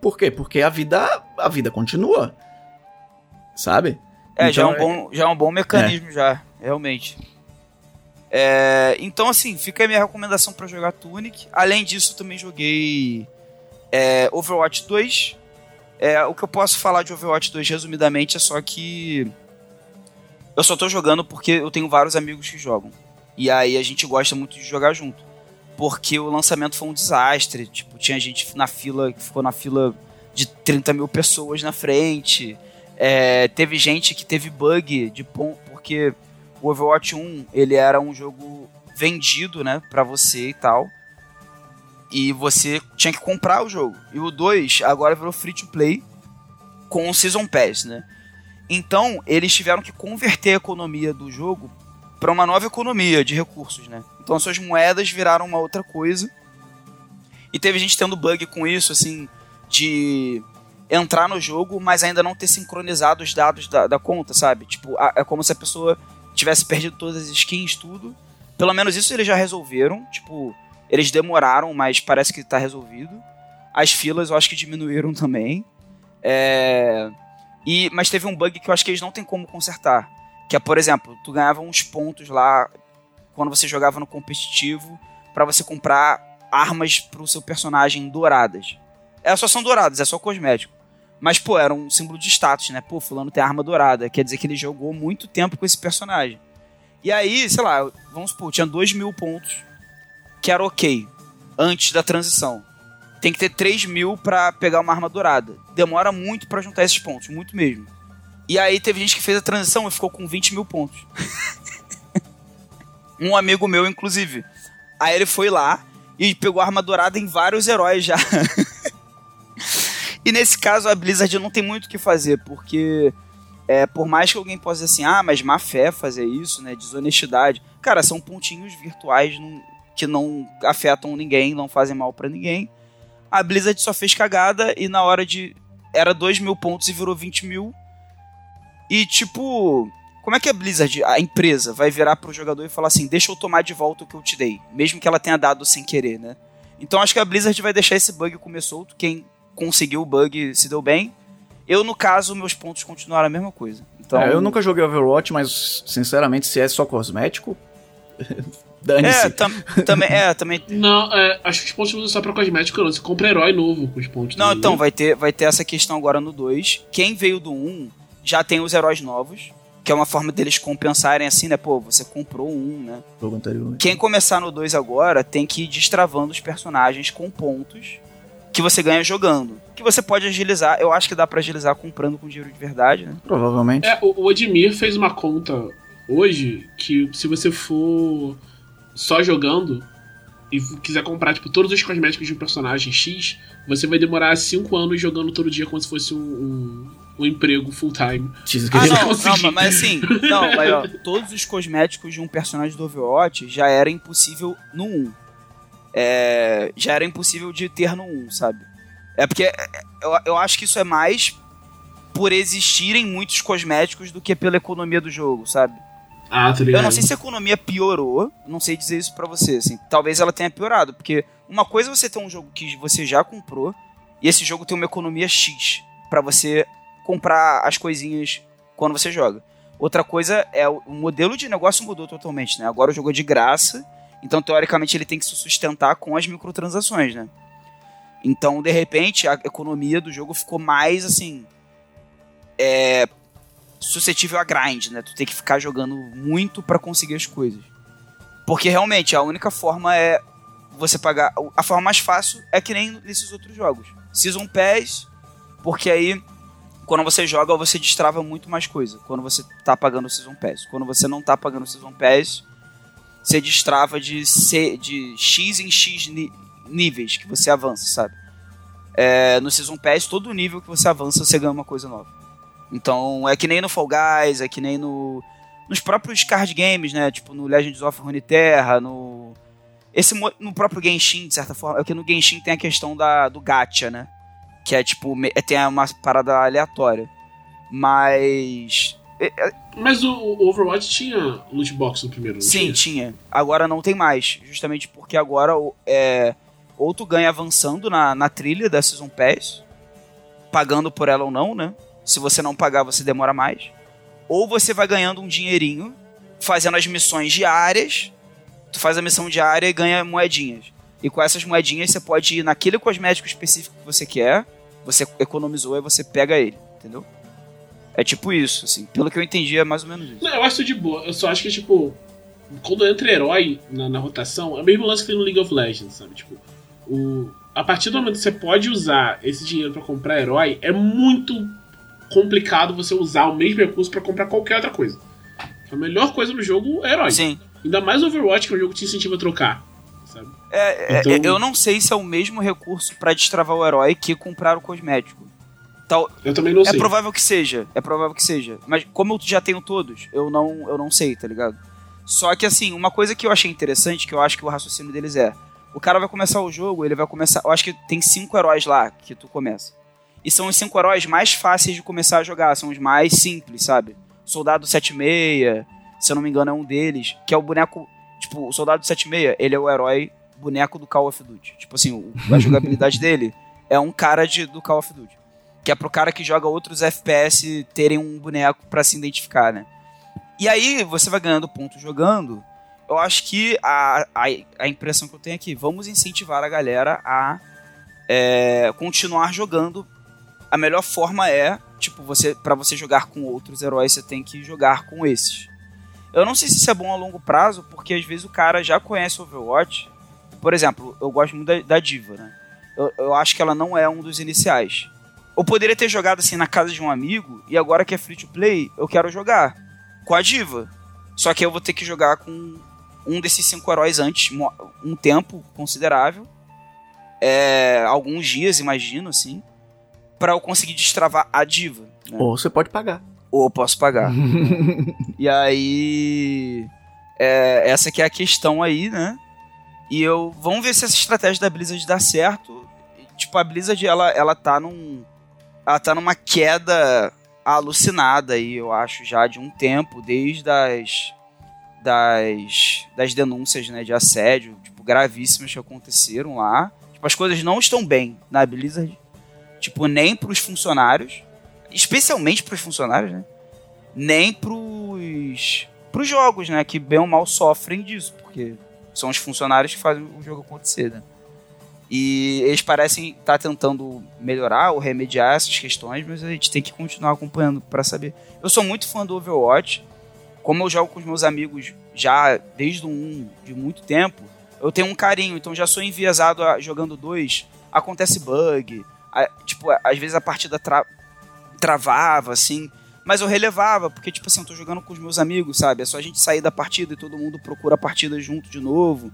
Speaker 1: Por quê? Porque a vida, a vida continua. Sabe?
Speaker 3: É, já, é um
Speaker 1: Então,
Speaker 3: bom, já é um bom mecanismo, já, realmente. É, então, assim, fica a minha recomendação pra jogar Tunic. Além disso, eu também joguei é, Overwatch 2. É, o que eu posso falar de Overwatch 2 resumidamente é só que eu só tô jogando porque eu tenho vários amigos que jogam. E aí a gente gosta muito de jogar junto. Porque o lançamento foi um desastre. Tipo, tinha gente na fila que ficou na fila de 30 mil pessoas na frente. É, teve gente que teve bug de ponto, porque o Overwatch 1 ele era um jogo vendido, né, para você e tal. E você tinha que comprar o jogo. E o 2 agora virou free to play com o Season Pass, né? Então, eles tiveram que converter a economia do jogo para uma nova economia de recursos, né? Então, suas moedas viraram uma outra coisa. E teve gente tendo bug com isso, assim, de entrar no jogo, mas ainda não ter sincronizado os dados da, da conta, sabe? Tipo, a- é como se a pessoa tivesse perdido todas as skins, tudo. Pelo menos isso eles já resolveram. Tipo, eles demoraram, mas parece que tá resolvido. As filas eu acho que diminuíram também. É... E, mas teve um bug que eu acho que eles não tem como consertar. Que é, por exemplo, tu ganhava uns pontos lá quando você jogava no competitivo pra você comprar armas pro seu personagem douradas. É, só são douradas, é só cosmético. Mas, pô, era um símbolo de status, né? Pô, fulano tem arma dourada. Quer dizer que ele jogou muito tempo com esse personagem. E aí, sei lá, vamos supor, tinha 2 mil pontos, que era ok, antes da transição. Tem que ter 3 mil pra pegar uma arma dourada. Demora muito pra juntar esses pontos, muito mesmo. E aí teve gente que fez a transição e ficou com 20 mil pontos. um amigo meu, inclusive. Aí ele foi lá e pegou a arma dourada em vários heróis já. e nesse caso a Blizzard não tem muito o que fazer, porque é, por mais que alguém possa dizer assim, ah, mas má fé fazer isso, né? Desonestidade. Cara, são pontinhos virtuais não- que não afetam ninguém, não fazem mal pra ninguém. A Blizzard só fez cagada e na hora de. Era 2 mil pontos e virou 20 mil. E tipo. Como é que a Blizzard, a empresa, vai virar pro jogador e falar assim: deixa eu tomar de volta o que eu te dei, mesmo que ela tenha dado sem querer, né? Então acho que a Blizzard vai deixar esse bug comer solto. Quem conseguiu o bug se deu bem. Eu, no caso, meus pontos continuaram a mesma coisa. Então,
Speaker 1: É, eu nunca joguei Overwatch, mas sinceramente, se é só cosmético. Dane-se.
Speaker 3: É, tam, também, é, também.
Speaker 2: Não, é, acho que os pontos não usam só pra cosmético, não. Você compra herói novo com os pontos.
Speaker 3: Não,
Speaker 2: também.
Speaker 3: então, vai ter, vai ter essa questão agora no 2. Quem veio do 1 já tem os heróis novos, que é uma forma deles compensarem assim, né? Pô, você comprou um, né?
Speaker 1: Jogo anterior.
Speaker 3: Quem começar no 2 agora tem que ir destravando os personagens com pontos que você ganha jogando. Que você pode agilizar. Eu acho que dá pra agilizar comprando com dinheiro de verdade, né?
Speaker 1: Provavelmente.
Speaker 2: É, o, o Admir fez uma conta hoje que se você for só jogando e quiser comprar tipo, todos os cosméticos de um personagem X, você vai demorar 5 anos jogando todo dia como se fosse um, um, um emprego full time.
Speaker 1: Diz que
Speaker 3: Ah, não, não, mas assim, não, mas ó, todos os cosméticos de um personagem do Overwatch já era impossível no 1. É, já era impossível de ter no 1, sabe? É porque é, eu, eu acho que isso é mais por existirem muitos cosméticos do que pela economia do jogo, sabe?
Speaker 2: Ah, tá
Speaker 3: Eu
Speaker 2: ligado?
Speaker 3: não sei se a economia piorou, não sei dizer isso pra você, assim. Talvez ela tenha piorado, porque uma coisa é você ter um jogo que você já comprou e esse jogo tem uma economia X pra você comprar as coisinhas quando você joga. Outra coisa é o modelo de negócio mudou totalmente, né? Agora o jogo é de graça, então teoricamente ele tem que se sustentar com as microtransações, né? Então, de repente, a economia do jogo ficou mais assim. É, suscetível a grind, né? Tu tem que ficar jogando muito para conseguir as coisas. Porque realmente a única forma é você pagar. A forma mais fácil é que nem nesses outros jogos. Season Pass, porque aí quando você joga você destrava muito mais coisa. Quando você tá pagando o Season Pass. Quando você não tá pagando o Season Pass, você destrava de, C, de X em X níveis que você avança, sabe? É, no Season Pass, todo nível que você avança, você ganha uma coisa nova. Então, é que nem no Fall Guys, é que nem no, nos próprios card games, né? Tipo, no Legends of Runeterra, no... Esse, no próprio Genshin, de certa forma, é que no Genshin tem a questão da, do gacha, né? Que é tipo, é, tem uma parada aleatória. Mas. É,
Speaker 2: é Mas o, o Overwatch tinha loot box no primeiro, não
Speaker 3: Sim, tinha? tinha. Agora não tem mais. Justamente porque agora é, ou tu ganha avançando na, na trilha da Season Pass, pagando por ela ou não, né? Se você não pagar, você demora mais. Ou você vai ganhando um dinheirinho, fazendo as missões diárias. Tu faz a missão diária e ganha moedinhas. E com essas moedinhas você pode ir naquele cosmético específico que você quer. Você economizou e você pega ele, entendeu? É tipo isso, assim. Pelo que eu entendi, é mais ou menos isso.
Speaker 2: Não, eu acho de boa. Eu só acho que, tipo, quando entra herói na, na rotação, é o mesmo lance que tem no League of Legends, sabe? Tipo, o, a partir do momento que você pode usar esse dinheiro para comprar herói, é muito complicado você usar o mesmo recurso para comprar qualquer outra coisa. A melhor coisa no jogo é herói.
Speaker 3: Sim.
Speaker 2: Ainda mais Overwatch, que é um jogo que te incentiva a trocar. Sabe?
Speaker 3: É, é então... Eu não sei se é o mesmo recurso para destravar o herói que comprar o cosmético.
Speaker 2: Tal... Eu também não
Speaker 3: é
Speaker 2: sei.
Speaker 3: É provável que seja. É provável que seja. Mas como eu já tenho todos, eu não, eu não sei, tá ligado? Só que assim, uma coisa que eu achei interessante, que eu acho que o raciocínio deles é. O cara vai começar o jogo, ele vai começar. Eu acho que tem cinco heróis lá que tu começa. E são os cinco heróis mais fáceis de começar a jogar, são os mais simples, sabe? Soldado 76, se eu não me engano, é um deles, que é o boneco. Tipo, o Soldado 76, ele é o herói boneco do Call of Duty. Tipo assim, a jogabilidade dele é um cara de, do Call of Duty. Que é pro cara que joga outros FPS terem um boneco para se identificar, né? E aí você vai ganhando pontos jogando. Eu acho que a, a, a impressão que eu tenho aqui, vamos incentivar a galera a é, continuar jogando a melhor forma é, tipo, você para você jogar com outros heróis, você tem que jogar com esses. Eu não sei se isso é bom a longo prazo, porque às vezes o cara já conhece Overwatch. Por exemplo, eu gosto muito da, da Diva, né? Eu, eu acho que ela não é um dos iniciais. Eu poderia ter jogado assim na casa de um amigo, e agora que é free to play, eu quero jogar com a Diva. Só que eu vou ter que jogar com um desses cinco heróis antes, um tempo considerável. É, alguns dias, imagino, assim para eu conseguir destravar a diva.
Speaker 1: Né? Ou você pode pagar.
Speaker 3: Ou eu posso pagar. e aí. É, essa que é a questão aí, né? E eu. Vamos ver se essa estratégia da Blizzard dá certo. Tipo, a Blizzard, ela, ela tá num. Ela tá numa queda alucinada aí, eu acho, já de um tempo, desde as. Das, das denúncias né, de assédio tipo, gravíssimas que aconteceram lá. Tipo, as coisas não estão bem na Blizzard. Tipo, nem pros funcionários, especialmente pros funcionários, né? Nem pros, pros jogos, né? Que bem ou mal sofrem disso, porque são os funcionários que fazem o jogo acontecer, né? E eles parecem estar tá tentando melhorar ou remediar essas questões, mas a gente tem que continuar acompanhando para saber. Eu sou muito fã do Overwatch. Como eu jogo com os meus amigos já desde o 1 de muito tempo, eu tenho um carinho, então já sou enviesado a, jogando dois. Acontece bug, a, tipo, às vezes a partida tra travava, assim. Mas eu relevava, porque, tipo assim, eu tô jogando com os meus amigos, sabe? É só a gente sair da partida e todo mundo procura a partida junto de novo.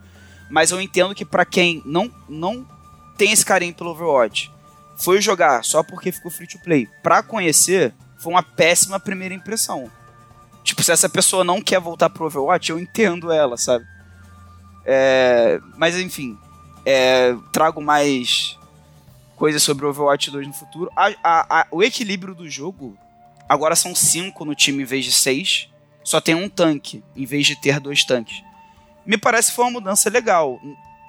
Speaker 3: Mas eu entendo que para quem não, não tem esse carinho pelo Overwatch, foi jogar só porque ficou free to play, pra conhecer, foi uma péssima primeira impressão. Tipo, se essa pessoa não quer voltar pro Overwatch, eu entendo ela, sabe? É, mas enfim, é, trago mais coisas sobre o Overwatch 2 no futuro. A, a, a, o equilíbrio do jogo, agora são cinco no time em vez de seis. Só tem um tanque, em vez de ter dois tanques. Me parece que foi uma mudança legal.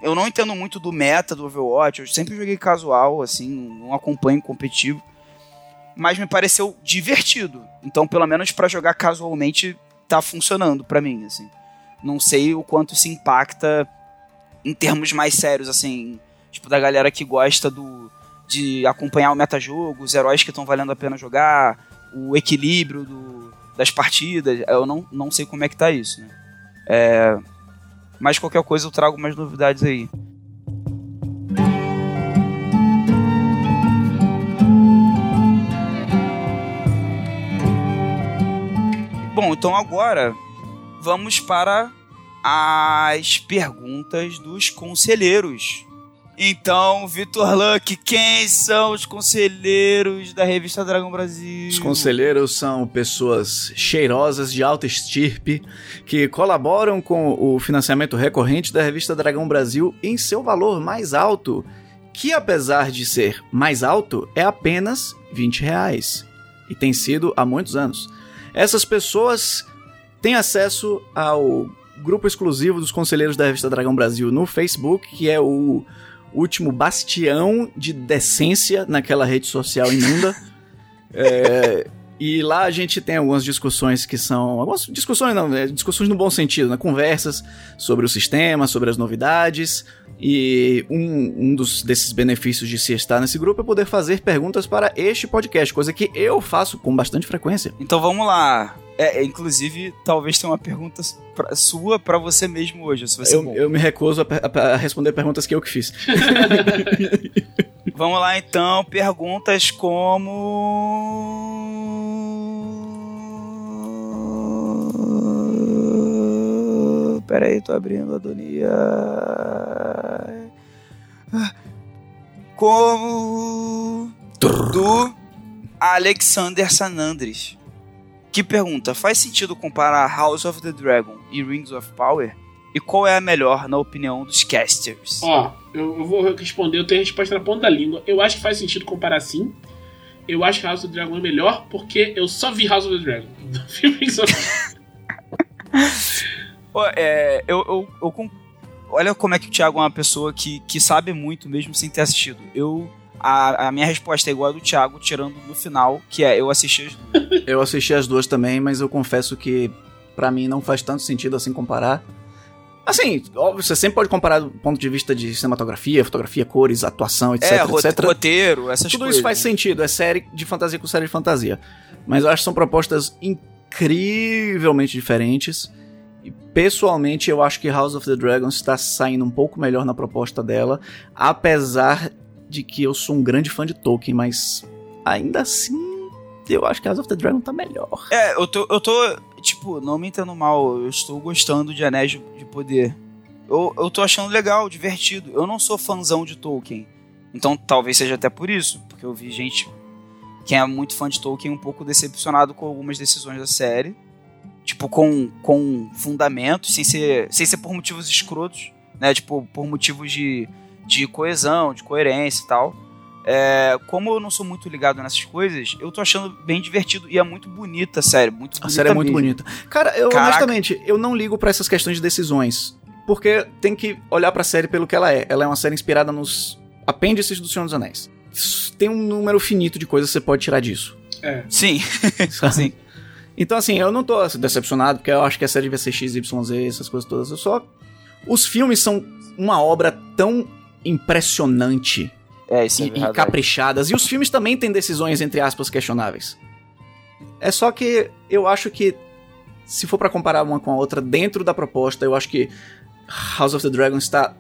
Speaker 3: Eu não entendo muito do meta do Overwatch, eu sempre joguei casual, assim, não acompanho competitivo. Mas me pareceu divertido. Então, pelo menos para jogar casualmente, tá funcionando para mim, assim. Não sei o quanto se impacta em termos mais sérios, assim, Tipo, da galera que gosta do de acompanhar o metajogo, os heróis que estão valendo a pena jogar, o equilíbrio do, das partidas. Eu não, não sei como é que tá isso, né? É, mas qualquer coisa eu trago mais novidades aí. Bom, então agora vamos para as perguntas dos conselheiros. Então, Vitor Luck, quem são os conselheiros da revista Dragão Brasil?
Speaker 1: Os conselheiros são pessoas cheirosas de alta estirpe que colaboram com o financiamento recorrente da revista Dragão Brasil em seu valor mais alto, que apesar de ser mais alto, é apenas 20 reais. E tem sido há muitos anos. Essas pessoas têm acesso ao grupo exclusivo dos conselheiros da revista Dragão Brasil no Facebook, que é o último bastião de decência naquela rede social imunda. é, e lá a gente tem algumas discussões que são. Algumas discussões, não, é, discussões no bom sentido, né? Conversas sobre o sistema, sobre as novidades. E um, um dos, desses benefícios de se estar nesse grupo é poder fazer perguntas para este podcast, coisa que eu faço com bastante frequência.
Speaker 3: Então vamos lá. É, inclusive, talvez tenha uma pergunta pra, sua para você mesmo hoje, se você
Speaker 1: eu, eu me recuso a, a, a, responder perguntas que eu que fiz.
Speaker 3: Vamos lá então, perguntas como Pera aí, tô abrindo a Donia. Como do Alexander Sanandres que pergunta: faz sentido comparar House of the Dragon e Rings of Power? E qual é a melhor, na opinião dos casters?
Speaker 2: Ó, eu, vou responder, eu tenho a resposta na ponta da língua. Eu acho que faz sentido comparar sim. Eu acho que House of the Dragon é melhor porque eu só vi House of the Dragon. Não vi Rings of
Speaker 3: é, eu, eu, eu, olha como é que o Thiago é uma pessoa que, que sabe muito mesmo sem ter assistido. Eu a, a minha resposta é igual a do Thiago, tirando no final, que é eu assisti as duas.
Speaker 1: eu assisti as duas também, mas eu confesso que para mim não faz tanto sentido assim comparar. Assim, óbvio, você sempre pode comparar do ponto de vista de cinematografia, fotografia, cores, atuação, etc,
Speaker 3: é,
Speaker 1: etc.
Speaker 3: roteiro, essas
Speaker 1: Tudo
Speaker 3: coisas.
Speaker 1: isso faz sentido, é série de fantasia com série de fantasia. Mas eu acho que são propostas incrivelmente diferentes. E pessoalmente eu acho que House of the Dragon está saindo um pouco melhor na proposta dela, apesar de que eu sou um grande fã de Tolkien, mas ainda assim eu acho que House of the Dragon tá melhor.
Speaker 3: É, eu tô, eu tô tipo, não me entendo mal, eu estou gostando de Anéis de Poder. Eu, eu tô achando legal, divertido. Eu não sou fãzão de Tolkien. Então talvez seja até por isso, porque eu vi gente que é muito fã de Tolkien um pouco decepcionado com algumas decisões da série. Tipo, com, com fundamentos, sem ser, sem ser por motivos escrotos, né? Tipo, por motivos de de coesão, de coerência e tal. É, como eu não sou muito ligado nessas coisas, eu tô achando bem divertido e é muito bonita a série. Muito
Speaker 1: a série é muito
Speaker 3: mesmo.
Speaker 1: bonita. Cara, eu
Speaker 3: Caraca.
Speaker 1: honestamente, eu não ligo para essas questões de decisões. Porque tem que olhar pra série pelo que ela é. Ela é uma série inspirada nos apêndices do Senhor dos Anéis. Tem um número finito de coisas que você pode tirar disso.
Speaker 2: É.
Speaker 3: Sim. Sim.
Speaker 1: Então, assim, eu não tô decepcionado, porque eu acho que a série devia ser XYZ, essas coisas todas. Eu só. Os filmes são uma obra tão impressionante
Speaker 3: é, isso
Speaker 1: e,
Speaker 3: é
Speaker 1: e caprichadas. E os filmes também têm decisões, entre aspas, questionáveis. É só que eu acho que, se for para comparar uma com a outra, dentro da proposta, eu acho que House of the Dragon está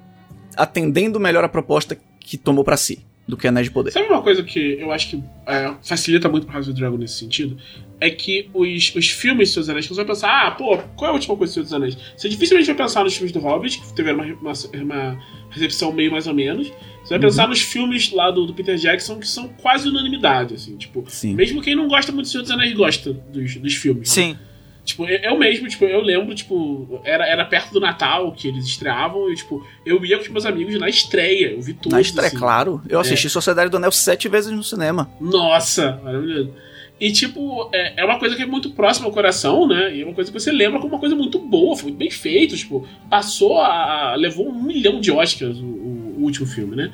Speaker 1: atendendo melhor a proposta que tomou para si do que Anéis de Poder.
Speaker 2: Sabe uma coisa que eu acho que é, facilita muito pro House of Dragon nesse sentido? É que os, os filmes dos Anéis, que você vai pensar, ah, pô, qual é a última coisa dos Anéis? Você dificilmente vai pensar nos filmes do Hobbit, que tiveram uma, uma, uma recepção meio mais ou menos. Você vai
Speaker 1: Uhum.
Speaker 2: pensar nos filmes lá do, do Peter Jackson, que são quase unanimidade, assim, tipo,
Speaker 1: Sim.
Speaker 2: mesmo quem não gosta muito do Senhor dos Anéis gosta dos, dos filmes.
Speaker 3: Sim.
Speaker 2: Tipo, eu, mesmo, tipo, eu lembro, tipo, era, era perto do Natal que eles estreavam, e, tipo, eu ia com os meus amigos na estreia, eu vi tudo.
Speaker 1: Na estreia,
Speaker 2: assim.
Speaker 1: claro. Eu assisti Sociedade do Anel sete vezes no cinema.
Speaker 2: Nossa, maravilhoso. E, tipo, é, é uma coisa que é muito próxima ao coração, né? E é uma coisa que você lembra como uma coisa muito boa, foi muito bem feito. Tipo, passou a. levou um milhão de Oscars o, o- o último filme, né?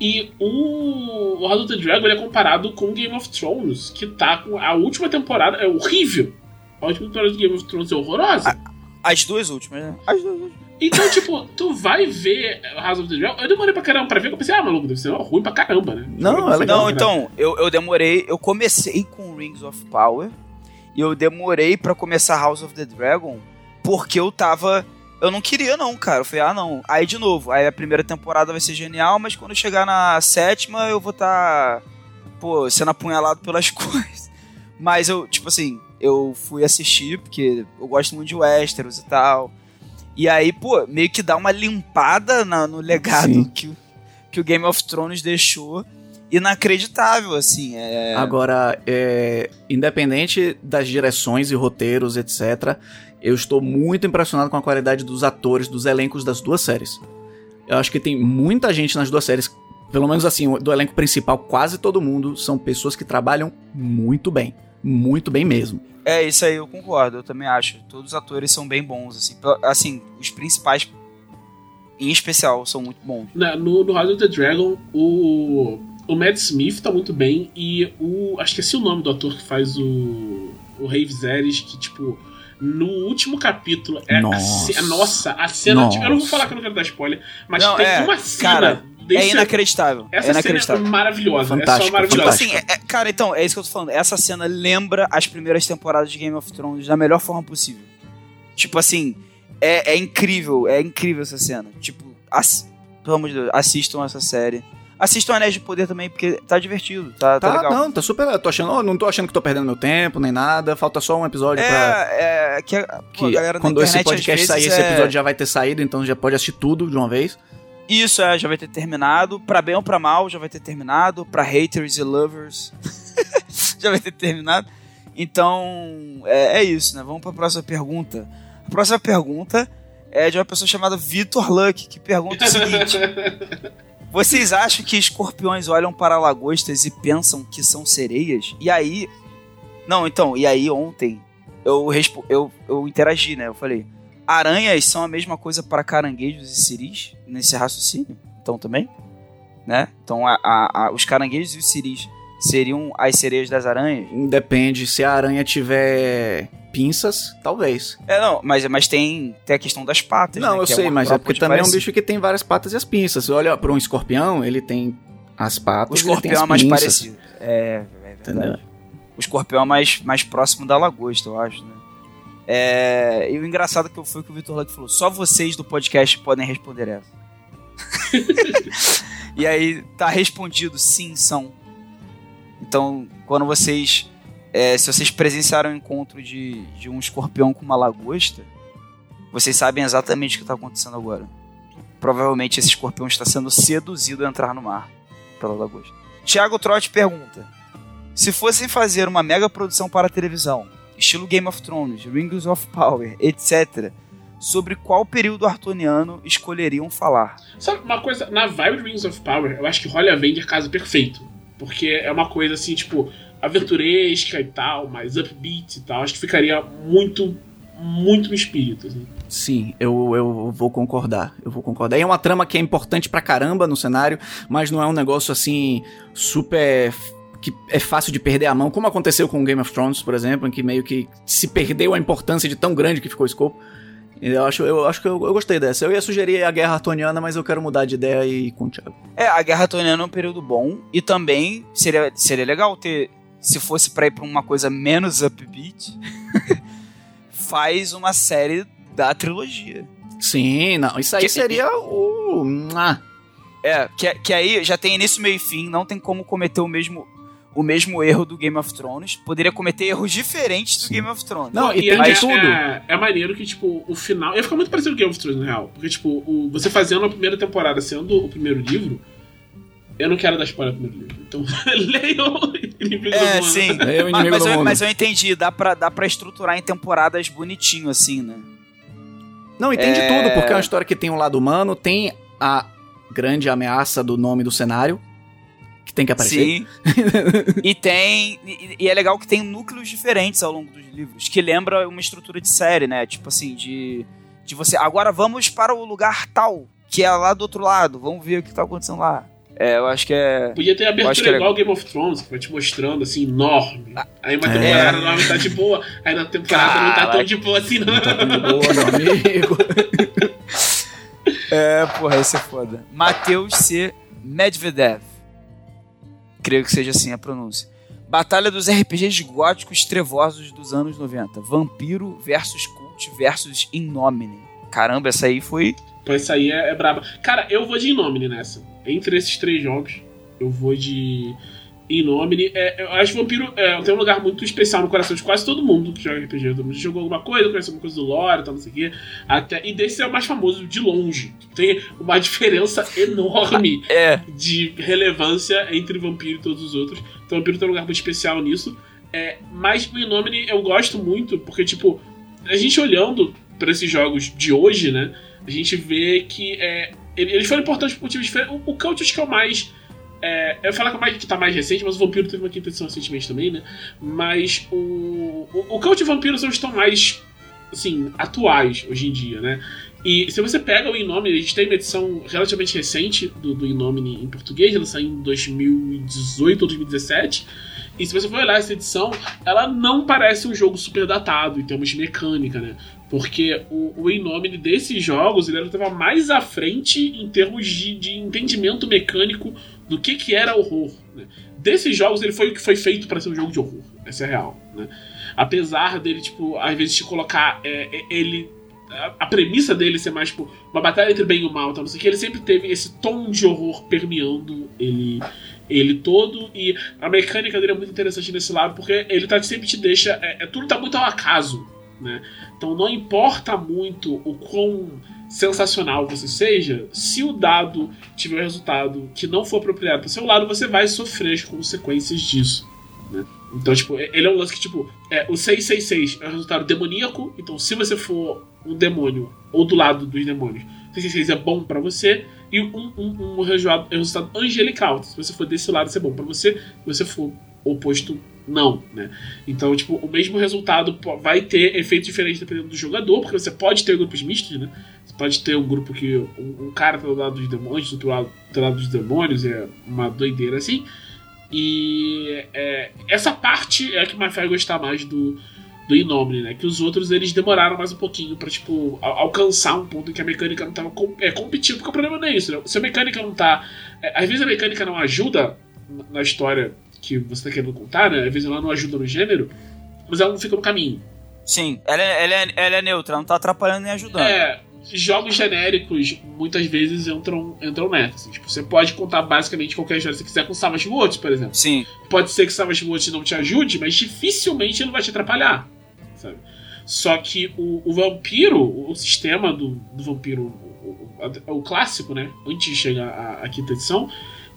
Speaker 2: E o, o House of the Dragon é comparado com Game of Thrones, que tá com. A última temporada é horrível. A última temporada de Game of Thrones é horrorosa.
Speaker 3: As duas últimas, né? As duas últimas.
Speaker 2: Então, tipo, tu vai ver House of the Dragon. Eu demorei pra caramba pra ver, eu pensei, ah, maluco, deve ser ruim pra caramba, né?
Speaker 1: Não, legal.
Speaker 3: Não, então, eu, eu demorei. Eu comecei com Rings of Power. E eu demorei pra começar House of the Dragon. Porque eu tava. Eu não queria, não, cara. Eu falei, ah, não. Aí de novo, aí a primeira temporada vai ser genial, mas quando eu chegar na sétima, eu vou estar. Tá, pô, sendo apunhalado pelas coisas. Mas eu, tipo assim, eu fui assistir, porque eu gosto muito de Westeros e tal. E aí, pô, meio que dá uma limpada na, no legado que, o- que o Game of Thrones deixou. Inacreditável, assim. É...
Speaker 1: Agora, é, independente das direções e roteiros, etc., eu estou muito impressionado com a qualidade dos atores, dos elencos das duas séries. Eu acho que tem muita gente nas duas séries, pelo menos assim, do elenco principal, quase todo mundo são pessoas que trabalham muito bem. Muito bem mesmo.
Speaker 3: É, isso aí eu concordo, eu também acho. Todos os atores são bem bons, assim. Assim, os principais, em especial, são muito bons.
Speaker 2: Na- no, no House of the Dragon, o, o Matt Smith tá muito bem e o. Acho que esse é o nome do ator que faz o. O Rei Viserys, que, tipo, no último capítulo. É
Speaker 1: Nossa.
Speaker 2: A, ce- nossa, a cena.
Speaker 1: Nossa.
Speaker 2: Tipo, eu não vou falar que eu não quero dar spoiler, mas
Speaker 3: Não,
Speaker 2: tem
Speaker 3: é,
Speaker 2: uma cena.
Speaker 3: cara,
Speaker 2: desse-
Speaker 3: é inacreditável.
Speaker 2: Essa
Speaker 3: é
Speaker 2: cena é
Speaker 3: inacreditável.
Speaker 2: maravilhosa. é só
Speaker 1: Fantástica,
Speaker 2: maravilhosa.
Speaker 3: Tipo assim, é- é- cara, então, é isso que eu tô falando. Essa cena lembra as primeiras temporadas de Game of Thrones da melhor forma possível. Tipo assim, é, é incrível, é incrível essa cena. Tipo, ass- pelo amor de Deus, assistam essa série. Assistam Anéis de Poder também, porque tá divertido, tá, tá
Speaker 1: Tá,
Speaker 3: legal.
Speaker 1: não, tá super. Tô achando, não tô achando que tô perdendo meu tempo, nem nada. Falta só um episódio pra.
Speaker 3: É, é que, a- pô, a
Speaker 1: Que
Speaker 3: galera
Speaker 1: quando esse
Speaker 3: internet, às
Speaker 1: podcast sair, esse
Speaker 3: é-
Speaker 1: episódio já vai ter saído, então já pode assistir tudo de uma vez.
Speaker 3: Isso, é, já vai ter terminado. Pra bem ou pra mal, já vai ter terminado. Pra haters e lovers, já vai ter terminado. Então, é, é isso, né? Vamos pra próxima pergunta. A próxima pergunta é de uma pessoa chamada Vitor Luck, que pergunta o seguinte: Vocês acham que escorpiões olham para lagostas e pensam que são sereias? E aí. Não, então, e aí ontem eu, eu, eu interagi, né? Eu falei: aranhas são a mesma coisa para caranguejos e ciris nesse raciocínio? Então também? Né? Então a- a- a- os caranguejos e os ciris seriam as sereias das aranhas?
Speaker 1: Depende, se a aranha tiver pinças, talvez.
Speaker 3: É, não, mas, mas tem, tem a questão das patas.
Speaker 1: Não,
Speaker 3: né,
Speaker 1: eu
Speaker 3: que
Speaker 1: sei,
Speaker 3: uma
Speaker 1: mas é porque também é um
Speaker 3: parecido.
Speaker 1: bicho que tem várias patas e as pinças. Você olha pra um escorpião, ele tem as
Speaker 3: O
Speaker 1: patas e tem
Speaker 3: escorpião
Speaker 1: as
Speaker 3: é mais
Speaker 1: pinças.
Speaker 3: parecido. É, é verdade.
Speaker 1: Entendeu?
Speaker 3: O escorpião é mais, mais próximo da lagosta, eu acho, né? É, e o engraçado que foi que o Vitor Luck falou: só vocês do podcast podem responder essa. e aí tá respondido: sim, são. Então, quando vocês. é, se vocês presenciaram o encontro de, de um escorpião com uma lagosta, vocês sabem exatamente o que está acontecendo agora. Provavelmente esse escorpião está sendo seduzido a entrar no mar pela lagosta. Tiago Trotti pergunta: Se fossem fazer uma mega produção para a televisão, estilo Game of Thrones, Rings of Power, etc., sobre qual período artoniano escolheriam falar?
Speaker 2: Sabe uma coisa? Na vibe do Rings of Power, eu acho que Holly Avenger casa perfeito. Porque é uma coisa assim, tipo, aventuresca e tal, mais upbeat e tal. Acho que ficaria muito, muito no espírito. Assim.
Speaker 1: Sim, eu, eu vou concordar. Eu vou concordar. E é uma trama que é importante pra caramba no cenário, mas não é um negócio assim super que é fácil de perder a mão, como aconteceu com Game of Thrones, por exemplo, em que meio que se perdeu a importância de tão grande que ficou o escopo. Eu acho, eu acho que eu, eu gostei dessa. Eu ia sugerir a Guerra Artoniana, mas eu quero mudar de ideia e ir com o Thiago.
Speaker 3: É, a Guerra Artoniana é um período bom e também seria, seria legal ter, se fosse pra ir pra uma coisa menos upbeat, faz uma série da trilogia.
Speaker 1: Sim, não, isso aí
Speaker 3: Que-
Speaker 1: seria o. Ah,
Speaker 3: É, que, que aí já tem início, meio e fim, não tem como cometer o mesmo, o mesmo erro do Game of Thrones. Poderia cometer erros diferentes do
Speaker 1: Sim.
Speaker 3: Game of Thrones.
Speaker 1: Não, e
Speaker 2: é,
Speaker 1: tem de
Speaker 2: é-
Speaker 1: tudo.
Speaker 2: É, é maneiro que, tipo, o final. Ia ficar muito parecido com Game of Thrones, na real. Porque, tipo, o- você fazendo a primeira temporada sendo o primeiro livro. Eu não quero dar spoiler do primeiro livro. Então, leiam Inimigo do
Speaker 3: É,
Speaker 2: Mundo.
Speaker 3: sim.
Speaker 1: O
Speaker 3: mas,
Speaker 1: inimigo
Speaker 3: mas
Speaker 1: do
Speaker 3: eu,
Speaker 1: mundo.
Speaker 3: mas eu entendi, dá pra, dá pra estruturar em temporadas bonitinho, assim, né?
Speaker 1: Não, e tem de
Speaker 3: É.
Speaker 1: tudo, porque é uma história que tem um lado humano, tem a grande ameaça do nome do cenário, tem que aparecer.
Speaker 3: Sim. e tem. E, e é legal que tem núcleos diferentes ao longo dos livros, que lembra uma estrutura de série, né? Tipo assim, de. De você. Agora vamos para o lugar tal, que é lá do outro lado. Vamos ver o que tá acontecendo lá. É, eu acho que é.
Speaker 2: Podia ter abertura
Speaker 3: é
Speaker 2: igual Game of Thrones, que vai te mostrando assim, enorme. Aí uma temporada
Speaker 1: É.
Speaker 2: enorme tá de boa, aí na temporada não tá tão
Speaker 3: Caraca.
Speaker 2: de boa assim, não.
Speaker 1: Tá tão de boa, meu amigo.
Speaker 3: É, porra, esse é foda. Matheus C. Medvedev. Creio que seja assim a pronúncia. Batalha dos RPGs góticos trevosos dos anos 90. Vampiro versus Cult versus Innomine. Caramba, essa aí foi.
Speaker 2: Pô, essa aí é, é braba. Cara, eu vou de Innomine nessa. Entre esses três jogos, eu vou de Innomine. É, eu acho que Vampiro é, tem um lugar muito especial no coração de quase todo mundo que joga RPG. Todo mundo jogou alguma coisa, conhece alguma coisa do lore, tal, não sei o quê. Até, e desse é o mais famoso de longe. Tem uma diferença enorme
Speaker 3: É.
Speaker 2: de relevância entre Vampiro e todos os outros. Então Vampiro tem um lugar muito especial nisso. É, mas o Innomine eu gosto muito, porque, tipo, a gente olhando para esses jogos de hoje, né? A gente vê que é, ele- eles foram importantes por motivos diferentes. O, o Cult acho que é o mais. É, eu ia falar que, é mais, que tá mais recente, mas o Vampiro teve uma quinta edição recentemente também, né? Mas o, o, o Cult e o Vampiro são os que estão mais, assim, atuais hoje em dia, né? E se você pega o Inomine, a gente tem uma edição relativamente recente do, do Inomine em português, ela saiu em 2018 ou 2017. E se você for olhar essa edição, ela não parece um jogo super datado em termos de mecânica, né? Porque o, o Inomine desses jogos ele estava mais à frente em termos de, de entendimento mecânico do que, que era horror. Né? Desses jogos, ele foi o que foi feito para ser um jogo de horror. Essa é real. Né? Apesar dele, tipo, às vezes te colocar é, é, ele. A, premissa dele ser mais, tipo, uma batalha entre bem e o mal, então, não sei que, ele sempre teve esse tom de horror permeando ele, ele todo. E a mecânica dele é muito interessante nesse lado, porque ele tá, sempre te deixa. É, é, tudo tá muito ao acaso. Né? Então não importa muito o quão sensacional você seja, se o dado tiver um resultado que não for apropriado para seu lado, você vai sofrer as consequências disso. Né? Então, tipo, ele é um lance que, tipo, é, o 666 é um resultado demoníaco, então se você for um demônio ou do lado dos demônios, 666 é bom para você, e um, um, um resultado, é um resultado angelical. Se você for desse lado, isso é bom para você, se você for oposto, não, né? Então, tipo, o mesmo resultado vai ter efeitos diferentes dependendo do jogador, porque você pode ter grupos mistos, né? Você pode ter um grupo que um, um cara tá do lado dos demônios, outro lado do lado dos demônios, é uma doideira assim. E é, essa parte é a que mais faz gostar mais do, do Inomine, né? Que os outros eles demoraram mais um pouquinho pra, tipo, al alcançar um ponto em que a mecânica não tava com, é, competindo. Porque o problema não é isso, né? Se a mecânica não tá. É, às vezes a mecânica não ajuda na história que você tá querendo contar, né? Às vezes ela não ajuda no gênero, mas ela não fica no caminho.
Speaker 3: Sim, ela é, ela é, ela é neutra, ela não tá atrapalhando nem ajudando.
Speaker 2: É, jogos genéricos muitas vezes entram, entram nessa. Assim. Tipo, você pode contar basicamente qualquer história que você quiser com Savage Worlds, por exemplo.
Speaker 3: Sim.
Speaker 2: Pode ser que Savage Worlds não te ajude, mas dificilmente ele vai te atrapalhar. Sabe? Só que o, o vampiro, o sistema do, do vampiro, o, o, o, clássico, né? Antes de chegar à, à quinta edição,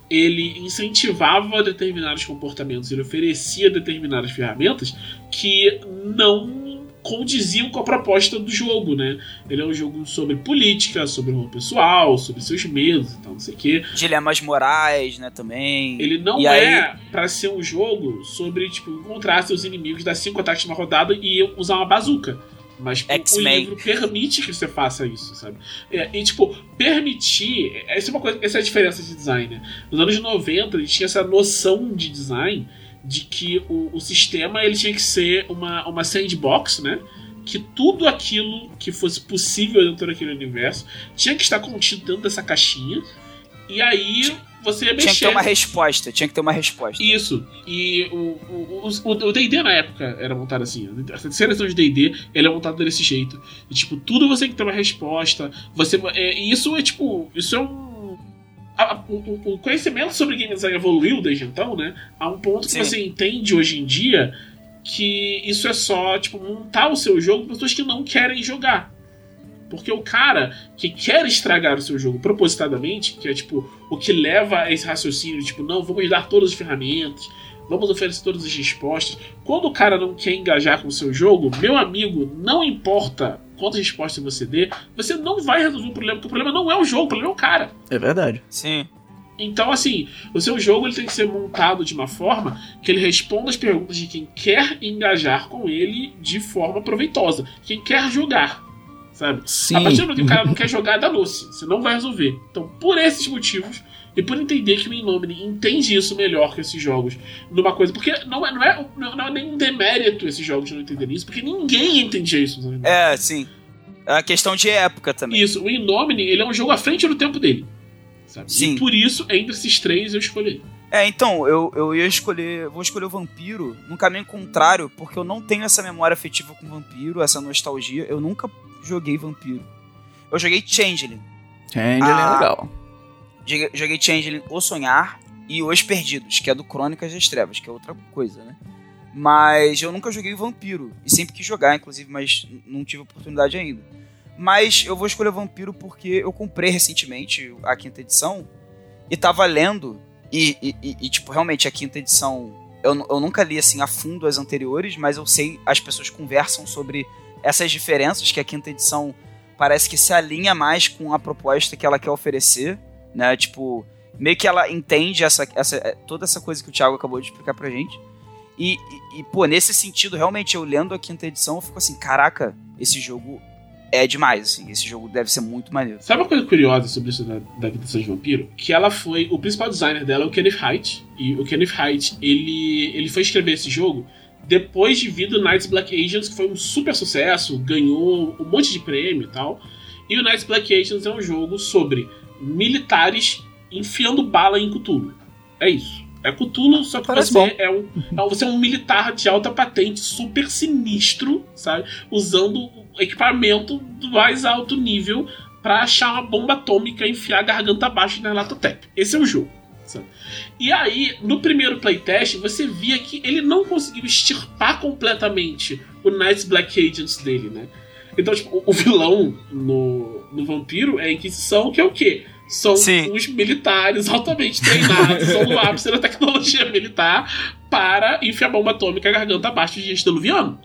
Speaker 2: ele incentivava determinados comportamentos, ele oferecia determinadas ferramentas que não condiziam com a proposta do jogo, né? Ele é um jogo sobre política, sobre o pessoal, sobre seus medos e tal, não sei o quê.
Speaker 3: Dilemas morais, né, também.
Speaker 2: Ele não
Speaker 3: e
Speaker 2: é
Speaker 3: aí...
Speaker 2: para ser um jogo sobre, tipo, encontrar seus inimigos, dar cinco ataques numa rodada e usar uma bazuca. Mas o livro permite que você faça isso, sabe? É, e, tipo, permitir. Essa é, uma coisa, essa é a diferença de design. Né? Nos anos 90, a gente tinha essa noção de design de que o, o sistema ele tinha que ser uma, uma sandbox, né? Que tudo aquilo que fosse possível dentro daquele universo tinha que estar contido dentro dessa caixinha. E aí você ia mexer.
Speaker 3: Tinha que ter uma resposta, tinha que ter uma resposta.
Speaker 2: Isso. E o o D&D na época era montado assim. A terceira edição de D&D, ele é montado desse jeito. E, tipo, tudo você tem que ter uma resposta. Você, é, e isso é, tipo... Isso é um... A, o, o, conhecimento sobre game design evoluiu desde então, né? A um ponto que
Speaker 3: Sim.
Speaker 2: você entende hoje em dia que isso é só, tipo, montar o seu jogo para pessoas que não querem jogar. Porque o cara que quer estragar o seu jogo propositadamente, que é tipo o que leva a esse raciocínio, tipo, não, vamos dar todas as ferramentas, vamos oferecer todas as respostas. Quando o cara não quer engajar com o seu jogo, meu amigo, não importa quantas respostas você dê, você não vai resolver o problema, porque o problema não é o jogo, o problema é o cara.
Speaker 1: É verdade.
Speaker 3: Sim.
Speaker 2: Então, assim, o seu jogo ele tem que ser montado de uma forma que ele responda as perguntas de quem quer engajar com ele de forma proveitosa, quem quer jogar sabe?
Speaker 1: Sim.
Speaker 2: A partir do momento que o cara não quer jogar, danou-se. Você não vai resolver. Então, por esses motivos, e por entender que o Innomine entende isso melhor que esses jogos numa coisa. Porque não é, não é, não é nem um demérito esses jogos não entenderem isso, porque ninguém entendia isso. Sabe?
Speaker 3: É, sim. É uma questão de época também.
Speaker 2: Isso, o Indomine, ele é um jogo à frente do tempo dele. Sabe?
Speaker 3: Sim.
Speaker 2: E por isso, entre esses três, eu escolhi.
Speaker 3: É, então, eu, eu ia escolher. Vou escolher o vampiro no caminho contrário, porque eu não tenho essa memória afetiva com vampiro, essa nostalgia. Eu nunca joguei vampiro. Eu joguei Changeling.
Speaker 1: Changeling
Speaker 3: Ah.
Speaker 1: é legal.
Speaker 3: Joguei, Changeling O Sonhar e Os Perdidos, que é do Crônicas das Trevas, que é outra coisa, né? Mas eu nunca joguei Vampiro. E sempre quis jogar, inclusive, mas não tive oportunidade ainda. Mas eu vou escolher Vampiro porque eu comprei recentemente a quinta edição e tava lendo. E, e- e- tipo, realmente a quinta edição. Eu, eu nunca li assim a fundo as anteriores, mas eu sei, as pessoas conversam sobre essas diferenças, que a quinta edição parece que se alinha mais com a proposta que ela quer oferecer, né? Tipo, meio que ela entende essa, essa, é, toda essa coisa que o Thiago acabou de explicar pra gente. E, e, e, pô, nesse sentido, realmente, eu lendo a quinta edição, eu fico assim, caraca, esse jogo é demais, assim, esse jogo deve ser muito maneiro.
Speaker 2: Sabe uma coisa curiosa sobre isso da, da Quinta de Vampiro? Que ela foi. O principal designer dela é o Kenneth Haidt. E o Kenneth Haidt, ele, ele foi escrever esse jogo depois de vir do Knights Black Agents, que foi um super sucesso, ganhou um monte de prêmio e tal. E o Knights Black Agents é um jogo sobre militares enfiando bala em Cthulhu. É isso. É Cthulhu, só que
Speaker 1: Parece
Speaker 2: você é, um, é um- você é um militar de alta patente, super sinistro, sabe? Usando equipamento do mais alto nível pra achar uma bomba atômica e enfiar a garganta abaixo na Latotep. Esse é o jogo. E aí, no primeiro playtest, você via que ele não conseguiu extirpar completamente o Knights Black Agents dele, né? Então, tipo, o vilão no, no Vampiro é a Inquisição, que é o quê? São
Speaker 3: Sim.
Speaker 2: os militares altamente treinados, são no ápice da tecnologia militar para enfiar bomba atômica garganta abaixo de gente diluviano.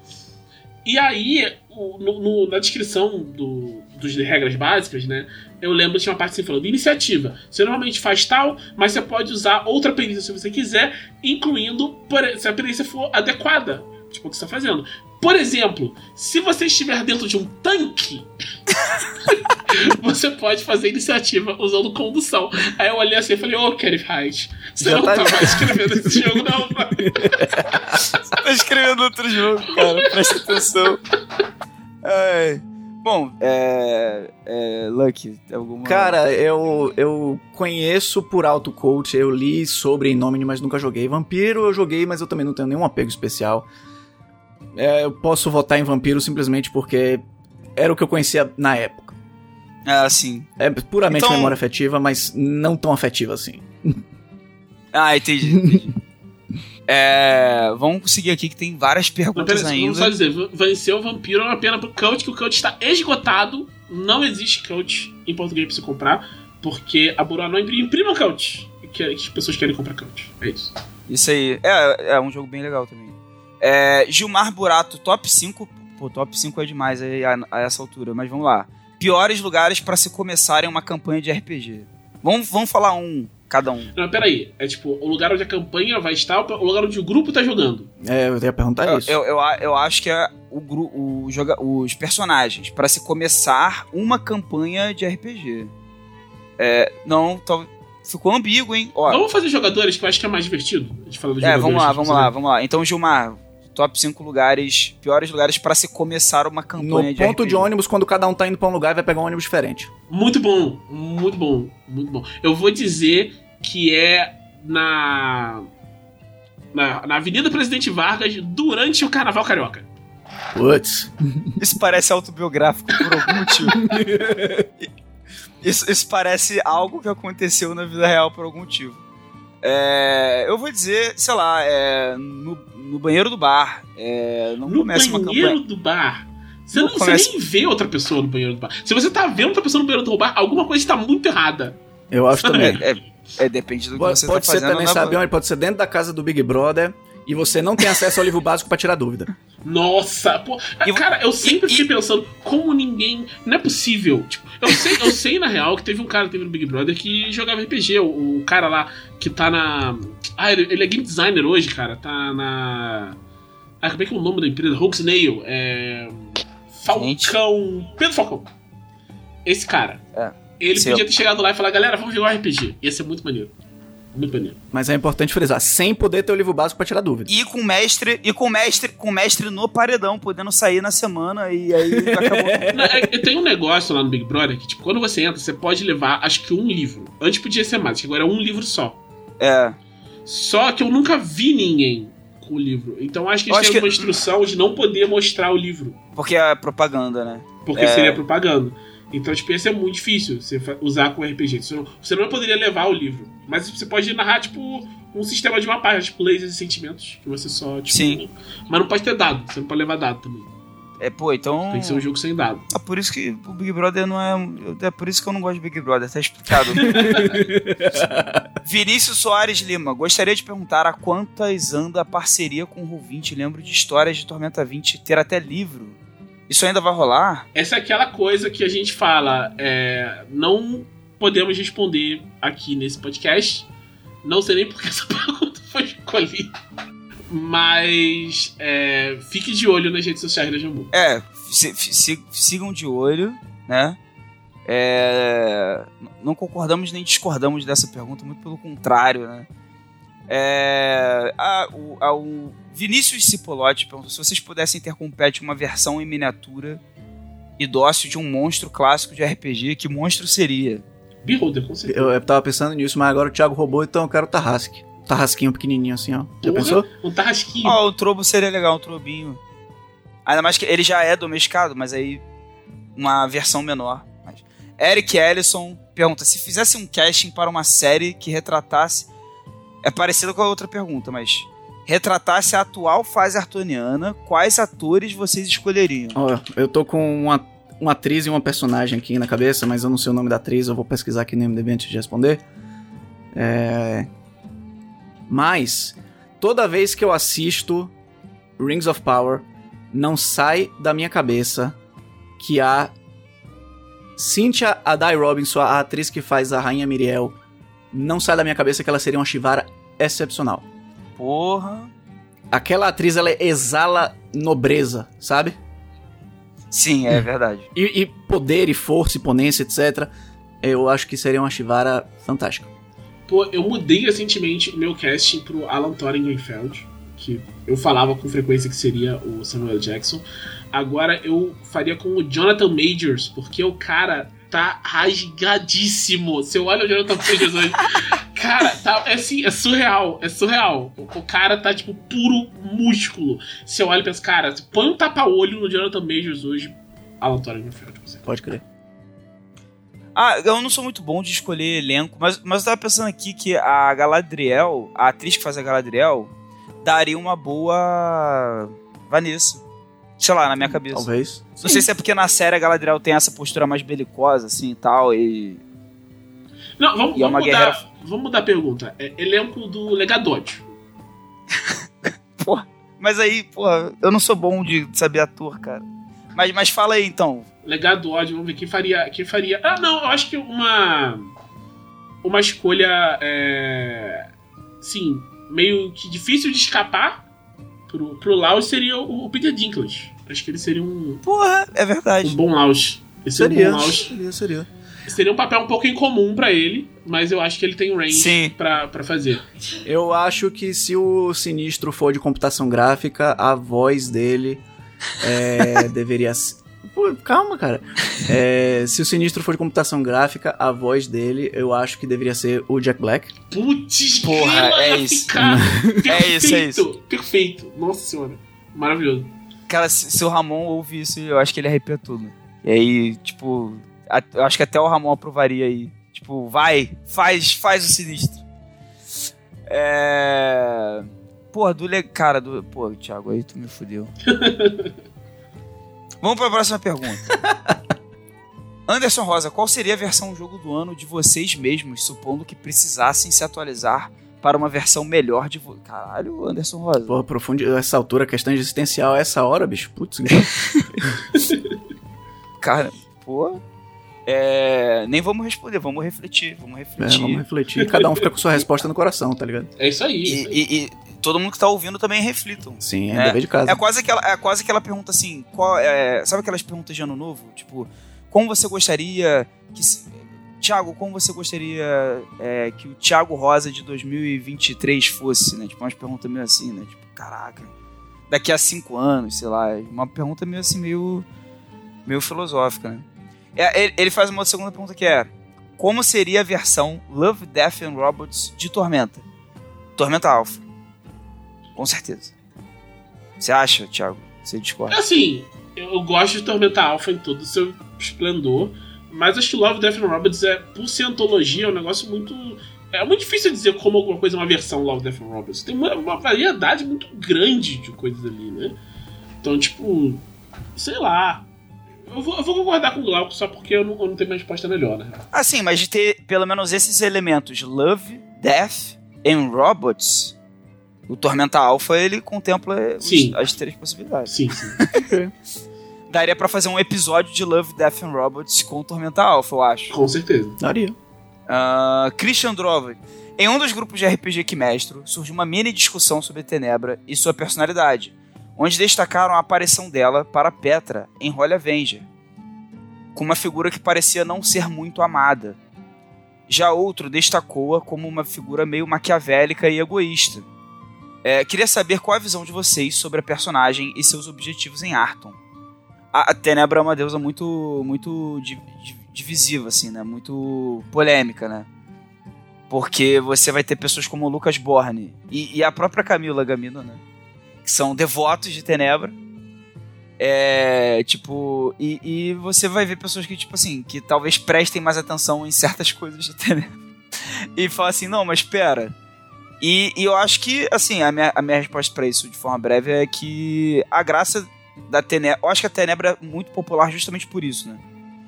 Speaker 2: E aí, o- no- no- na descrição do, dos regras básicas, né? Eu lembro que tinha uma parte assim falando: iniciativa. Você normalmente faz tal, mas você pode usar outra perícia se você quiser, incluindo se a perícia for adequada. Tipo, o que você está fazendo. Por exemplo, se você estiver dentro de um tanque, você pode fazer iniciativa usando condução. Aí eu olhei assim e falei, ô, Kenneth Hyde, você
Speaker 1: Já
Speaker 2: não
Speaker 1: tá-
Speaker 2: tá mais escrevendo esse jogo, não, pai.
Speaker 3: Tá escrevendo outro jogo, cara, presta atenção. Ai. Bom, é. é Lucky, alguma.
Speaker 1: Cara, eu, eu conheço por alto coach, eu li sobre Innomine, mas nunca joguei. Vampiro eu joguei, mas eu também não tenho nenhum apego especial. É, eu posso votar em Vampiro simplesmente porque era o que eu conhecia na época.
Speaker 3: Ah, sim.
Speaker 1: É puramente
Speaker 3: Então-
Speaker 1: memória afetiva, mas não tão afetiva assim.
Speaker 3: Ah, entendi. entendi. é, vamos seguir aqui que tem várias perguntas
Speaker 2: pera, vamos só
Speaker 3: ainda.
Speaker 2: dizer, vencer o vampiro é uma pena pro coach, que o coach está esgotado. Não existe coach em português pra você comprar, porque a Buró não imprima coach. Que, as pessoas querem comprar coach. É isso.
Speaker 3: Isso aí. É, é um jogo bem legal também. É, Gilmar Burato, top 5. Pô, top 5 é demais aí a, a essa altura, mas vamos lá. Piores lugares pra se começarem uma campanha de RPG. Vamos, vamos falar um, cada um.
Speaker 2: Não, peraí. É tipo, o lugar onde a campanha vai estar, o lugar onde o grupo tá jogando.
Speaker 1: É, eu ia perguntar
Speaker 3: Eu,
Speaker 1: isso.
Speaker 3: eu, eu, eu acho que é o, gru- o joga, os personagens pra se começar uma campanha de RPG. É, não, tal- ficou ambíguo, hein? Ó,
Speaker 2: Vamos fazer jogadores, que eu acho que é mais divertido. A gente fala dos
Speaker 3: é,
Speaker 2: jogadores.
Speaker 3: vamos lá, vamos lá, vamos lá. Então, Gilmar, top 5 lugares, piores lugares pra se começar uma campanha
Speaker 1: No
Speaker 3: de
Speaker 1: ponto
Speaker 3: RPG.
Speaker 1: de ônibus, quando cada um tá indo pra um lugar, vai pegar um ônibus diferente.
Speaker 2: Muito bom, muito bom, muito bom. Eu vou dizer que é na. Na, na Avenida Presidente Vargas durante o Carnaval Carioca.
Speaker 1: Putz.
Speaker 3: Isso parece autobiográfico por algum motivo. isso, isso parece algo que aconteceu na vida real por algum motivo. É, eu vou dizer, sei lá, é, no, no banheiro do bar. É, não
Speaker 2: No
Speaker 3: começa uma
Speaker 2: banheiro
Speaker 3: campanha.
Speaker 2: do bar. Você,
Speaker 3: Não
Speaker 2: não, você nem vê outra pessoa no banheiro do bar. Se você tá vendo outra pessoa no banheiro do bar, alguma coisa está muito errada.
Speaker 1: Eu acho também.
Speaker 3: É, é- é, depende do que
Speaker 1: Pode,
Speaker 3: você
Speaker 1: pode
Speaker 3: tá
Speaker 1: ser
Speaker 3: fazendo.
Speaker 1: também,
Speaker 3: na-
Speaker 1: sabe onde? Pode ser dentro da casa do Big Brother e você não tem acesso ao livro básico pra tirar dúvida.
Speaker 2: Nossa, pô.
Speaker 3: E-
Speaker 2: cara, eu sempre
Speaker 3: e-
Speaker 2: fiquei pensando como ninguém. Não é possível. Tipo, eu sei, eu sei na real que teve um cara que teve no Big Brother que jogava RPG. O, o cara lá que tá na. Ah, ele, ele é game designer hoje, cara. Tá na. Ah, como é que é o nome da empresa? Rogue Snail. É. Falcão. Pedro Falcão. Esse cara.
Speaker 3: É.
Speaker 2: Ele
Speaker 3: Seu.
Speaker 2: podia ter chegado lá e falar, galera, vamos jogar um RPG. Ia ser muito maneiro. Muito.
Speaker 1: Mas é importante frisar, sem poder ter o livro básico pra tirar dúvida.
Speaker 3: E com mestre, e com mestre, com mestre no paredão, podendo sair na semana e aí acabou.
Speaker 2: É- tem um negócio lá no Big Brother que, tipo, quando você entra, você pode levar, acho que um livro. Antes podia ser mais, que agora é um livro só.
Speaker 3: É.
Speaker 2: Só que eu nunca vi ninguém com o livro. Então acho que eles têm
Speaker 3: que-
Speaker 2: uma instrução de não poder mostrar o livro.
Speaker 3: Porque é propaganda, né?
Speaker 2: Porque
Speaker 3: É.
Speaker 2: seria propaganda. Então, tipo, ia ser muito difícil você usar com RPG. Você não, você não poderia levar o livro. Mas você pode narrar, tipo, um sistema de uma página, tipo, lasers e sentimentos. Que você só, tipo.
Speaker 3: Sim.
Speaker 2: Mas não pode ter dado. Você não pode levar dado também.
Speaker 3: É, pô, então.
Speaker 2: Tem que ser um jogo sem dado.
Speaker 3: Ah, por isso que o Big Brother não é. É por isso que eu não gosto de Big Brother, tá explicado. Vinícius Soares Lima, gostaria de perguntar a quantas anda a parceria com o Roll20? Lembro de histórias de Tormenta 20 ter até livro. Isso ainda vai rolar?
Speaker 2: Essa é aquela coisa que a gente fala. É, não podemos responder aqui nesse podcast. Não sei nem porque essa pergunta foi escolhida. Mas é, fique de olho nas redes sociais da Jambu.
Speaker 3: É, si- si- sigam de olho, né? É, não concordamos nem discordamos dessa pergunta, muito pelo contrário, né? É, a- o, a- o Vinícius Cipolotti perguntou se vocês pudessem ter com o pet uma versão em miniatura e dócil de um monstro clássico de RPG, que monstro seria?
Speaker 2: Beholder, com certeza.
Speaker 1: Eu, eu tava pensando nisso, mas agora o Thiago roubou, então eu quero o Tarrasque. Tarrasquinho pequenininho assim, ó. Já
Speaker 2: Porra,
Speaker 1: pensou?
Speaker 2: Um tarrasquinho.
Speaker 3: Ó, o trobo seria legal, um trobinho. Ainda mais que ele já é domesticado, mas aí uma versão menor. Mas- Eric Ellison pergunta: se fizesse um casting para uma série que retratasse. É parecido com a outra pergunta, mas. Retratasse a atual fase artoniana, quais atores vocês escolheriam?
Speaker 1: Ó, eu tô com uma, uma atriz e uma personagem aqui na cabeça, mas eu não sei o nome da atriz, eu vou pesquisar aqui no MDB antes de responder. É... Mas, toda vez que eu assisto Rings of Power, não sai da minha cabeça que a Cynthia Adai Robinson, a atriz que faz a Rainha Miriel, não sai da minha cabeça que ela seria uma Shivara excepcional.
Speaker 3: Porra.
Speaker 1: Aquela atriz, ela exala nobreza, sabe?
Speaker 3: Sim, é verdade.
Speaker 1: E, e poder, e força, e ponência, etc. Eu acho que seria uma Shivara fantástica.
Speaker 2: Pô, eu mudei recentemente o meu casting pro Alan Thorin Greenfeld, que eu falava com frequência que seria o Samuel Jackson. Agora eu faria com o Jonathan Majors, porque o cara tá rasgadíssimo. Você olha o Jonathan Majors hoje, cara, tá, é assim, é surreal, é surreal. O, o cara tá, tipo, puro músculo. Você olha e pensa, cara, põe um tapa-olho no Jonathan Majors hoje, Alan Thorin Greenfeld. Você.
Speaker 1: Pode crer.
Speaker 3: Ah, eu não sou muito bom de escolher elenco, mas, mas eu tava pensando aqui que a Galadriel, a atriz que faz a Galadriel, daria uma boa Vanessa. Sei lá, na minha cabeça.
Speaker 1: Talvez.
Speaker 3: Não sei se é porque na série a Galadriel tem essa postura mais belicosa, assim e tal, e.
Speaker 2: Não, vamos,
Speaker 3: E é
Speaker 2: vamos
Speaker 3: uma
Speaker 2: mudar,
Speaker 3: guerreira-
Speaker 2: vamos mudar a pergunta. É, elenco do Legadote.
Speaker 3: Mas aí, porra, eu não sou bom de saber ator, cara. Mas, mas fala aí então.
Speaker 2: Legado do ódio, vamos ver quem faria. Quem faria. Ah, não, eu acho que uma. Uma escolha. É, sim, meio que difícil de escapar pro, pro Laos seria o, o Peter Dinklage. Acho que ele seria um,
Speaker 3: Porra, é
Speaker 2: um
Speaker 3: verdade.
Speaker 2: bom Laos. Esse seria um
Speaker 1: Seria,
Speaker 2: bom Laos.
Speaker 1: seria, seria.
Speaker 2: Seria um papel um pouco incomum pra ele, mas eu acho que ele tem um range pra fazer.
Speaker 1: Eu acho que se o Sinistro for de computação gráfica, a voz dele é, deveria ser... Pô, calma, cara. É, se o Sinistro for de computação gráfica, a voz dele, eu acho que deveria ser o Jack Black.
Speaker 2: Putz,
Speaker 3: Porra, é isso.
Speaker 2: ficar
Speaker 3: É isso, é isso.
Speaker 2: perfeito, Perfeito. Nossa senhora. Maravilhoso.
Speaker 3: Cara, se, se o Ramon ouve isso, eu acho que ele arrepia tudo. E aí, tipo, eu acho que até o Ramon aprovaria aí. Tipo, vai, faz, faz o sinistro. É. Porra, do le... Cara, do. Pô, Thiago, aí tu me fudeu. Vamos pra próxima pergunta. Anderson Rosa, qual seria a versão jogo do ano de vocês mesmos, supondo que precisassem se atualizar para uma versão melhor de vo... Caralho, Anderson Rosa.
Speaker 1: Porra, profundo, essa altura, questão existencial, essa hora, bicho. Putz,
Speaker 3: Cara, pô. É, nem vamos responder, vamos refletir, vamos
Speaker 1: é,
Speaker 3: refletir.
Speaker 1: vamos refletir. Cada um fica com sua resposta no coração, tá ligado?
Speaker 2: É isso aí.
Speaker 3: E,
Speaker 2: isso aí.
Speaker 3: e- e todo mundo que tá ouvindo também reflitam.
Speaker 1: Sim, é,
Speaker 3: É,
Speaker 1: dever de casa.
Speaker 3: É quase aquela, é quase aquela pergunta assim, qual, é, sabe aquelas perguntas de ano novo? Tipo, como você gostaria que se- Thiago, como você gostaria é, que o Thiago Rosa de 2023 fosse, né? Tipo, umas perguntas meio assim, né? Tipo, caraca, daqui a cinco anos, sei lá. Uma pergunta meio assim, meio, meio filosófica, né? É, ele, faz uma segunda pergunta que é: Como seria a versão Love, Death and Robots de Tormenta? Tormenta Alpha. Com certeza. Você acha, Thiago? Você discorda?
Speaker 2: Assim, eu, eu gosto de Tormenta Alpha em todo o seu esplendor, mas acho que Love, Death and Robots é, por ser antologia, é um negócio muito. É muito difícil dizer como alguma coisa é uma versão Love, Death and Robots. Tem uma, uma variedade muito grande de coisas ali, né? Então, tipo, sei lá. Eu vou, eu vou concordar com o Glauco só porque eu não, eu não tenho uma resposta melhor, né?
Speaker 3: Assim, mas de ter pelo menos esses elementos, Love, Death and Robots, o Tormenta Alpha ele contempla os-
Speaker 2: Sim.
Speaker 3: as três possibilidades.
Speaker 2: Sim, sim.
Speaker 3: Daria pra fazer um episódio de Love, Death and Robots com o Tormenta Alpha, eu acho.
Speaker 2: Com certeza.
Speaker 1: Daria.
Speaker 3: Ah, Christian Drover. Em um dos grupos de RPG que mestro, surgiu uma mini discussão sobre Tenebra e sua personalidade, onde destacaram a aparição dela para Petra em Holy Avenger, com uma figura que parecia não ser muito amada. Já outro destacou-a como uma figura meio maquiavélica e egoísta. É, queria saber qual a visão de vocês sobre a personagem e seus objetivos em Arton. A, a Tenebra é uma deusa muito, muito di- di- divisiva, assim, né? Muito polêmica, né? Porque você vai ter pessoas como Lucas Borne e, e a própria Camila Gamino, né? Que são devotos de Tenebra. É, tipo, e, e você vai ver pessoas que, tipo assim, que talvez prestem mais atenção em certas coisas de Tenebra. E falam assim, não, mas espera. E, e eu acho que, assim, a minha, a minha resposta pra isso, de forma breve, é que a graça da Tenebra. Eu acho que a Tenebra é muito popular justamente por isso, né?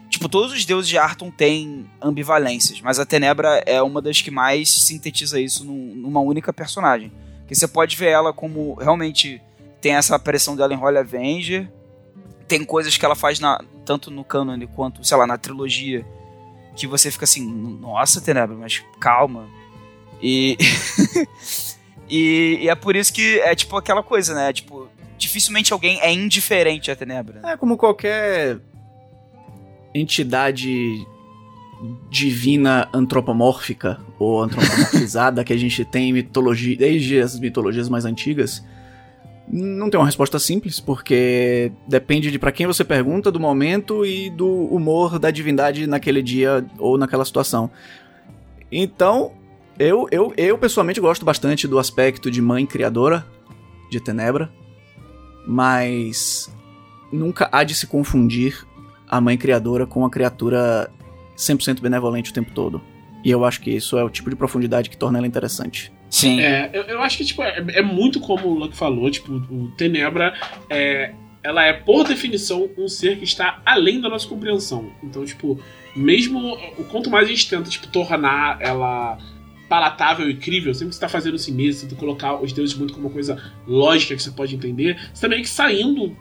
Speaker 3: Tipo, todos os deuses de Arton têm ambivalências, mas a Tenebra é uma das que mais sintetiza isso num- numa única personagem. Que você pode ver ela como realmente tem essa aparição dela em Holy Avenger, tem coisas que ela faz na, tanto no canon quanto, sei lá, na trilogia, que você fica assim, nossa, Tenebra, mas calma. E, e, e é por isso que é tipo aquela coisa, né? Tipo, dificilmente alguém é indiferente à Tenebra.
Speaker 1: É como qualquer entidade divina antropomórfica ou antropomorfizada que a gente tem em mitologia, desde as mitologias mais antigas. Não tem uma resposta simples, porque depende de pra quem você pergunta, do momento e do humor da divindade naquele dia ou naquela situação. Então, eu, eu, eu pessoalmente gosto bastante do aspecto de mãe criadora de Tenebra, mas nunca há de se confundir a mãe criadora com a criatura 100% benevolente o tempo todo. E eu acho que isso é o tipo de profundidade que torna ela interessante.
Speaker 3: Sim.
Speaker 2: É, eu, eu acho que tipo, é, é muito como o Luck falou, tipo, o Tenebra é, ela é, por definição, um ser que está além da nossa compreensão. Então, tipo, mesmo o quanto mais a gente tenta, tipo, tornar ela palatável e crível, sempre que você está fazendo assim mesmo, você tenta colocar os deuses muito como uma coisa lógica que você pode entender, você tá meio que saindo,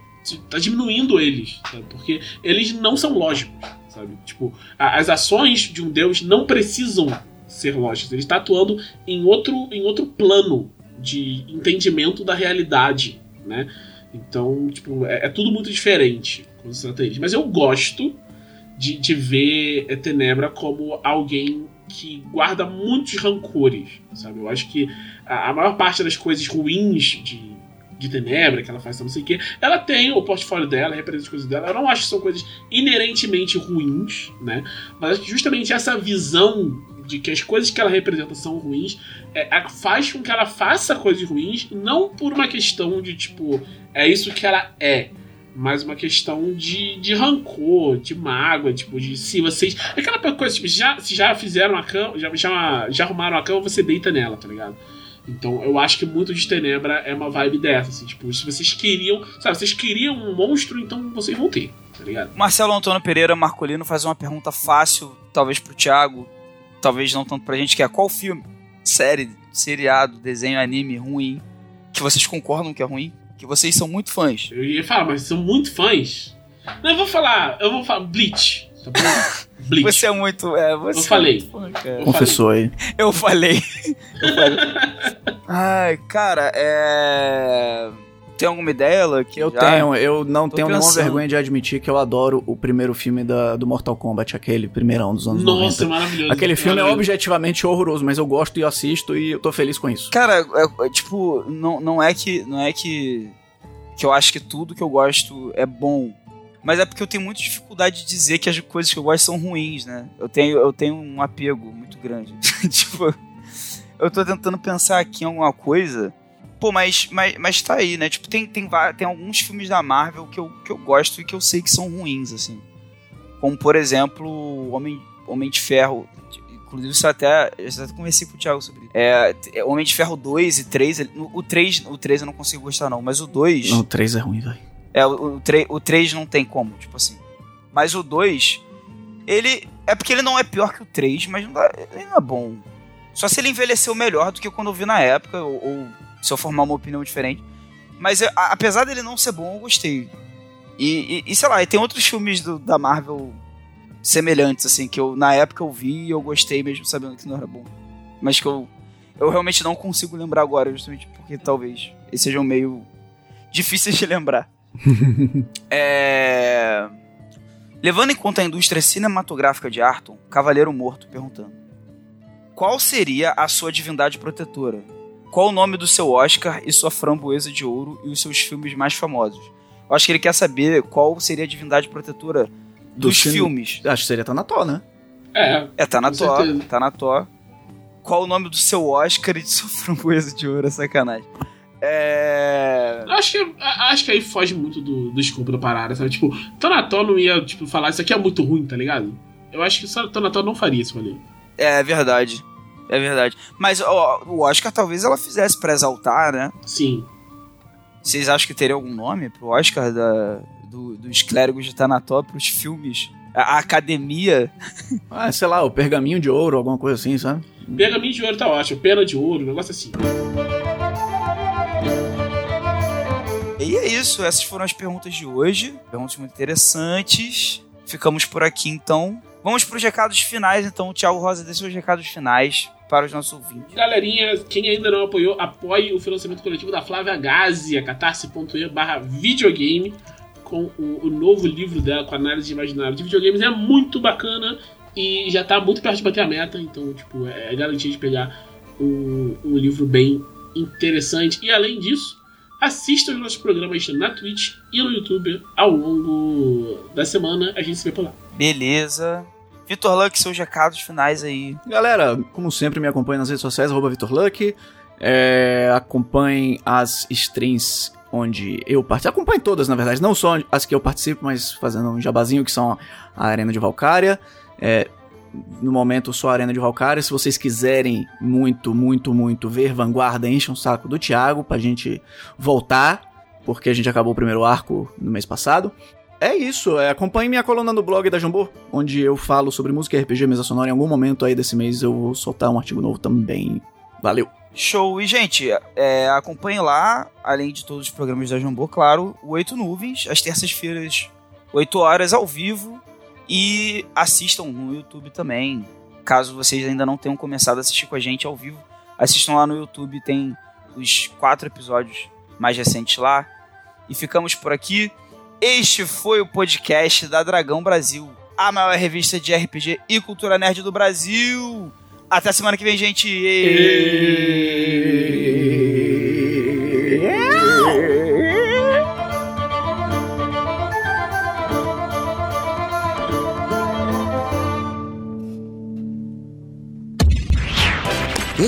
Speaker 2: tá diminuindo eles, sabe? Porque eles não são lógicos, sabe? Tipo, a- as ações de um deus não precisam ser lógicas, ele está atuando em outro, em outro plano de entendimento da realidade, né? Então, tipo, é, é tudo muito diferente quando se trata deles. Mas eu gosto de, de ver é, Tenebra como alguém que guarda muitos rancores, sabe? Eu acho que a, a maior parte das coisas ruins de, de Tenebra, que ela faz, não sei o quê, ela tem o portfólio dela, representa as coisas dela. Eu não acho que são coisas inerentemente ruins, né? Mas justamente essa visão de que as coisas que ela representa são ruins é, faz com que ela faça coisas ruins, não por uma questão de tipo, é isso que ela é. Mas uma questão de, de rancor, de mágoa, tipo, de se vocês. Aquela coisa, tipo, já, se já fizeram a cama, já, já, já arrumaram a cama, você deita nela, tá ligado? Então eu acho que muito de Tenebra é uma vibe dessa, assim, tipo, se vocês queriam. Sabe, vocês queriam um monstro, então vocês vão ter, tá ligado?
Speaker 3: Marcelo Antônio Pereira Marcolino faz uma pergunta fácil, talvez pro Thiago, talvez não tanto pra gente, que é qual filme, série, seriado, desenho, anime ruim, que vocês concordam que é ruim? Que vocês são muito fãs.
Speaker 2: Eu ia falar, mas são muito fãs. Não, eu vou falar, eu vou falar Bleach, tá bom? Bleach.
Speaker 3: Você é muito. É, você
Speaker 2: Eu falei.
Speaker 3: é cara.
Speaker 2: Eu
Speaker 1: Confessou aí.
Speaker 3: Eu falei. Eu falei. Ai, cara, é. tem alguma ideia, Luck?
Speaker 1: Eu
Speaker 3: Já?
Speaker 1: tenho, eu não
Speaker 3: Tô
Speaker 1: tenho nenhuma
Speaker 3: pensando.
Speaker 1: vergonha de admitir que eu adoro o primeiro filme da, do Mortal Kombat, aquele primeirão dos anos
Speaker 2: Nossa,
Speaker 1: 90.
Speaker 2: maravilhoso.
Speaker 1: Aquele filme é
Speaker 2: Maravilhoso.
Speaker 1: objetivamente horroroso, mas eu gosto e assisto e eu tô feliz com isso.
Speaker 3: Cara, é- é, tipo, não, não é que. Não é que. Que eu acho que tudo que eu gosto é bom. Mas é porque eu tenho muita dificuldade de dizer que as coisas que eu gosto são ruins, né? Eu tenho, eu tenho um apego muito grande. tipo, eu tô tentando pensar aqui em alguma coisa. Pô, mas, mas, mas tá aí, né? Tipo, tem, tem, tem alguns filmes da Marvel que eu, que eu gosto e que eu sei que são ruins, assim. Como, por exemplo, Homem, Homem de Ferro. Inclusive, isso até. Eu até conversei com o Thiago sobre isso. É, é, Homem de Ferro 2 e 3. ele- O 3, o 3 eu não consigo gostar, não. Mas o 2.
Speaker 1: Não, o 3 é ruim, velho.
Speaker 3: É, o, o, 3, o 3 não tem como, tipo assim. Mas o 2, ele. É porque ele não é pior que o 3, mas não dá, ele não é bom. Só se ele envelheceu melhor do que quando eu vi na época, ou, ou se eu formar uma opinião diferente. Mas eu- a- apesar dele não ser bom, eu gostei. E, e- e, sei lá, e tem outros filmes do- da Marvel semelhantes, assim, que eu na época eu vi e eu gostei mesmo sabendo que não era bom. Mas que eu, eu realmente não consigo lembrar agora, justamente porque talvez eles sejam meio difíceis de lembrar. É... Levando em conta a indústria cinematográfica de Arton, Cavaleiro Morto perguntando: Qual seria a sua divindade protetora? Qual o nome do seu Oscar e sua framboesa de ouro e os seus filmes mais famosos? Eu acho que ele quer saber qual seria a divindade protetora
Speaker 1: Do
Speaker 3: dos
Speaker 1: cine-
Speaker 3: filmes.
Speaker 1: Acho que seria Tanató, né?
Speaker 2: É,
Speaker 3: É, tá na
Speaker 2: Com
Speaker 3: Tó,
Speaker 2: certeza.
Speaker 3: tá na Tó. Qual o nome do seu Oscar e de sua framboesa de ouro? É sacanagem. É...
Speaker 2: acho que, acho que aí foge muito do, do escopo da parada, sabe? Tipo, Tonató não ia, tipo, falar isso aqui é muito ruim, tá ligado? Eu acho que só Tonató não faria isso ali.
Speaker 3: É verdade. É verdade. Mas ó, o Oscar talvez ela fizesse pra exaltar, né?
Speaker 2: Sim.
Speaker 3: Vocês acham que teria algum nome pro Oscar da, do- dos clérigos de Tanató pros filmes? A, a academia?
Speaker 1: Ah, sei lá, o pergaminho de ouro, alguma coisa assim, sabe?
Speaker 2: Pergaminho de ouro tá ótimo, pena de ouro, um negócio assim.
Speaker 3: E é isso, essas foram as perguntas de hoje. Perguntas muito interessantes. Ficamos por aqui então. Vamos pros recados finais, então. O Thiago Rosa dê seus recados finais para os nossos ouvintes.
Speaker 2: Galerinha, quem ainda não apoiou, apoie o financiamento coletivo da Flávia Gazi, a catarse.e barra videogame, com o, o novo livro dela, com análise de imaginário de videogames. É muito bacana e já tá muito perto de bater a meta, então, tipo, é garantia de pegar um livro bem interessante. E além disso, assista os nossos programas na Twitch e no YouTube ao longo da semana. A gente se vê por lá.
Speaker 3: Beleza. Vitor Luck, seus recados finais aí.
Speaker 1: Galera, como sempre, me acompanhe nas redes sociais, arroba VitorLuck. É, acompanhe as streams onde eu participo. Acompanhe todas, na verdade. Não só as que eu participo, mas fazendo um jabazinho, que são a Arena de Valkyria. É, no momento, só a Arena de Valkyria. Se vocês quiserem muito, muito, muito ver Vanguarda, enchem o saco do Thiago pra gente voltar. Porque a gente acabou o primeiro arco no mês passado. É isso, é, acompanhe minha coluna no blog da Jambô, onde eu falo sobre música e RPG mesa sonora. Em algum momento aí desse mês eu vou soltar um artigo novo também. Valeu!
Speaker 3: Show. E, gente, é, acompanhe lá, além de todos os programas da Jambô, claro, o Oito Nuvens, às terças-feiras, 8 horas, ao vivo. E assistam no YouTube também. Caso vocês ainda não tenham começado a assistir com a gente ao vivo, assistam lá no YouTube, tem os quatro episódios mais recentes lá. E ficamos por aqui. Este foi o podcast da Dragão Brasil, a maior revista de RPG e cultura nerd do Brasil. Até semana que vem, gente.